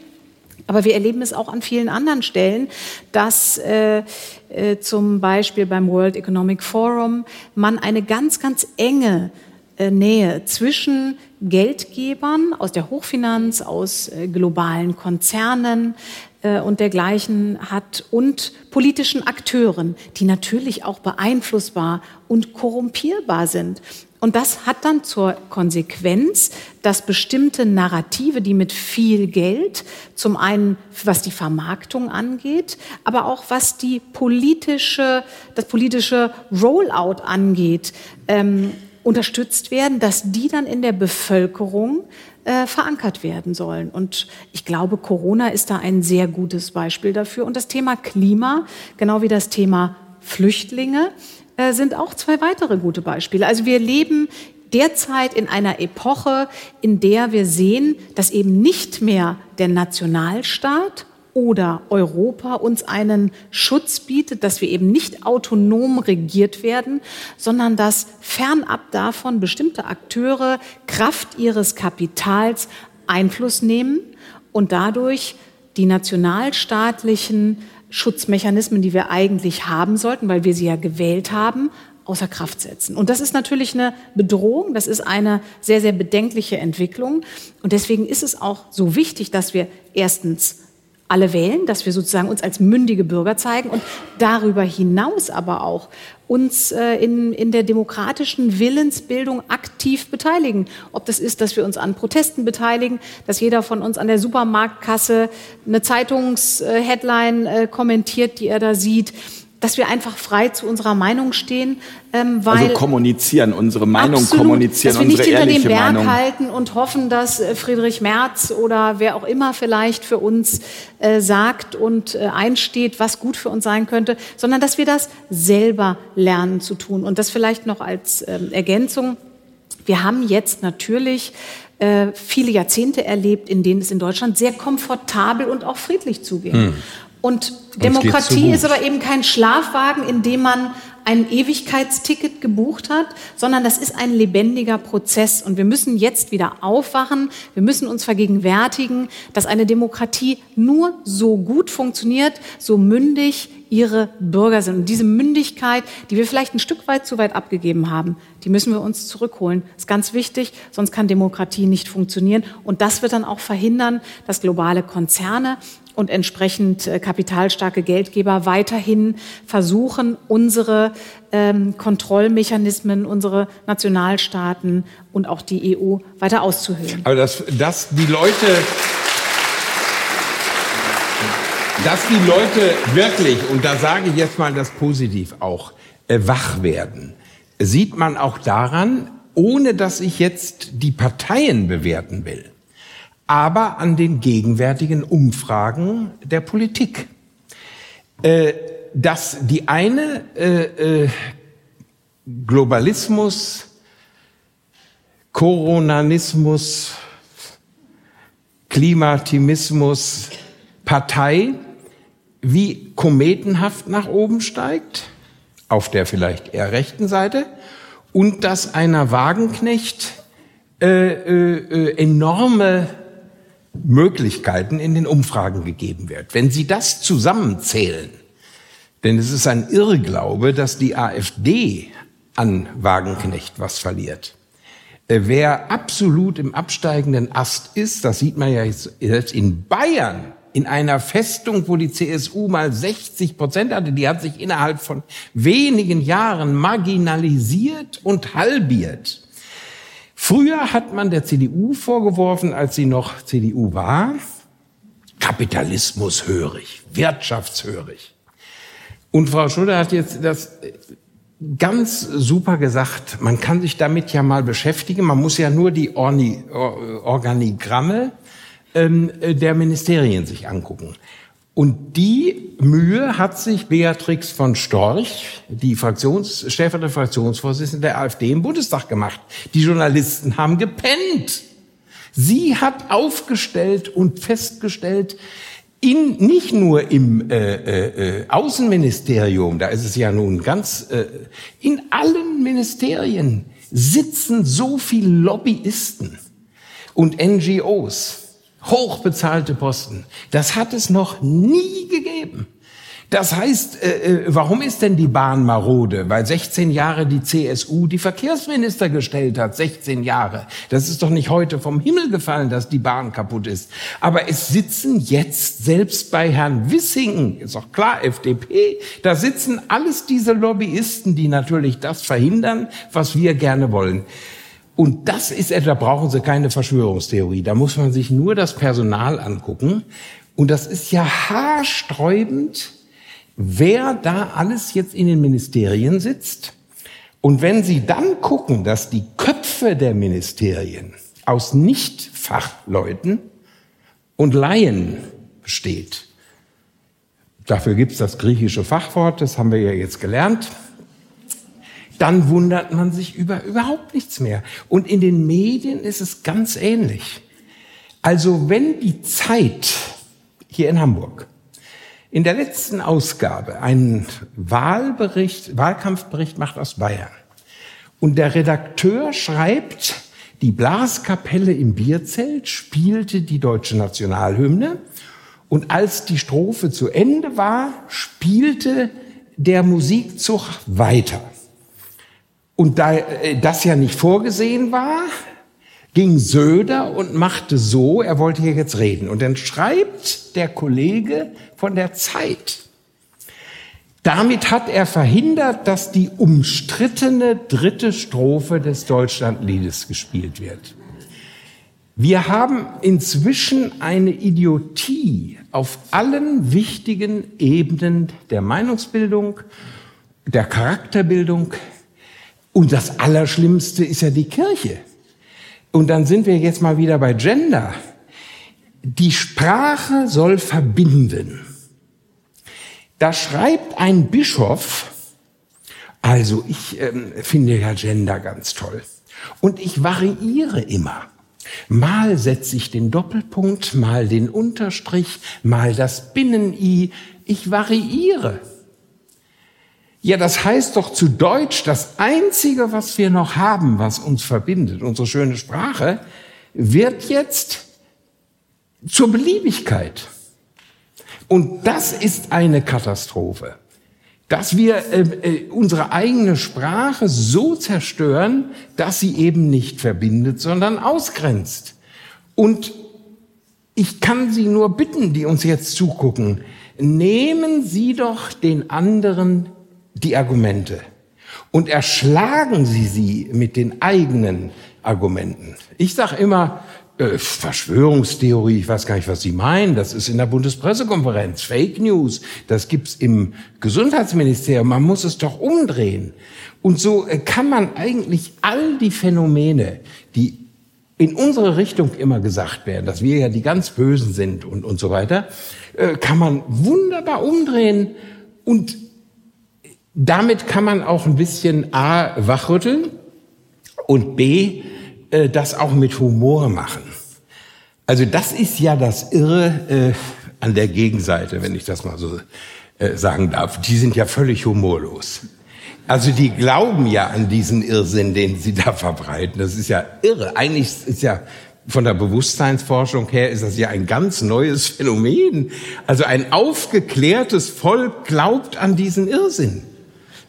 Aber wir erleben es auch an vielen anderen Stellen, dass äh, äh, zum Beispiel beim World Economic Forum man eine ganz, ganz enge Nähe zwischen Geldgebern aus der Hochfinanz, aus äh, globalen Konzernen äh, und dergleichen hat und politischen Akteuren, die natürlich auch beeinflussbar und korrumpierbar sind. Und das hat dann zur Konsequenz, dass bestimmte Narrative, die mit viel Geld, zum einen was die Vermarktung angeht, aber auch was die politische, das politische Rollout angeht, ähm, unterstützt werden, dass die dann in der Bevölkerung äh, verankert werden sollen. Und ich glaube, Corona ist da ein sehr gutes Beispiel dafür. Und das Thema Klima, genau wie das Thema Flüchtlinge, äh, sind auch zwei weitere gute Beispiele. Also wir leben derzeit in einer Epoche, in der wir sehen, dass eben nicht mehr der Nationalstaat oder Europa uns einen Schutz bietet, dass wir eben nicht autonom regiert werden, sondern dass fernab davon bestimmte Akteure Kraft ihres Kapitals Einfluss nehmen und dadurch die nationalstaatlichen Schutzmechanismen, die wir eigentlich haben sollten, weil wir sie ja gewählt haben, außer Kraft setzen. Und das ist natürlich eine Bedrohung, das ist eine sehr, sehr bedenkliche Entwicklung. Und deswegen ist es auch so wichtig, dass wir erstens alle wählen, dass wir sozusagen uns als mündige Bürger zeigen und darüber hinaus aber auch uns äh, in, in der demokratischen Willensbildung aktiv beteiligen. Ob das ist, dass wir uns an Protesten beteiligen, dass jeder von uns an der Supermarktkasse eine Zeitungsheadline äh, kommentiert, die er da sieht, dass wir einfach frei zu unserer Meinung stehen, ähm, weil also kommunizieren, unsere Meinung absolut, kommunizieren, dass wir nicht unsere hinter dem Berg Meinung. halten und hoffen, dass äh, Friedrich Merz oder wer auch immer vielleicht für uns äh, sagt und äh, einsteht, was gut für uns sein könnte, sondern dass wir das selber lernen zu tun. Und das vielleicht noch als ähm, Ergänzung. Wir haben jetzt natürlich äh, viele Jahrzehnte erlebt, in denen es in Deutschland sehr komfortabel und auch friedlich zugeht. Hm. Und Demokratie ist aber eben kein Schlafwagen, in dem man ein Ewigkeitsticket gebucht hat, sondern das ist ein lebendiger Prozess. Und wir müssen jetzt wieder aufwachen. Wir müssen uns vergegenwärtigen, dass eine Demokratie nur so gut funktioniert, so mündig ihre Bürger sind. Und diese Mündigkeit, die wir vielleicht ein Stück weit zu weit abgegeben haben, die müssen wir uns zurückholen. Das ist ganz wichtig, sonst kann Demokratie nicht funktionieren. Und das wird dann auch verhindern, dass globale Konzerne und entsprechend äh, kapitalstarke Geldgeber weiterhin versuchen, unsere ähm, Kontrollmechanismen, unsere Nationalstaaten und auch die EU weiter auszuhöhlen. Aber dass, dass die Leute dass die Leute wirklich, und da sage ich jetzt mal das positiv auch, äh, wach werden, sieht man auch daran, ohne dass ich jetzt die Parteien bewerten will, aber an den gegenwärtigen Umfragen der Politik. Äh, dass die eine äh, äh, Globalismus, Coronanismus, Klimatimismus, Partei wie kometenhaft nach oben steigt, auf der vielleicht eher rechten Seite, und dass einer Wagenknecht äh, äh, äh, enorme Möglichkeiten in den Umfragen gegeben wird. Wenn Sie das zusammenzählen, denn es ist ein Irrglaube, dass die AfD an Wagenknecht was verliert. Äh, wer absolut im absteigenden Ast ist, das sieht man ja jetzt in Bayern, in einer Festung, wo die CSU mal 60 Prozent hatte, die hat sich innerhalb von wenigen Jahren marginalisiert und halbiert. Früher hat man der CDU vorgeworfen, als sie noch CDU war, Kapitalismus hörig, wirtschaftshörig. Und Frau Schröder hat jetzt das ganz super gesagt, man kann sich damit ja mal beschäftigen, man muss ja nur die Orni Organigramme ähm, der Ministerien sich angucken. Und die Mühe hat sich Beatrix von Storch, die Fraktions, stellvertretende Fraktionsvorsitzende der AfD im Bundestag gemacht. Die Journalisten haben gepennt. Sie hat aufgestellt und festgestellt, in, nicht nur im äh, äh, äh, Außenministerium, da ist es ja nun ganz, äh, in allen Ministerien sitzen so viele Lobbyisten und NGOs hochbezahlte Posten. Das hat es noch nie gegeben. Das heißt, äh, äh warum ist denn die Bahn marode? Weil 16 Jahre die CSU die Verkehrsminister gestellt hat. 16 Jahre. Das ist doch nicht heute vom Himmel gefallen, dass die Bahn kaputt ist. Aber es sitzen jetzt selbst bei Herrn Wissingen, ist doch klar, FDP, da sitzen alles diese Lobbyisten, die natürlich das verhindern, was wir gerne wollen. Und das ist etwa, brauchen Sie keine Verschwörungstheorie. Da muss man sich nur das Personal angucken. Und das ist ja haarsträubend, wer da alles jetzt in den Ministerien sitzt. Und wenn Sie dann gucken, dass die Köpfe der Ministerien aus Nicht-Fachleuten und Laien besteht, dafür gibt's das griechische Fachwort, das haben wir ja jetzt gelernt, dann wundert man sich über überhaupt nichts mehr. Und in den Medien ist es ganz ähnlich. Also wenn die Zeit hier in Hamburg in der letzten Ausgabe einen Wahlbericht, Wahlkampfbericht macht aus Bayern und der Redakteur schreibt, die Blaskapelle im Bierzelt spielte die deutsche Nationalhymne und als die Strophe zu Ende war, spielte der Musikzug weiter. Und da äh, das ja nicht vorgesehen war, ging Söder und machte so, er wollte hier jetzt reden. Und dann schreibt der Kollege von der Zeit, damit hat er verhindert, dass die umstrittene dritte Strophe des Deutschlandliedes gespielt wird. Wir haben inzwischen eine Idiotie auf allen wichtigen Ebenen der Meinungsbildung, der Charakterbildung, und das Allerschlimmste ist ja die Kirche. Und dann sind wir jetzt mal wieder bei Gender. Die Sprache soll verbinden. Da schreibt ein Bischof, also ich ähm, finde ja Gender ganz toll. Und ich variiere immer. Mal setze ich den Doppelpunkt, mal den Unterstrich, mal das Binnen-I. Ich variiere. Ja, das heißt doch zu Deutsch, das Einzige, was wir noch haben, was uns verbindet, unsere schöne Sprache, wird jetzt zur Beliebigkeit. Und das ist eine Katastrophe, dass wir äh, äh, unsere eigene Sprache so zerstören, dass sie eben nicht verbindet, sondern ausgrenzt. Und Ich kann Sie nur bitten, die uns jetzt zugucken, nehmen Sie doch den anderen die Argumente und erschlagen Sie sie mit den eigenen Argumenten. Ich sage immer, äh, Verschwörungstheorie, ich weiß gar nicht, was Sie meinen. Das ist in der Bundespressekonferenz. Fake News, das gibt's im Gesundheitsministerium. Man muss es doch umdrehen. Und so äh, kann man eigentlich all die Phänomene, die in unsere Richtung immer gesagt werden, dass wir ja die ganz Bösen sind und, und so weiter, äh, kann man wunderbar umdrehen und damit kann man auch ein bisschen A, wachrütteln und B, äh, das auch mit Humor machen. Also das ist ja das Irre äh, an der Gegenseite, wenn ich das mal so äh, sagen darf. Die sind ja völlig humorlos. Also die glauben ja an diesen Irrsinn, den sie da verbreiten. Das ist ja irre. Eigentlich ist ja von der Bewusstseinsforschung her ist das ja ein ganz neues Phänomen. Also ein aufgeklärtes Volk glaubt an diesen Irrsinn.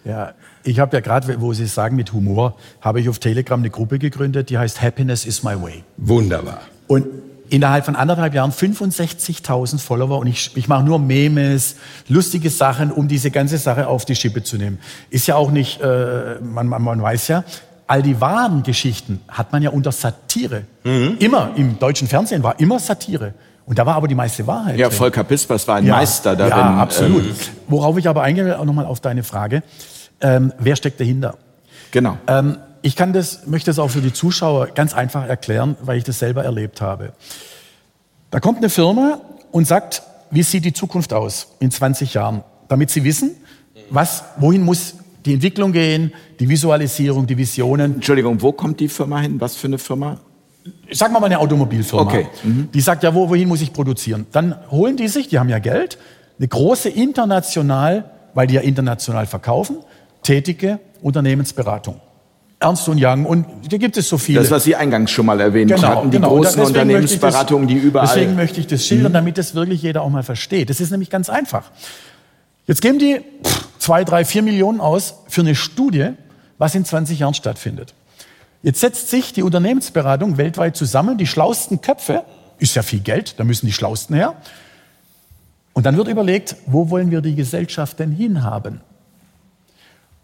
Ja, ich habe ja gerade, wo Sie sagen mit Humor, habe ich auf Telegram eine Gruppe gegründet, die heißt Happiness is my way. Wunderbar. Und innerhalb von anderthalb Jahren 65.000 Follower und ich, ich mache nur Memes, lustige Sachen, um diese ganze Sache auf die Schippe zu nehmen. Ist ja auch nicht, äh, man, man, man weiß ja, all die wahren Geschichten hat man ja unter Satire. Mhm. Immer im deutschen Fernsehen war immer Satire. Und da war aber die meiste Wahrheit. Ja, Volker Pispers war ein ja, Meister darin. Ja, absolut. Ähm, Worauf ich aber eingehe, auch nochmal auf deine Frage. Ähm, wer steckt dahinter? Genau. Ähm, ich kann das, möchte das auch für die Zuschauer ganz einfach erklären, weil ich das selber erlebt habe. Da kommt eine Firma und sagt, wie sieht die Zukunft aus in 20 Jahren, damit sie wissen, was, wohin muss die Entwicklung gehen, die Visualisierung, die Visionen. Entschuldigung, wo kommt die Firma hin? Was für eine Firma? Sagen wir mal eine Automobilfirma. Okay. Mhm. Die sagt ja, wo, wohin muss ich produzieren? Dann holen die sich, die haben ja Geld, eine große international, weil die ja international verkaufen, tätige Unternehmensberatung. Ernst und Young und da gibt es so viele. Das, was Sie eingangs schon mal erwähnt genau, hatten, die genau. großen Unternehmensberatungen, das, die überall. Deswegen möchte ich das schildern, mhm. damit das wirklich jeder auch mal versteht. Das ist nämlich ganz einfach. Jetzt geben die zwei, drei, vier Millionen aus für eine Studie, was in 20 Jahren stattfindet. Jetzt setzt sich die Unternehmensberatung weltweit zusammen, die schlausten Köpfe, ist ja viel Geld, da müssen die schlausten her. Und dann wird überlegt, wo wollen wir die Gesellschaft denn hinhaben?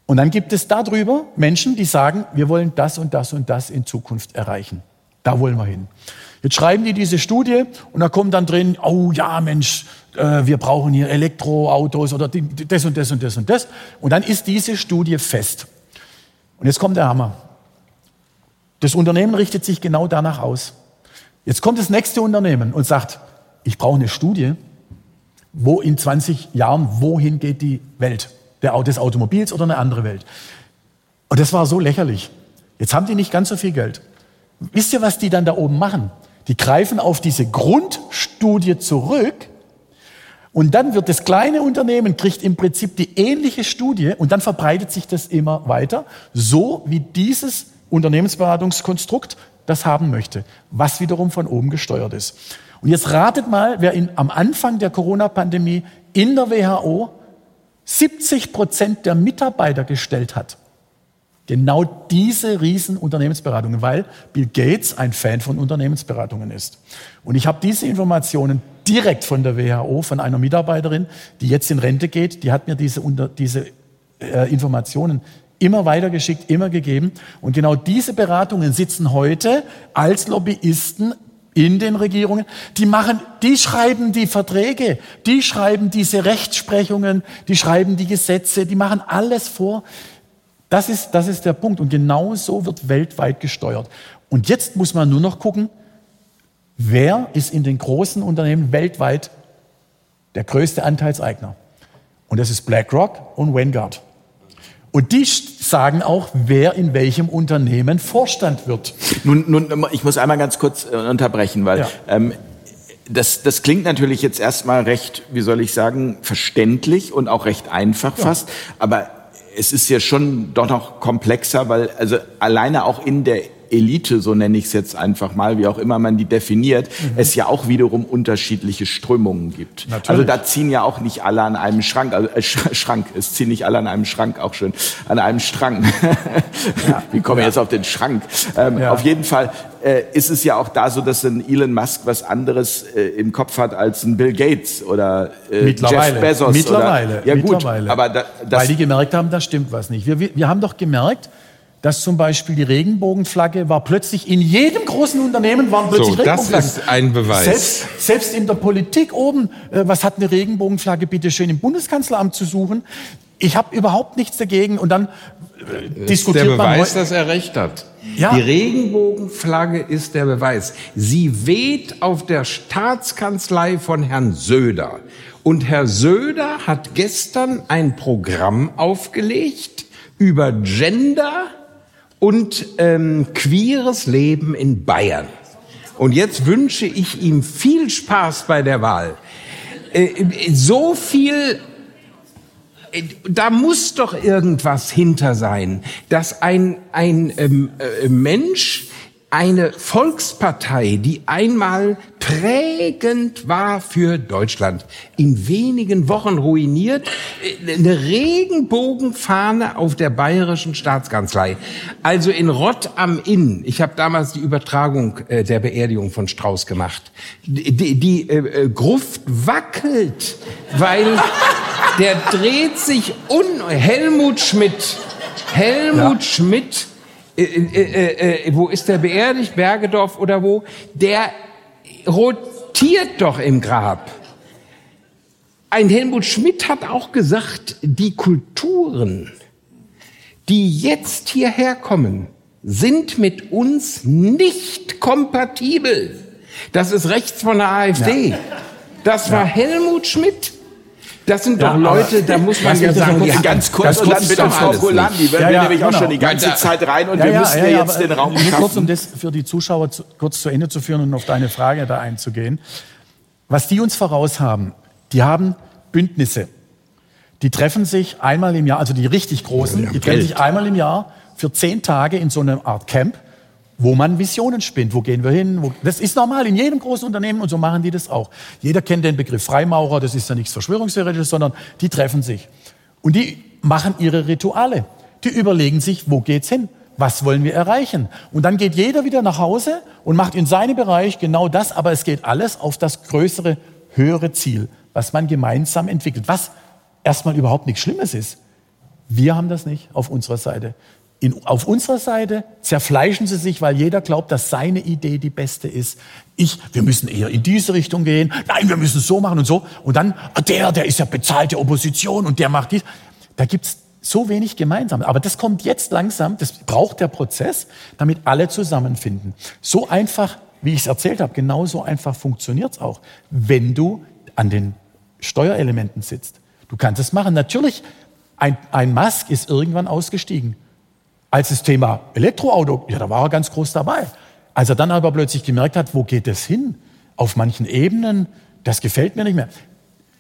Und dann gibt es darüber Menschen, die sagen, wir wollen das und das und das in Zukunft erreichen. Da wollen wir hin. Jetzt schreiben die diese Studie und da kommt dann drin, oh ja, Mensch, äh, wir brauchen hier Elektroautos oder das und das und das und das. Und dann ist diese Studie fest. Und jetzt kommt der Hammer. Das Unternehmen richtet sich genau danach aus. Jetzt kommt das nächste Unternehmen und sagt, ich brauche eine Studie, wo in 20 Jahren, wohin geht die Welt? Der, des Automobils oder eine andere Welt. Und das war so lächerlich. Jetzt haben die nicht ganz so viel Geld. Wisst ihr, was die dann da oben machen? Die greifen auf diese Grundstudie zurück und dann wird das kleine Unternehmen, kriegt im Prinzip die ähnliche Studie und dann verbreitet sich das immer weiter, so wie dieses Unternehmensberatungskonstrukt das haben möchte, was wiederum von oben gesteuert ist. Und jetzt ratet mal, wer in, am Anfang der Corona-Pandemie in der WHO 70 Prozent der Mitarbeiter gestellt hat. Genau diese riesen Unternehmensberatungen, weil Bill Gates ein Fan von Unternehmensberatungen ist. Und ich habe diese Informationen direkt von der WHO, von einer Mitarbeiterin, die jetzt in Rente geht, die hat mir diese, diese äh, Informationen immer weitergeschickt, immer gegeben. Und genau diese Beratungen sitzen heute als Lobbyisten in den Regierungen, die machen, die schreiben die Verträge, die schreiben diese Rechtsprechungen, die schreiben die Gesetze, die machen alles vor. Das ist, das ist der Punkt. Und genau so wird weltweit gesteuert. Und jetzt muss man nur noch gucken, wer ist in den großen Unternehmen weltweit der größte Anteilseigner? Und das ist BlackRock und Vanguard. Und die sagen auch, wer in welchem Unternehmen Vorstand wird. Nun, nun ich muss einmal ganz kurz äh, unterbrechen, weil ja. ähm, das, das klingt natürlich jetzt erstmal recht, wie soll ich sagen, verständlich und auch recht einfach ja. fast. Aber es ist ja schon doch noch komplexer, weil also alleine auch in der Elite, so nenne ich es jetzt einfach mal, wie auch immer man die definiert, mhm. es ja auch wiederum unterschiedliche Strömungen gibt. Natürlich. Also da ziehen ja auch nicht alle an einem Schrank, also äh, Schrank, es ziehen nicht alle an einem Schrank, auch schön, an einem Strang. Ja. wie komme ich ja. jetzt auf den Schrank? Ähm, ja. Auf jeden Fall, äh, ist es ja auch da so, dass ein Elon Musk was anderes äh, im Kopf hat als ein Bill Gates oder äh. Jeff Bezos. Mittlerweile. Oder, ja gut, Mittlerweile. aber da, das, Weil die gemerkt haben, da stimmt was nicht. Wir, wir, wir haben doch gemerkt, dass zum Beispiel die Regenbogenflagge war plötzlich in jedem großen Unternehmen waren plötzlich So, das Regenbogenflaggen. ist ein Beweis. Selbst, selbst in der Politik oben, äh, was hat eine Regenbogenflagge bitte schön im Bundeskanzleramt zu suchen? Ich habe überhaupt nichts dagegen und dann äh, Das diskutiert der man Beweis, heu- dass er recht hat. Ja. Die Regenbogenflagge ist der Beweis. Sie weht auf der Staatskanzlei von Herrn Söder. Und Herr Söder hat gestern ein Programm aufgelegt über Gender und ähm, queeres Leben in Bayern. Und jetzt wünsche ich ihm viel Spaß bei der Wahl. Äh, so viel da muss doch irgendwas hinter sein, dass ein, ein ähm, äh, Mensch eine Volkspartei, die einmal prägend war für Deutschland, in wenigen Wochen ruiniert, eine Regenbogenfahne auf der bayerischen Staatskanzlei. Also in Rott am Inn, ich habe damals die Übertragung äh, der Beerdigung von Strauß gemacht, die, die, äh, äh, Gruft wackelt, weil der dreht sich un Helmut Schmidt. Helmut Schmidt, äh, äh, äh, wo ist der beerdigt? Bergedorf oder wo? Der rotiert doch im Grab. Ein Helmut Schmidt hat auch gesagt, die Kulturen, die jetzt hierher kommen, sind mit uns nicht kompatibel. Das ist rechts von der AfD. Das war Helmut Schmidt. Das sind Ja, doch aber- Leute, da muss man ja sagen, die kurz- ganz kurz Ganz und kurz dann bitte Frau nicht. wir Ja, ja, nämlich auch genau. schon die ganze Weiter. Zeit rein und wir müssen ja, jetzt den Raum nur kurz, schaffen. um das für die Zuschauer zu, kurz zu Ende zu führen und auf deine Frage da einzugehen. Was die uns voraus haben, die haben Bündnisse. Die treffen sich einmal im Jahr, also die richtig großen, die treffen sich einmal im Jahr für zehn Tage in so einer Art Camp, wo man Visionen spinnt. Wo gehen wir hin? Wo, das ist normal in jedem großen Unternehmen und so machen die das auch. Jeder kennt den Begriff Freimaurer, das ist ja nichts Verschwörungstheoretisches, sondern die treffen sich. Und die machen ihre Rituale. Die überlegen sich, wo geht's hin? Was wollen wir erreichen? Und dann geht jeder wieder nach Hause und macht in seinem Bereich genau das, aber es geht alles auf das größere, höhere Ziel, was man gemeinsam entwickelt. Was erstmal überhaupt nichts Schlimmes ist. Wir haben das nicht auf unserer Seite. In, auf unserer Seite zerfleischen sie sich, weil jeder glaubt, dass seine Idee die beste ist. Ich, wir müssen eher in diese Richtung gehen. Nein, wir müssen es so machen und so. Und dann, ah, der, der ist ja bezahlte Opposition und der macht dies. Da gibt's so wenig gemeinsam. Aber das kommt jetzt langsam. Das braucht der Prozess, damit alle zusammenfinden. So einfach, wie ich es erzählt habe, genau so einfach funktioniert's auch, wenn du an den Steuerelementen sitzt. Du kannst es machen. Natürlich, ein, ein Musk ist irgendwann ausgestiegen. Als das Thema Elektroauto, ja, da war er ganz groß dabei. Als er dann aber plötzlich gemerkt hat, wo geht es hin? Auf manchen Ebenen, das gefällt mir nicht mehr.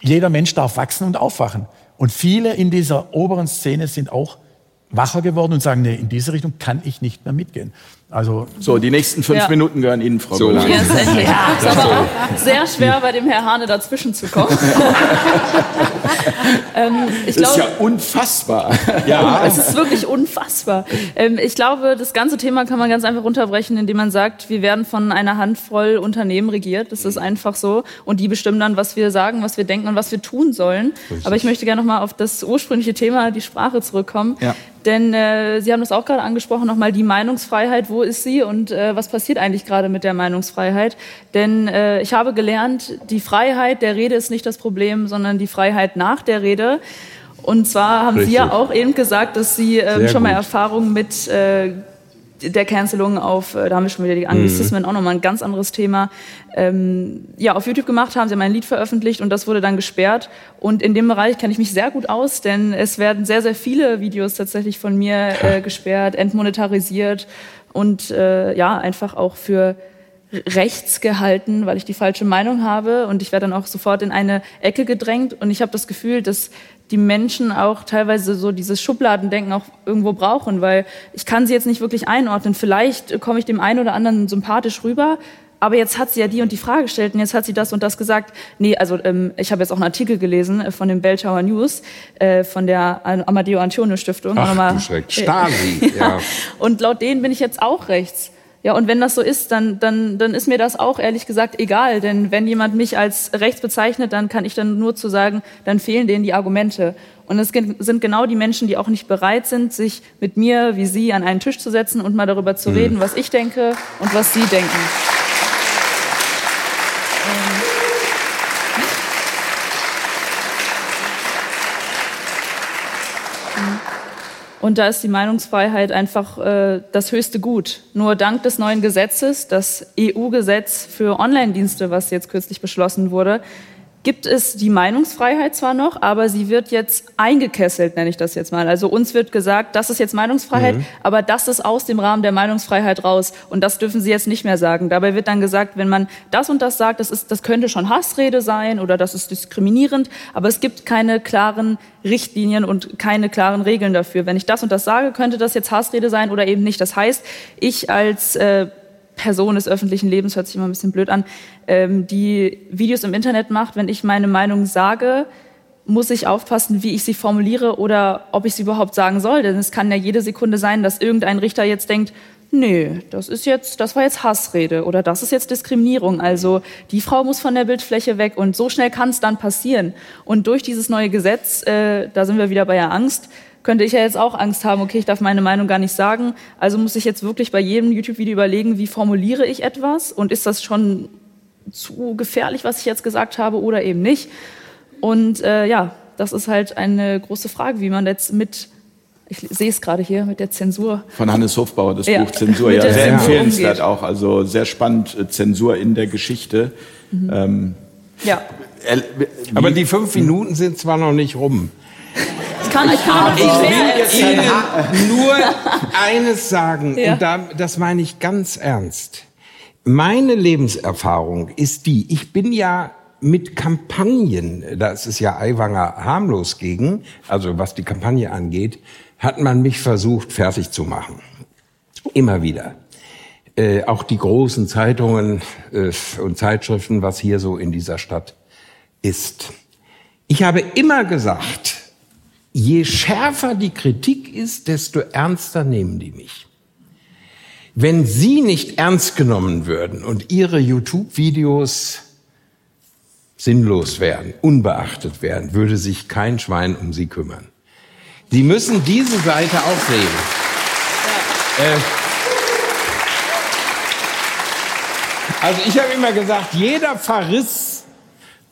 Jeder Mensch darf wachsen und aufwachen. Und viele in dieser oberen Szene sind auch wacher geworden und sagen, nee, in diese Richtung kann ich nicht mehr mitgehen. Also So, die nächsten fünf Ja. Minuten gehören Ihnen, Frau So. Golan. Ja, ist aber auch sehr schwer, bei dem Herr Hane dazwischen zu kommen. ähm, ich Das ist glaube, ja unfassbar. es ist wirklich unfassbar. Ähm, ich glaube, das ganze Thema kann man ganz einfach runterbrechen, indem man sagt, wir werden von einer Handvoll Unternehmen regiert. Das ist einfach so. Und die bestimmen dann, was wir sagen, was wir denken und was wir tun sollen. Aber ich möchte gerne nochmal auf das ursprüngliche Thema, die Sprache, zurückkommen. Ja. Denn äh, Sie haben das auch gerade angesprochen, nochmal die Meinungsfreiheit, wo ist sie und äh, was passiert eigentlich gerade mit der Meinungsfreiheit? Denn äh, ich habe gelernt, die Freiheit der Rede ist nicht das Problem, sondern die Freiheit nach der Rede. Und zwar haben Sie ja Richtig. auch eben gesagt, dass Sie ähm, schon mal. Erfahrungen mit äh, der Cancelung auf, äh, da haben wir schon wieder die Anglizismen, auch nochmal ein ganz anderes Thema, ähm, ja, auf YouTube gemacht haben. Sie haben ein Lied veröffentlicht und das wurde dann gesperrt. Und in dem Bereich kenne ich mich sehr gut aus, denn es werden sehr, sehr viele Videos tatsächlich von mir äh, gesperrt, entmonetarisiert und äh, ja, einfach auch für rechts gehalten, weil ich die falsche Meinung habe und ich werde dann auch sofort in eine Ecke gedrängt und ich habe das Gefühl, dass die Menschen auch teilweise so dieses Schubladendenken auch irgendwo brauchen, weil ich kann sie jetzt nicht wirklich einordnen. Vielleicht komme ich dem einen oder anderen sympathisch rüber, aber jetzt hat sie ja die und die Frage gestellt und jetzt hat sie das und das gesagt. Nee, also ähm, ich habe jetzt auch einen Artikel gelesen äh, von dem Belchauer News, äh, von der Amadeo Antonio Stiftung. Ach du Schreck. Stasi, ja. Und laut denen bin ich jetzt auch rechts. Ja, und wenn das so ist, dann, dann, dann ist mir das auch ehrlich gesagt egal. Denn wenn jemand mich als rechts bezeichnet, dann kann ich dann nur zu sagen, dann fehlen denen die Argumente. Und es sind genau die Menschen, die auch nicht bereit sind, sich mit mir wie Sie an einen Tisch zu setzen und mal darüber zu mhm. reden, was ich denke und was Sie denken. Und da ist die Meinungsfreiheit einfach äh, das höchste Gut. Nur dank des neuen Gesetzes, das EU-Gesetz für Online-Dienste, was jetzt kürzlich beschlossen wurde, gibt es die Meinungsfreiheit zwar noch, aber sie wird jetzt eingekesselt, nenne ich das jetzt mal. Also uns wird gesagt, das ist jetzt Meinungsfreiheit, mhm. aber das ist aus dem Rahmen der Meinungsfreiheit raus und das dürfen Sie jetzt nicht mehr sagen. Dabei wird dann gesagt, wenn man das und das sagt, das, ist, das könnte schon Hassrede sein oder das ist diskriminierend, aber es gibt keine klaren Richtlinien und keine klaren Regeln dafür. Wenn ich das und das sage, könnte das jetzt Hassrede sein oder eben nicht. Das heißt, ich als äh, Person des öffentlichen Lebens, hört sich immer ein bisschen blöd an, ähm, die Videos im Internet macht, wenn ich meine Meinung sage, muss ich aufpassen, wie ich sie formuliere oder ob ich sie überhaupt sagen soll. Denn es kann ja jede Sekunde sein, dass irgendein Richter jetzt denkt, nee, das ist jetzt, das war jetzt Hassrede oder das ist jetzt Diskriminierung. Also die Frau muss von der Bildfläche weg und so schnell kann es dann passieren. Und durch dieses neue Gesetz, äh, da sind wir wieder bei der Angst, könnte ich ja jetzt auch Angst haben, okay, ich darf meine Meinung gar nicht sagen. Also muss ich jetzt wirklich bei jedem YouTube-Video überlegen, wie formuliere ich etwas und ist das schon zu gefährlich, was ich jetzt gesagt habe oder eben nicht. Und äh, ja, das ist halt eine große Frage, wie man jetzt mit ich sehe es gerade hier mit der Zensur. Von Hannes Hofbauer, das ja. Buch Zensur, ja, sehr empfehlenswert auch. Also sehr spannend, äh, Zensur in der Geschichte. Mhm. Ähm, ja. Aber die fünf Minuten sind zwar noch nicht rum kann, ich kann ich will Ihnen nur eines sagen, ja. und da, das meine ich ganz ernst. Meine Lebenserfahrung ist die, ich bin ja mit Kampagnen, da ist es ja Aiwanger harmlos gegen, also was die Kampagne angeht, hat man mich versucht fertig zu machen. Immer wieder. Äh, auch die großen Zeitungen äh, und Zeitschriften, was hier so in dieser Stadt ist. Ich habe immer gesagt, je schärfer die Kritik ist, desto ernster nehmen die mich. Wenn Sie nicht ernst genommen würden und Ihre YouTube-Videos sinnlos wären, unbeachtet wären, würde sich kein Schwein um Sie kümmern. Sie müssen diese Seite auch sehen. Ja. Äh, also ich habe immer gesagt, jeder Verriss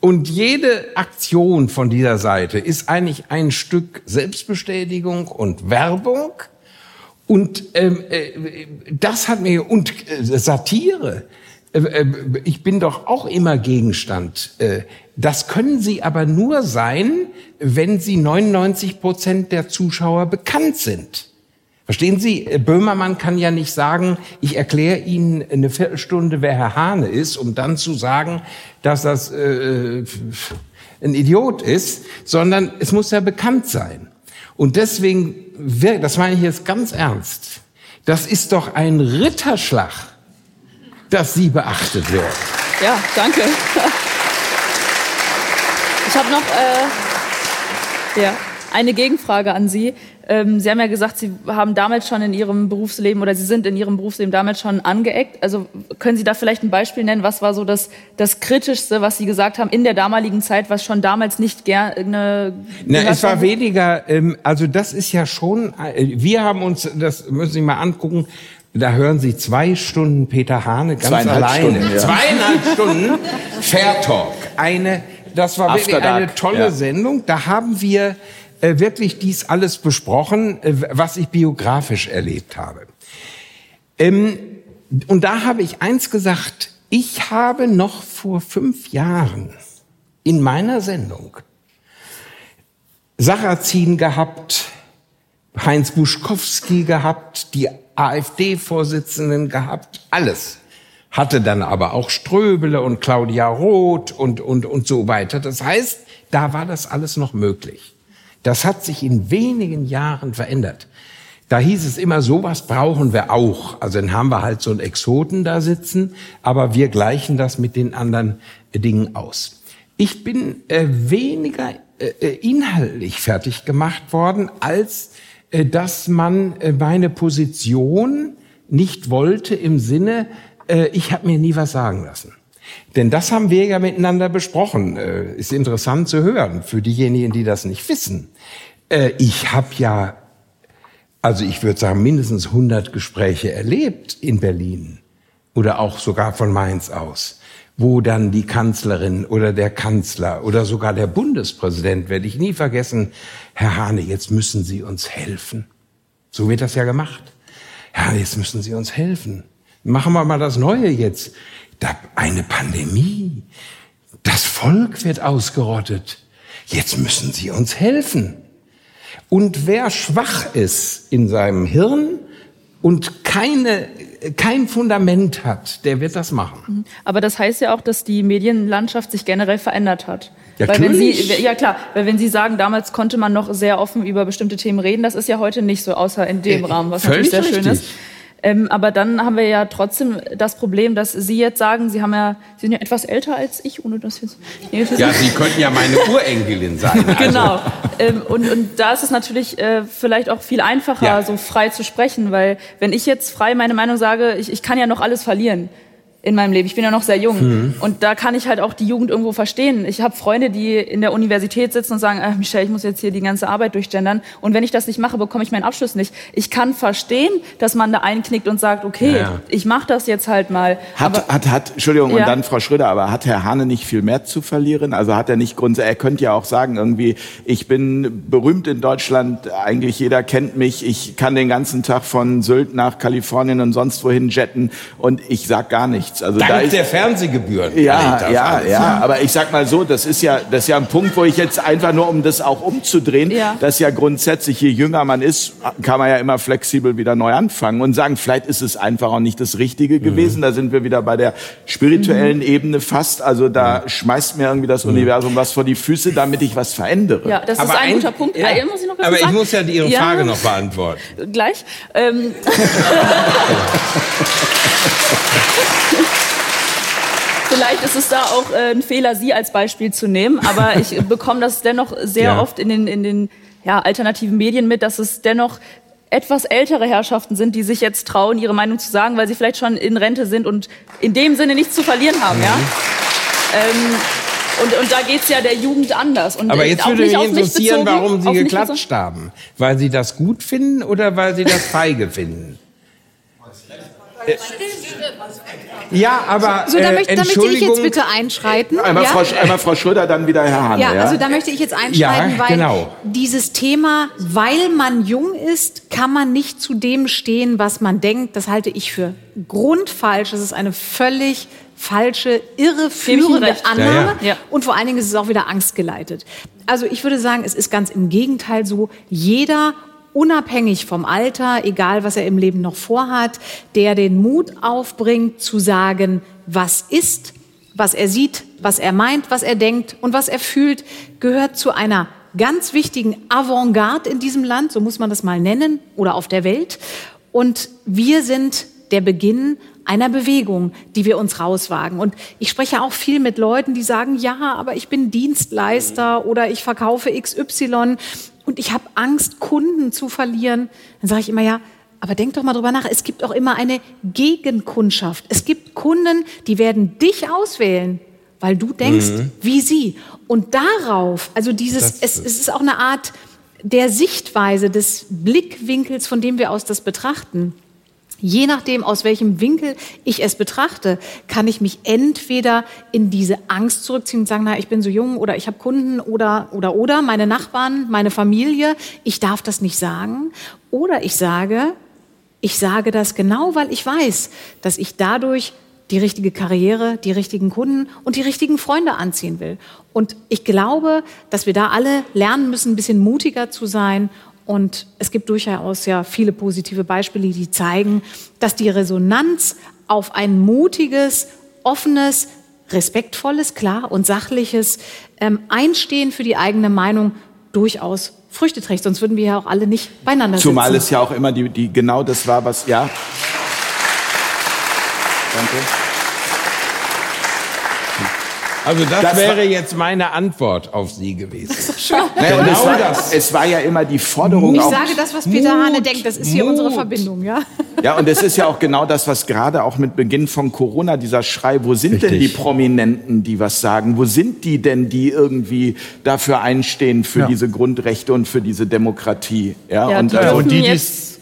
und jede Aktion von dieser Seite ist eigentlich ein Stück Selbstbestätigung und Werbung. Und ähm, äh, das hat mir und äh, Satire. Äh, äh ich bin doch auch immer Gegenstand. Äh, das können Sie aber nur sein, wenn Sie 99 Prozent der Zuschauer bekannt sind. Verstehen Sie, äh, Böhmermann kann ja nicht sagen, ich erkläre Ihnen eine Viertelstunde, wer Herr Hahne ist, um dann zu sagen, dass das äh, ein Idiot ist, sondern es muss ja bekannt sein. Und deswegen, das meine ich jetzt ganz ernst, das ist doch ein Ritterschlag, dass Sie beachtet werden. Ja, danke. Ich habe noch äh, ja, eine Gegenfrage an Sie. Ähm, Sie haben ja gesagt, Sie haben damals schon in Ihrem Berufsleben oder Sie sind in Ihrem Berufsleben damals schon angeeckt. Also können Sie da vielleicht ein Beispiel nennen? Was war so das, das Kritischste, was Sie gesagt haben in der damaligen Zeit, was schon damals nicht gerne. Na, es war weniger. Ähm, also das ist ja schon. Äh, wir haben uns, das müssen Sie mal angucken. Da hören Sie zwei Stunden Peter Hane ganz Zweieinhalb alleine. Stunden, ja. Zweieinhalb Stunden Fair Talk. Eine, das war After wirklich eine tolle ja. Sendung. Da haben wir äh, wirklich dies alles besprochen, äh, was ich biografisch erlebt habe. Ähm, und da habe ich eins gesagt, ich habe noch vor fünf Jahren in meiner Sendung Sarrazin gehabt, Heinz Buschkowski gehabt, die AfD-Vorsitzenden gehabt, alles. Hatte dann aber auch Ströbele und Claudia Roth und, und, und so weiter. Das heißt, da war das alles noch möglich. Das hat sich in wenigen Jahren verändert. Da hieß es immer, sowas brauchen wir auch. Also dann haben wir halt so einen Exoten da sitzen, aber wir gleichen das mit den anderen äh, Dingen aus. Ich bin äh, weniger äh, äh, inhaltlich fertig gemacht worden, als äh, dass man äh, meine Position nicht wollte im Sinne, ich habe mir nie was sagen lassen. Denn das haben wir ja miteinander besprochen. Äh, ist interessant zu hören für diejenigen, die das nicht wissen. Äh, ich habe ja, also ich würde sagen, mindestens 100 Gespräche erlebt in Berlin oder auch sogar von Mainz aus, wo dann die Kanzlerin oder der Kanzler oder sogar der Bundespräsident, werde ich nie vergessen, Herr Hane, jetzt müssen Sie uns helfen. So wird das ja gemacht. Ja, jetzt müssen Sie uns helfen. Machen wir mal das Neue jetzt. Eine Pandemie. Das Volk wird ausgerottet. Jetzt müssen Sie uns helfen. Und wer schwach ist in seinem Hirn und keine, kein Fundament hat, der wird das machen. Aber das heißt ja auch, dass die Medienlandschaft sich generell verändert hat. Ja, weil wenn Sie, ja klar, weil wenn Sie sagen, damals konnte man noch sehr offen über bestimmte Themen reden, das ist ja heute nicht so, außer in dem Äh, Rahmen, was natürlich sehr schön richtig. ist. Ähm, aber dann haben wir ja trotzdem das Problem, dass Sie jetzt sagen, Sie haben ja, Sie sind ja etwas älter als ich, ohne das jetzt. Nee, das- Ja, Sie könnten ja meine Urenkelin sein. Also, Genau. Ähm, und, und da ist es natürlich äh, vielleicht auch viel einfacher, Ja. so frei zu sprechen, weil wenn ich jetzt frei meine Meinung sage, ich, ich kann ja noch alles verlieren in meinem Leben. Ich bin ja noch sehr jung. Mhm. Und da kann ich halt auch die Jugend irgendwo verstehen. Ich habe Freunde, die in der Universität sitzen und sagen, äh, Michelle, ich muss jetzt hier die ganze Arbeit durchgendern. Und wenn ich das nicht mache, bekomme ich meinen Abschluss nicht. Ich kann verstehen, dass man da einknickt und sagt, okay, Ja, ich mache das jetzt halt mal. Hat, hat, hat, Entschuldigung, Ja. und dann Frau Schröder, aber hat Herr Hane nicht viel mehr zu verlieren? Also hat er nicht Grund, er könnte ja auch sagen, irgendwie, ich bin berühmt in Deutschland, eigentlich jeder kennt mich, ich kann den ganzen Tag von Sylt nach Kalifornien und sonst wohin jetten und ich sag gar nichts. Also da Dank ist, der Fernsehgebühren. ja, ich ja, alles. ja, aber ich sag mal so, das ist ja, das ist ja ein Punkt, wo ich jetzt einfach nur, um das auch umzudrehen, Ja. dass ja grundsätzlich, je jünger man ist, kann man ja immer flexibel wieder neu anfangen und sagen, vielleicht ist es einfach auch nicht das Richtige Mhm. gewesen. Da sind wir wieder bei der spirituellen Mhm. Ebene fast. Also da Mhm. schmeißt mir irgendwie das Universum was vor die Füße, damit ich was verändere. Ja, das Aber ist ein, ein- guter Punkt. ja. Muss ich noch was Aber ich muss ja Ihre Frage noch beantworten. Gleich. Ähm, Vielleicht ist es da auch äh, ein Fehler, Sie als Beispiel zu nehmen, aber ich bekomme das dennoch sehr Ja. oft in den, in den ja, alternativen Medien mit, dass es dennoch etwas ältere Herrschaften sind, die sich jetzt trauen, ihre Meinung zu sagen, weil sie vielleicht schon in Rente sind und in dem Sinne nichts zu verlieren haben. Ja? Ähm, und, und da geht's ja der Jugend anders. Und Aber äh, jetzt würde mich interessieren, bezogen, warum Sie geklatscht haben. Weil Sie das gut finden oder weil Sie das feige finden? Äh, Ja, aber So, da, äh, möchte, da möchte ich Entschuldigung. jetzt bitte einschreiten. Einmal, ja? Frau, einmal Frau Schröder, dann wieder Herr Hane. Ja, Ja, also da möchte ich jetzt einschreiten, Ja, weil genau. dieses Thema, weil man jung ist, kann man nicht zu dem stehen, was man denkt. Das halte ich für grundfalsch. Das ist eine völlig falsche, irreführende. Annahme. Ja. Ja. Und vor allen Dingen ist es auch wieder angstgeleitet. Also ich würde sagen, es ist ganz im Gegenteil so, jeder unabhängig vom Alter, egal was er im Leben noch vorhat, der den Mut aufbringt zu sagen, was ist, was er sieht, was er meint, was er denkt und was er fühlt, gehört zu einer ganz wichtigen Avantgarde in diesem Land, so muss man das mal nennen, oder auf der Welt. Und wir sind der Beginn einer Bewegung, die wir uns rauswagen. Und ich spreche auch viel mit Leuten, die sagen, ja, aber ich bin Dienstleister oder ich verkaufe XY und ich habe Angst, Kunden zu verlieren. Dann sage ich immer, ja, aber denk doch mal drüber nach. Es gibt auch immer eine Gegenkundschaft. Es gibt Kunden, die werden dich auswählen, weil du denkst, wie sie. Und darauf, also dieses, es, es ist auch eine Art der Sichtweise, des Blickwinkels, von dem wir aus das betrachten. Je nachdem, aus welchem Winkel ich es betrachte, kann ich mich entweder in diese Angst zurückziehen und sagen, na, ich bin so jung oder ich habe Kunden oder, oder, oder, meine Nachbarn, meine Familie, ich darf das nicht sagen. Oder ich sage, ich sage das genau, weil ich weiß, dass ich dadurch die richtige Karriere, die richtigen Kunden und die richtigen Freunde anziehen will. Und ich glaube, dass wir da alle lernen müssen, ein bisschen mutiger zu sein. Und es gibt durchaus ja viele positive Beispiele, die zeigen, dass die Resonanz auf ein mutiges, offenes, respektvolles, klar und sachliches ähm, Einstehen für die eigene Meinung durchaus Früchte trägt. Sonst würden wir ja auch alle nicht beieinander sitzen. Zumal es ja auch immer die, die genau das war, was ja. Danke. Also das, Das wäre jetzt meine Antwort auf Sie gewesen. Naja, und Genau es, war, das. es war ja immer die Forderung Ich auch, sage das, was Peter Mut, Hane denkt. Das ist hier Mut. unsere Verbindung, ja? Ja, und es ist ja auch genau das, was gerade auch mit Beginn von Corona, dieser Schrei, wo sind denn die Richtig. Prominenten, die was sagen? Wo sind die denn, die irgendwie dafür einstehen, für Ja. diese Grundrechte und für diese Demokratie? Ja, Ja, und, die dürfen und die, die jetzt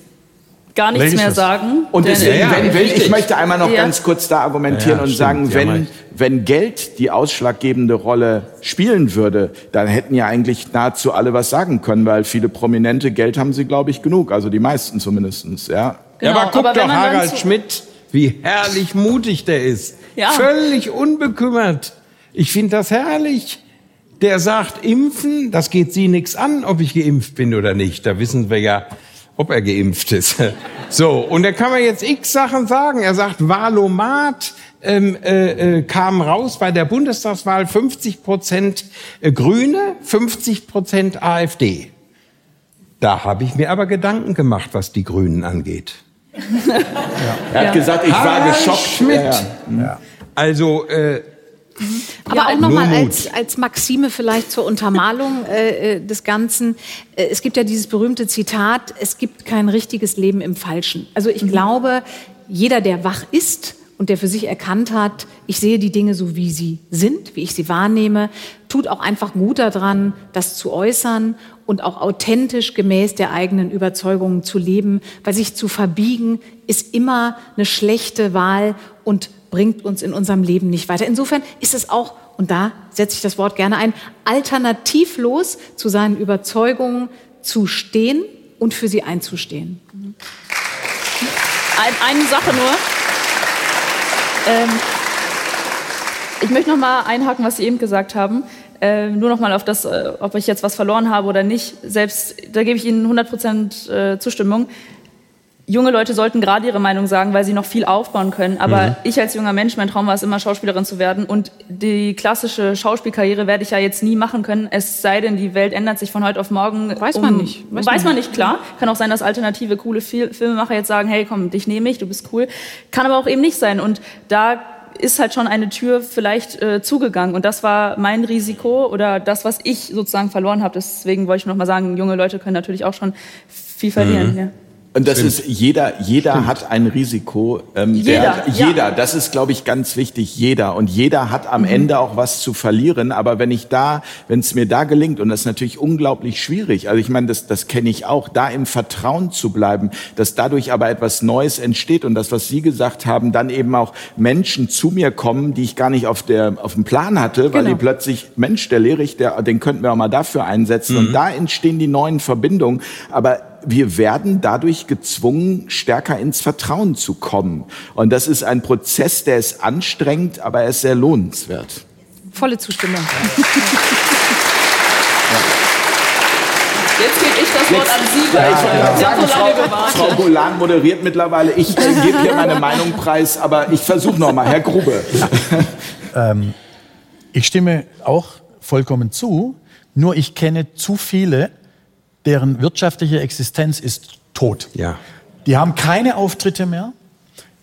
gar nichts Ladies mehr sagen. Und denn- deswegen, Ja, ja, wenn, wenn, ich möchte einmal noch Ja. ganz kurz da argumentieren Ja, ja, und stimmt, sagen, wenn, wenn Geld die ausschlaggebende Rolle spielen würde, dann hätten ja eigentlich nahezu alle was sagen können, weil viele Prominente Geld haben sie, glaube ich, genug, also die meisten zumindestens, ja. Genau, ja, aber guck aber doch Harald Schmidt, wie herrlich mutig der ist. Ja. Völlig unbekümmert. Ich finde das herrlich. Der sagt, impfen, das geht Sie nichts an, ob ich geimpft bin oder nicht. Da wissen wir ja, ob er geimpft ist. So, und da kann man jetzt x Sachen sagen. Er sagt, Wahlomat ähm, äh, äh, kam raus bei der Bundestagswahl 50 Prozent äh, Grüne, 50 Prozent AfD. Da habe ich mir aber Gedanken gemacht, was die Grünen angeht. Er hat gesagt, ich war Harald geschockt. Schmidt. Ja, ja. Also, äh, Aber auch nochmal als, als Maxime vielleicht zur Untermalung äh, äh, des Ganzen. Äh, es gibt ja dieses berühmte Zitat, es gibt kein richtiges Leben im Falschen. Also ich glaube, jeder, der wach ist und der für sich erkannt hat, ich sehe die Dinge so, wie sie sind, wie ich sie wahrnehme, tut auch einfach gut daran, das zu äußern und auch authentisch gemäß der eigenen Überzeugungen zu leben, weil sich zu verbiegen ist immer eine schlechte Wahl und bringt uns in unserem Leben nicht weiter. Insofern ist es auch, und da setze ich das Wort gerne ein, alternativlos zu seinen Überzeugungen zu stehen und für sie einzustehen. Ein, eine Sache nur. Ähm, ich möchte noch mal einhaken, was Sie eben gesagt haben. Ähm, nur noch mal auf das, äh, ob ich jetzt was verloren habe oder nicht. Selbst da gebe ich Ihnen 100% äh, Zustimmung. Junge Leute sollten gerade ihre Meinung sagen, weil sie noch viel aufbauen können. Aber ich als junger Mensch, mein Traum war es immer, Schauspielerin zu werden. Und die klassische Schauspielkarriere werde ich ja jetzt nie machen können. Es sei denn, die Welt ändert sich von heute auf morgen. Weiß man nicht. Weiß, man nicht, klar. Kann auch sein, dass alternative, coole Fil Filmemacher jetzt sagen, hey, komm, dich nehme ich, du bist cool. Kann aber auch eben nicht sein. Und da ist halt schon eine Tür vielleicht äh, zugegangen. Und das war mein Risiko oder das, was ich sozusagen verloren habe. Deswegen wollte ich noch mal sagen, junge Leute können natürlich auch schon viel verlieren. Ja. Und das ist jeder, jeder hat ein Risiko. Ähm, Jeder, der, ja. jeder, das ist, glaube ich, ganz wichtig. Jeder und jeder hat am Ende auch was zu verlieren. Aber wenn ich da, wenn es mir da gelingt, und das ist natürlich unglaublich schwierig. Also ich meine, das, das kenne ich auch, da im Vertrauen zu bleiben, dass dadurch aber etwas Neues entsteht und das, was Sie gesagt haben, dann eben auch Menschen zu mir kommen, die ich gar nicht auf der auf dem Plan hatte, weil Genau. die plötzlich Mensch, der Lehrich, der, den könnten wir auch mal dafür einsetzen. Und da entstehen die neuen Verbindungen. Aber wir werden dadurch gezwungen, stärker ins Vertrauen zu kommen. Und das ist ein Prozess, der ist anstrengend, aber er ist sehr lohnenswert. Volle Zustimmung. Jetzt gebe ich das Wort an Sie. weil Sie haben so lange gewartet. Frau Golan moderiert mittlerweile. Ich äh, gebe hier meine Meinung preis, aber ich versuche noch mal, Herr Grube. Ich stimme auch vollkommen zu, nur ich kenne zu viele, deren wirtschaftliche Existenz ist tot. ja, Die haben keine Auftritte mehr.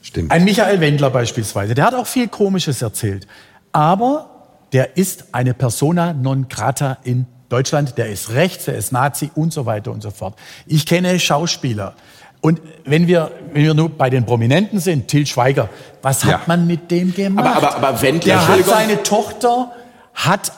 stimmt. Ein Michael Wendler beispielsweise, der hat auch viel Komisches erzählt. Aber der ist eine Persona non grata in Deutschland. Der ist rechts, der ist Nazi und so weiter und so fort. Ich kenne Schauspieler. Und wenn wir, wenn wir nur bei den Prominenten sind, Till Schweiger, was hat Ja. man mit dem gemacht? Aber- aber- aber Wendler, der hat seine Tochter hat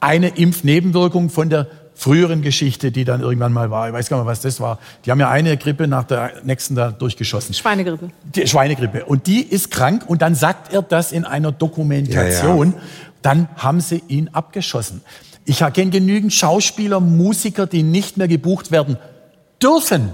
eine Impfnebenwirkung von der früheren Geschichte, die dann irgendwann mal war. Ich weiß gar nicht, was das war. Die haben ja eine Grippe nach der nächsten da durchgeschossen. Schweinegrippe. Die Schweinegrippe. Und die ist krank und dann sagt er das in einer Dokumentation. Dann haben sie ihn abgeschossen. Ich kenne genügend Schauspieler, Musiker, die nicht mehr gebucht werden dürfen.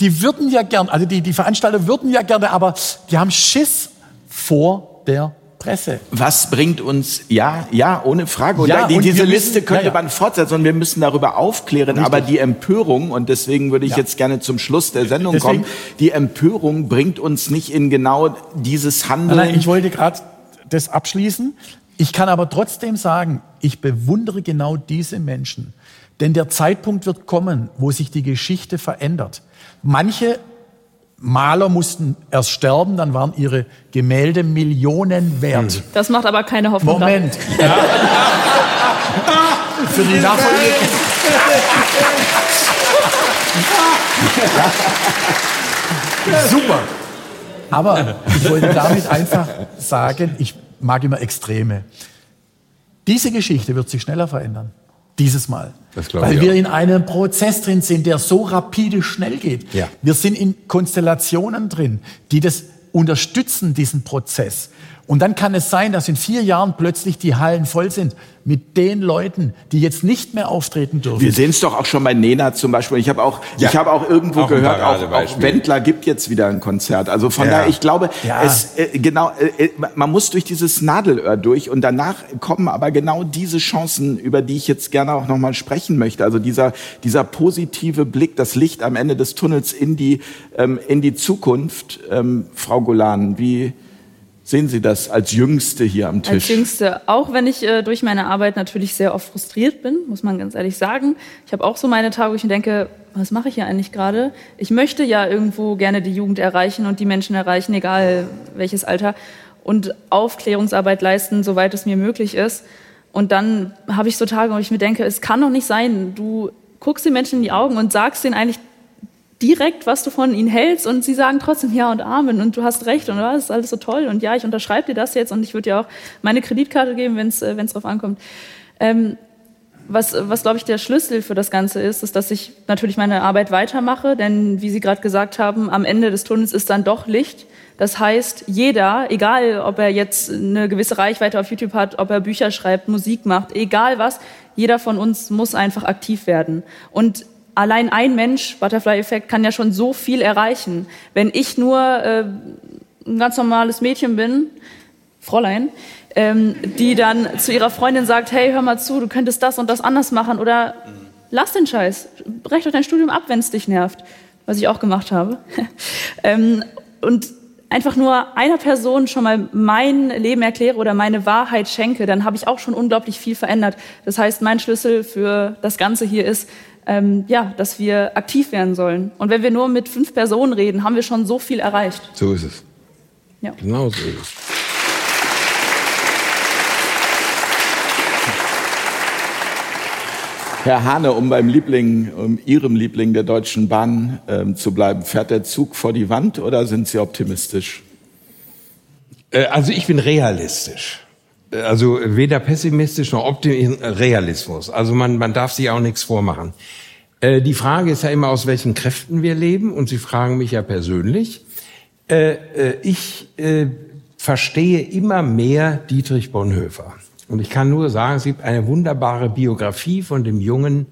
Die würden ja gern, also die, die Veranstalter würden ja gerne, aber die haben Schiss vor der Presse. Was bringt uns, ja, ja, ohne Frage. Und Ja, die, und diese Liste könnte ja, ja. man fortsetzen und wir müssen darüber aufklären. Aber die Empörung, und deswegen würde ich jetzt gerne zum Schluss der Sendung Deswegen- kommen, die Empörung bringt uns nicht in genau dieses Handeln. Nein, ich wollte gerade das abschließen. Ich kann aber trotzdem sagen, ich bewundere genau diese Menschen. Denn der Zeitpunkt wird kommen, wo sich die Geschichte verändert. Manche Maler mussten erst sterben, dann waren ihre Gemälde Millionen wert. Das macht aber keine Hoffnung. Moment. Ja. Für die Nachfolge. Super. Aber ich wollte damit einfach sagen, ich mag immer Extreme. Diese Geschichte wird sich schneller verändern. Dieses Mal. Weil wir in einem Prozess drin sind, der so rapide schnell geht. Ja. Wir sind in Konstellationen drin, die das unterstützen, diesen Prozess. Und dann kann es sein, dass in vier Jahren plötzlich die Hallen voll sind mit den Leuten, die jetzt nicht mehr auftreten dürfen. Wir sehen es doch auch schon bei Nena zum Beispiel. Ich habe auch, ja. ich habe auch irgendwo auch gehört, auch, auch Wendler gibt jetzt wieder ein Konzert. Also von ja. daher, ich glaube, ja. es äh, genau, äh, äh, man muss durch dieses Nadelöhr durch und danach kommen aber genau diese Chancen, über die ich jetzt gerne auch nochmal sprechen möchte. Also dieser dieser positive Blick, das Licht am Ende des Tunnels in die ähm, in die Zukunft. Ähm, Frau Golan, wie sehen Sie das als Jüngste hier am Tisch? Als Jüngste, auch wenn ich äh, durch meine Arbeit natürlich sehr oft frustriert bin, muss man ganz ehrlich sagen. Ich habe auch so meine Tage, wo ich mir denke, was mache ich hier eigentlich gerade? Ich möchte ja irgendwo gerne die Jugend erreichen und die Menschen erreichen, egal welches Alter, und Aufklärungsarbeit leisten, soweit es mir möglich ist. Und dann habe ich so Tage, wo ich mir denke, es kann doch nicht sein, du guckst den Menschen in die Augen und sagst denen eigentlich direkt, was du von ihnen hältst und sie sagen trotzdem Ja und Amen und du hast recht und das ist alles so toll und ja, ich unterschreibe dir das jetzt und ich würde dir auch meine Kreditkarte geben, wenn es äh, drauf ankommt. Ähm, was, was glaube ich der Schlüssel für das Ganze ist, ist, dass ich natürlich meine Arbeit weitermache, denn wie Sie gerade gesagt haben, am Ende des Tunnels ist dann doch Licht. Das heißt, jeder, egal ob er jetzt eine gewisse Reichweite auf YouTube hat, ob er Bücher schreibt, Musik macht, egal was, jeder von uns muss einfach aktiv werden. Und allein ein Mensch, Butterfly-Effekt, kann ja schon so viel erreichen. Wenn ich nur äh, ein ganz normales Mädchen bin, Fräulein, ähm, die dann zu ihrer Freundin sagt, hey, hör mal zu, du könntest das und das anders machen oder lass den Scheiß, brech doch dein Studium ab, wenn es dich nervt, was ich auch gemacht habe. ähm, und einfach nur einer Person schon mal mein Leben erkläre oder meine Wahrheit schenke, dann habe ich auch schon unglaublich viel verändert. Das heißt, mein Schlüssel für das Ganze hier ist, ähm, ja, dass wir aktiv werden sollen. Und wenn wir nur mit fünf Personen reden, haben wir schon so viel erreicht. So ist es. Ja. Genau so ist es. Herr Hane, um beim Liebling, um Ihrem Liebling der Deutschen Bahn ähm, zu bleiben, fährt der Zug vor die Wand oder sind Sie optimistisch? Äh, also ich bin realistisch. Also weder pessimistisch noch optimistisch, Realismus. Also man, man darf sich auch nichts vormachen. Äh, die Frage ist ja immer, aus welchen Kräften wir leben. Und Sie fragen mich ja persönlich. Äh, äh, ich äh, verstehe immer mehr Dietrich Bonhoeffer. Und ich kann nur sagen, es gibt eine wunderbare Biografie von dem jungen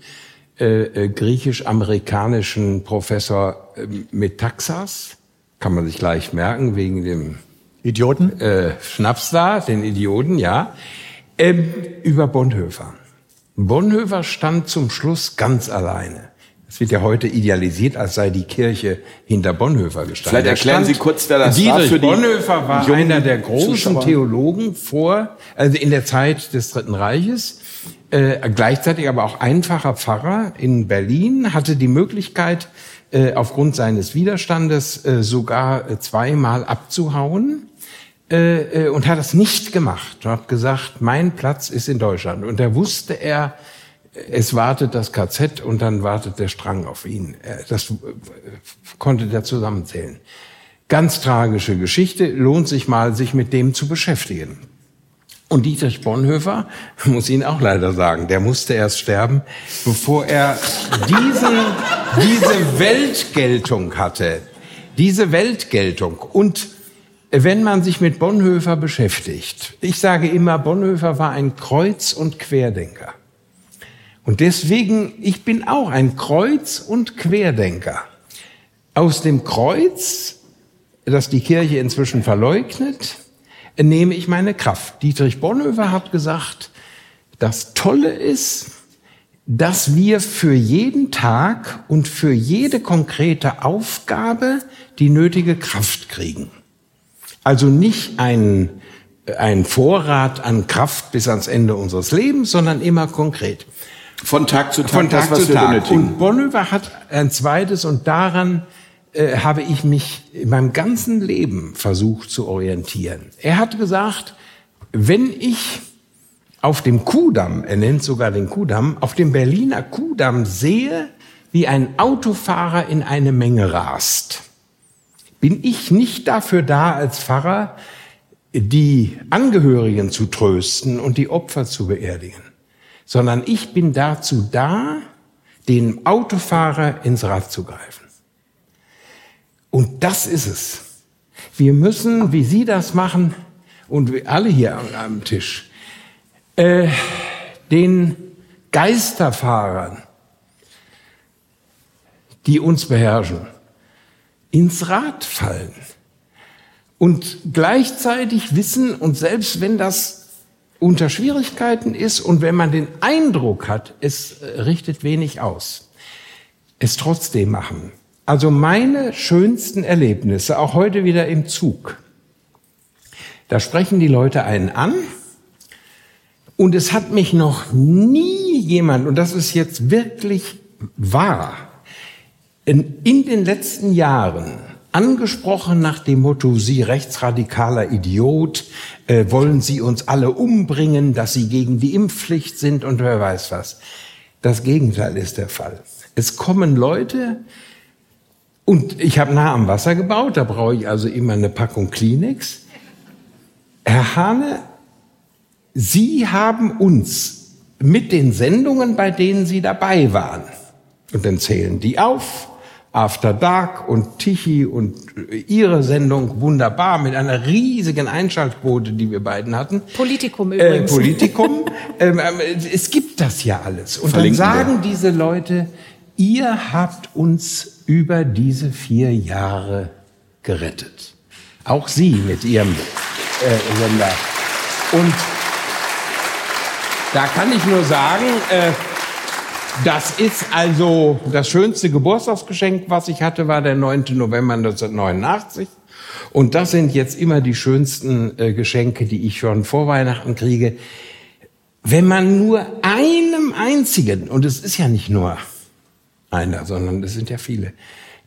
äh, äh, griechisch-amerikanischen Professor äh, Metaxas. Kann man sich gleich merken, wegen dem Idioten? Äh, Schnaps da, den Idioten, ja. Ähm, über Bonhoeffer. Bonhoeffer stand zum Schluss ganz alleine. Es wird ja heute idealisiert, als sei die Kirche hinter Bonhoeffer gestanden. Vielleicht erklären Sie kurz, wer das Dietrich war. Für Bonhoeffer war einer der großen Zuschauer. Theologen vor, also in der Zeit des Dritten Reiches, äh, gleichzeitig aber auch einfacher Pfarrer in Berlin, hatte die Möglichkeit, äh, aufgrund seines Widerstandes äh, sogar äh, zweimal abzuhauen äh, äh, und hat das nicht gemacht und hat gesagt, mein Platz ist in Deutschland. Und da wusste er, es wartet das KZ und dann wartet der Strang auf ihn. Das konnte der zusammenzählen. Ganz tragische Geschichte, lohnt sich mal, sich mit dem zu beschäftigen. Und Dietrich Bonhoeffer, muss Ihnen auch leider sagen, der musste erst sterben, bevor er diesen, diese Weltgeltung hatte. Diese Weltgeltung. Und wenn man sich mit Bonhoeffer beschäftigt, ich sage immer, Bonhoeffer war ein Kreuz- und Querdenker. Und deswegen, ich bin auch ein Kreuz- und Querdenker. Aus dem Kreuz, das die Kirche inzwischen verleugnet, nehme ich meine Kraft. Dietrich Bonhoeffer hat gesagt, das Tolle ist, dass wir für jeden Tag und für jede konkrete Aufgabe die nötige Kraft kriegen. Also nicht ein, ein Vorrat an Kraft bis ans Ende unseres Lebens, sondern immer konkret. Von Tag zu Tag. Von Tag das, zu Tag. Und Bonhoeffer hat ein zweites und daran äh, habe ich mich in meinem ganzen Leben versucht zu orientieren. Er hat gesagt, wenn ich auf dem Kudamm, er nennt sogar den Kudamm, auf dem Berliner Kudamm sehe, wie ein Autofahrer in eine Menge rast, bin ich nicht dafür da, als Pfarrer die Angehörigen zu trösten und die Opfer zu beerdigen, sondern ich bin dazu da, den Autofahrer ins Rad zu greifen. Und das ist es. Wir müssen, wie Sie das machen und wir alle hier am, Tisch, äh, den Geisterfahrern, die uns beherrschen, ins Rad fallen und gleichzeitig wissen, und selbst wenn das unter Schwierigkeiten ist und wenn man den Eindruck hat, es äh, richtet wenig aus, es trotzdem machen. Also meine schönsten Erlebnisse, auch heute wieder im Zug. Da sprechen die Leute einen an und es hat mich noch nie jemand, und das ist jetzt wirklich wahr, in, den letzten Jahren angesprochen nach dem Motto, Sie rechtsradikaler Idiot, äh, wollen Sie uns alle umbringen, dass Sie gegen die Impfpflicht sind und wer weiß was. Das Gegenteil ist der Fall. Es kommen Leute, und ich habe nah am Wasser gebaut, da brauche ich also immer eine Packung Kleenex. Herr Hane, Sie haben uns mit den Sendungen, bei denen Sie dabei waren, und dann zählen die auf, After Dark und Tichy und Ihre Sendung wunderbar mit einer riesigen Einschaltquote, die wir beiden hatten. Politikum äh, übrigens. Äh, Politikum. ähm, es gibt das ja alles. Und Verlinken dann sagen wir. diese Leute, ihr habt uns über diese vier Jahre gerettet. Auch Sie mit Ihrem äh, Sender. Und da kann ich nur sagen, äh, das ist also das schönste Geburtstagsgeschenk, was ich hatte, war der 9. November 1989. Und das sind jetzt immer die schönsten äh, Geschenke, die ich schon vor Weihnachten kriege. Wenn man nur einem einzigen, und es ist ja nicht nur einer, sondern es sind ja viele,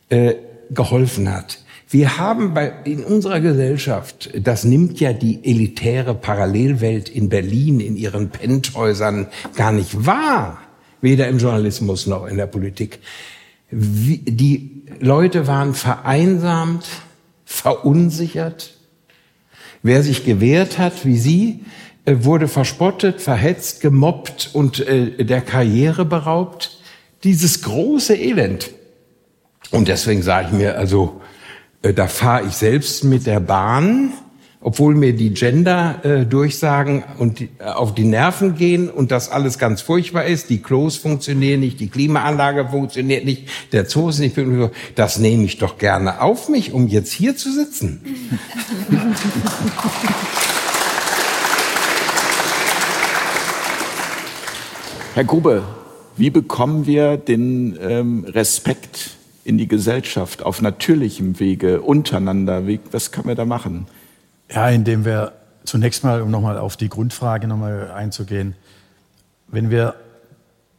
äh, geholfen hat. Wir haben bei, in unserer Gesellschaft, das nimmt ja die elitäre Parallelwelt in Berlin in ihren Penthäusern gar nicht wahr, weder im Journalismus noch in der Politik. Wie, die Leute waren vereinsamt, verunsichert. Wer sich gewehrt hat, wie Sie, äh, wurde verspottet, verhetzt, gemobbt und äh, der Karriere beraubt dieses große Elend. Und deswegen sage ich mir, also äh, da fahre ich selbst mit der Bahn, obwohl mir die Gender-Durchsagen äh, und die, äh, auf die Nerven gehen und das alles ganz furchtbar ist. Die Klos funktionieren nicht, die Klimaanlage funktioniert nicht, der Zoo ist nicht. Das nehme ich doch gerne auf mich, um jetzt hier zu sitzen. Herr Grube, wie bekommen wir den ähm, Respekt in die Gesellschaft auf natürlichem Wege untereinander? Wie, was können wir da machen? Ja, indem wir zunächst mal, um nochmal auf die Grundfrage nochmal einzugehen, wenn wir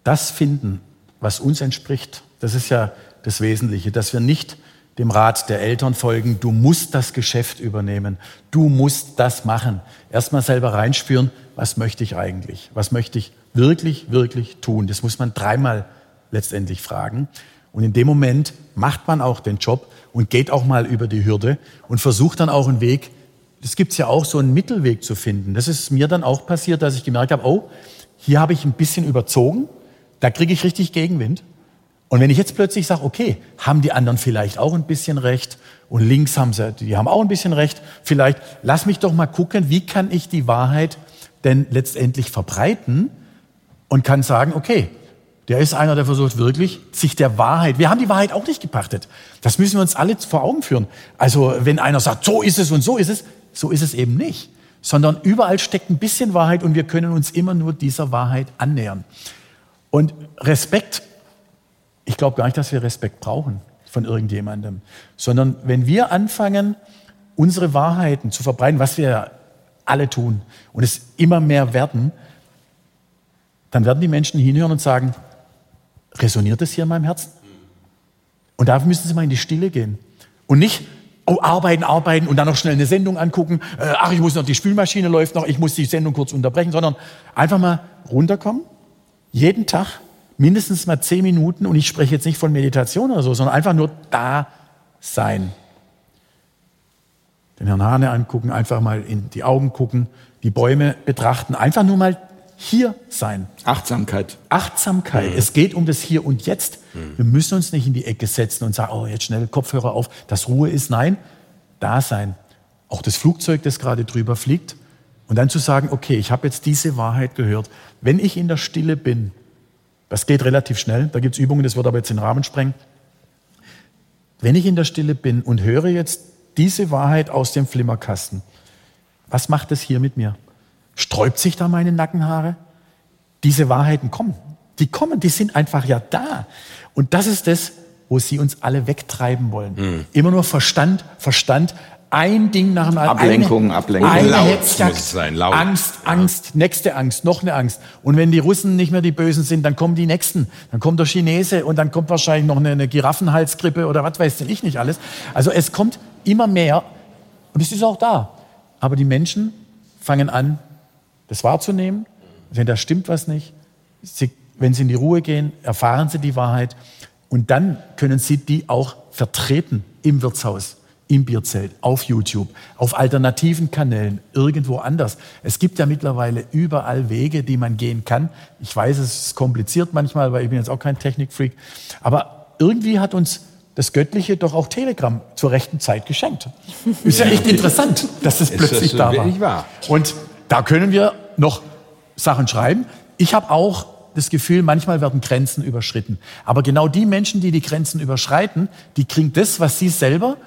das finden, was uns entspricht, das ist ja das Wesentliche, dass wir nicht dem Rat der Eltern folgen, du musst das Geschäft übernehmen, du musst das machen. Erstmal selber reinspüren, was möchte ich eigentlich, was möchte ich wirklich, wirklich tun? Das muss man dreimal letztendlich fragen. Und in dem Moment macht man auch den Job und geht auch mal über die Hürde und versucht dann auch einen Weg, das gibt's ja auch, so einen Mittelweg zu finden. Das ist mir dann auch passiert, dass ich gemerkt habe, oh, hier habe ich ein bisschen überzogen, da kriege ich richtig Gegenwind. Und wenn ich jetzt plötzlich sage, okay, haben die anderen vielleicht auch ein bisschen recht und links haben sie, die haben auch ein bisschen recht, vielleicht lass mich doch mal gucken, wie kann ich die Wahrheit denn letztendlich verbreiten und kann sagen, okay, der ist einer, der versucht wirklich, sich der Wahrheit, wir haben die Wahrheit auch nicht gepachtet. Das müssen wir uns alle vor Augen führen. Also wenn einer sagt, so ist es und so ist es, so ist es eben nicht. Sondern überall steckt ein bisschen Wahrheit und wir können uns immer nur dieser Wahrheit annähern. Und Respekt, ich glaube gar nicht, dass wir Respekt brauchen von irgendjemandem, sondern wenn wir anfangen, unsere Wahrheiten zu verbreiten, was wir alle tun und es immer mehr werden, dann werden die Menschen hinhören und sagen, resoniert es hier in meinem Herzen? Und da müssen Sie mal in die Stille gehen. Und nicht oh, arbeiten, arbeiten und dann noch schnell eine Sendung angucken. Äh, ach, ich muss noch, die Spülmaschine läuft noch, ich muss die Sendung kurz unterbrechen, sondern einfach mal runterkommen. Jeden Tag mindestens mal zehn Minuten. Und ich spreche jetzt nicht von Meditation oder so, sondern einfach nur da sein. Den Herrn Hane angucken, einfach mal in die Augen gucken, die Bäume betrachten, einfach nur mal hier sein. Achtsamkeit. Achtsamkeit. Mhm. Es geht um das Hier und Jetzt. Mhm. Wir müssen uns nicht in die Ecke setzen und sagen, oh, jetzt schnell Kopfhörer auf, dass Ruhe ist. Nein, da sein. Auch das Flugzeug, das gerade drüber fliegt. Und dann zu sagen, okay, ich habe jetzt diese Wahrheit gehört. Wenn ich in der Stille bin, das geht relativ schnell, da gibt es Übungen, das wird aber jetzt den Rahmen sprengen. Wenn ich in der Stille bin und höre jetzt diese Wahrheit aus dem Flimmerkasten, was macht es hier mit mir? Sträubt sich da meine Nackenhaare? Diese Wahrheiten kommen. Die kommen, die sind einfach ja da. Und das ist das, wo sie uns alle wegtreiben wollen. Mhm. Immer nur Verstand, Verstand, ein Ding nach dem anderen. Ablenkung, eine, Ablenkung. Eine laut Hetzjagd, sein, laut. Angst, Angst, ja. nächste Angst, noch eine Angst. Und wenn die Russen nicht mehr die Bösen sind, dann kommen die Nächsten. Dann kommt der Chinese und dann kommt wahrscheinlich noch eine, eine Giraffenhalsgrippe oder was weiß denn ich nicht alles. Also es kommt immer mehr und es ist auch da. Aber die Menschen fangen an, das wahrzunehmen. Wenn da stimmt was nicht, sie, wenn sie in die Ruhe gehen, erfahren sie die Wahrheit und dann können sie die auch vertreten im Wirtshaus, im Bierzelt, auf YouTube, auf alternativen Kanälen, irgendwo anders. Es gibt ja mittlerweile überall Wege, die man gehen kann. Ich weiß, es ist kompliziert manchmal, weil ich bin jetzt auch kein Technikfreak. Aber irgendwie hat uns das Göttliche doch auch Telegram zur rechten Zeit geschenkt. Ist ja echt interessant, dass das plötzlich da war. Und da können wir noch Sachen schreiben. Ich habe auch das Gefühl, manchmal werden Grenzen überschritten. Aber genau die Menschen, die die Grenzen überschreiten, die kriegen das, was sie selber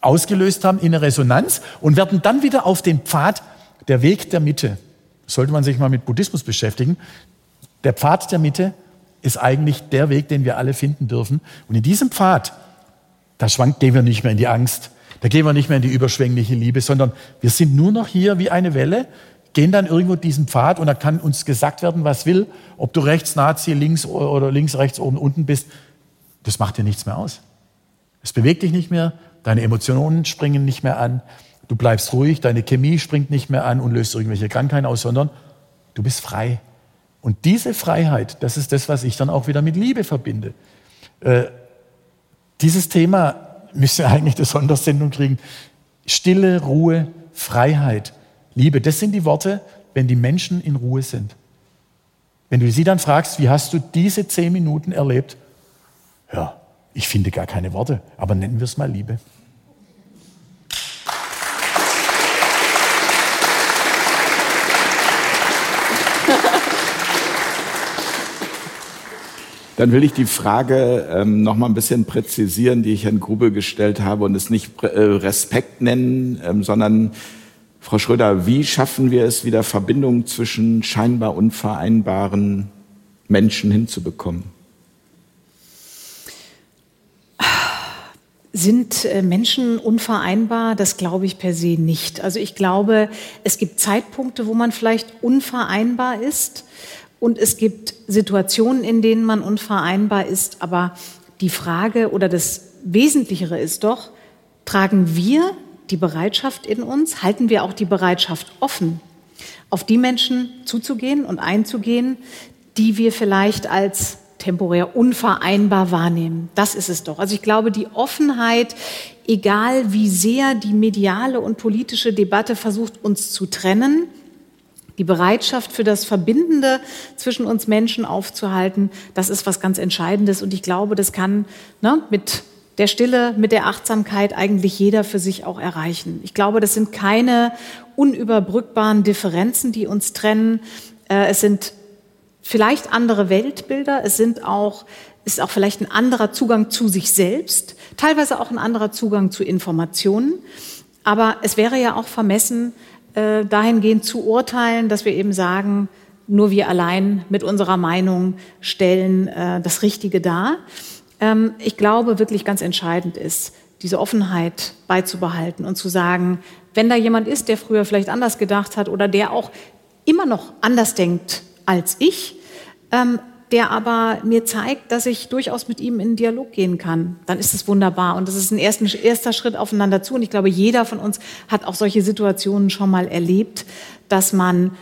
ausgelöst haben, in eine Resonanz und werden dann wieder auf den Pfad, der Weg der Mitte. Sollte man sich mal mit Buddhismus beschäftigen. Der Pfad der Mitte ist eigentlich der Weg, den wir alle finden dürfen. Und in diesem Pfad, da schwankt, gehen wir nicht mehr in die Angst, da gehen wir nicht mehr in die überschwängliche Liebe, sondern wir sind nur noch hier wie eine Welle gehen dann irgendwo diesen Pfad und da kann uns gesagt werden, was will, ob du rechts Nazi, links oder links, rechts, oben, unten bist. Das macht dir nichts mehr aus. Es bewegt dich nicht mehr, deine Emotionen springen nicht mehr an, du bleibst ruhig, deine Chemie springt nicht mehr an und löst irgendwelche Krankheiten aus, sondern du bist frei. Und diese Freiheit, das ist das, was ich dann auch wieder mit Liebe verbinde. Äh, dieses Thema müsste eigentlich eine Sondersendung kriegen. Stille, Ruhe, Freiheit. Liebe, das sind die Worte, wenn die Menschen in Ruhe sind. Wenn du sie dann fragst, wie hast du diese zehn Minuten erlebt? Ja, ich finde gar keine Worte, aber nennen wir es mal Liebe. Dann will ich die Frage ähm, noch mal ein bisschen präzisieren, die ich Herrn Grube gestellt habe und es nicht äh, Respekt nennen, ähm, sondern Frau Schröder, wie schaffen wir es wieder Verbindungen zwischen scheinbar unvereinbaren Menschen hinzubekommen? Sind äh, Menschen unvereinbar? Das glaube ich per se nicht. Also ich glaube, es gibt Zeitpunkte, wo man vielleicht unvereinbar ist und es gibt Situationen, in denen man unvereinbar ist. Aber die Frage oder das Wesentlichere ist doch, tragen wir die Bereitschaft in uns, halten wir auch die Bereitschaft offen, auf die Menschen zuzugehen und einzugehen, die wir vielleicht als temporär unvereinbar wahrnehmen. Das ist es doch. Also ich glaube, die Offenheit, egal wie sehr die mediale und politische Debatte versucht, uns zu trennen, die Bereitschaft für das Verbindende zwischen uns Menschen aufzuhalten, das ist was ganz Entscheidendes. Und ich glaube, das kann ne, mit der Stille, mit der Achtsamkeit eigentlich jeder für sich auch erreichen. Ich glaube, das sind keine unüberbrückbaren Differenzen, die uns trennen. Äh, es sind vielleicht andere Weltbilder, es sind auch, ist auch vielleicht ein anderer Zugang zu sich selbst, teilweise auch ein anderer Zugang zu Informationen. Aber es wäre ja auch vermessen, äh, dahingehend zu urteilen, dass wir eben sagen, nur wir allein mit unserer Meinung stellen äh, das Richtige dar. Ähm, ich glaube, wirklich ganz entscheidend ist, diese Offenheit beizubehalten und zu sagen, wenn da jemand ist, der früher vielleicht anders gedacht hat oder der auch immer noch anders denkt als ich, ähm, der aber mir zeigt, dass ich durchaus mit ihm in Dialog gehen kann, dann ist es wunderbar. Und das ist ein ersten, erster Schritt aufeinander zu. Und ich glaube, jeder von uns hat auch solche Situationen schon mal erlebt, dass man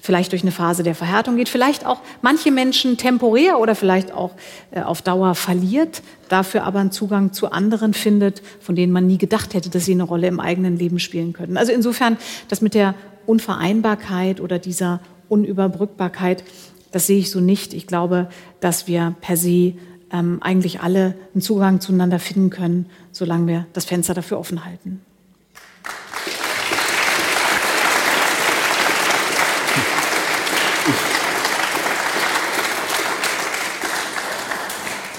vielleicht durch eine Phase der Verhärtung geht, vielleicht auch manche Menschen temporär oder vielleicht auch äh, auf Dauer verliert, dafür aber einen Zugang zu anderen findet, von denen man nie gedacht hätte, dass sie eine Rolle im eigenen Leben spielen könnten. Also insofern, das mit der Unvereinbarkeit oder dieser Unüberbrückbarkeit, das sehe ich so nicht. Ich glaube, dass wir per se ähm, eigentlich alle einen Zugang zueinander finden können, solange wir das Fenster dafür offen halten.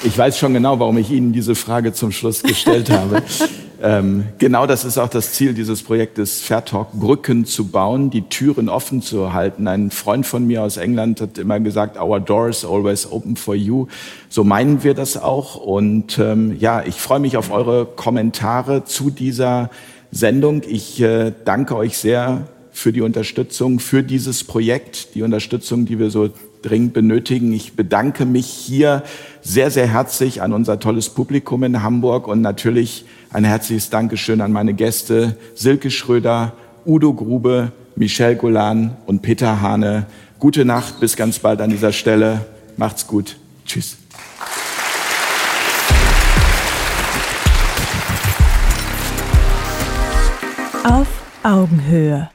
Ich weiß schon genau, warum ich Ihnen diese Frage zum Schluss gestellt habe. ähm, genau das ist auch das Ziel dieses Projektes Fair Talk, Brücken zu bauen, die Türen offen zu halten. Ein Freund von mir aus England hat immer gesagt, our doors always open for you. So meinen wir das auch. Und ähm, ja, ich freue mich auf eure Kommentare zu dieser Sendung. Ich äh, danke euch sehr für die Unterstützung, für dieses Projekt, die Unterstützung, die wir so dringend benötigen. Ich bedanke mich hier sehr, sehr herzlich an unser tolles Publikum in Hamburg und natürlich ein herzliches Dankeschön an meine Gäste Silke Schröder, Udo Grube, Michelle Golan und Peter Hane. Gute Nacht, bis ganz bald an dieser Stelle. Macht's gut. Tschüss. Auf Augenhöhe.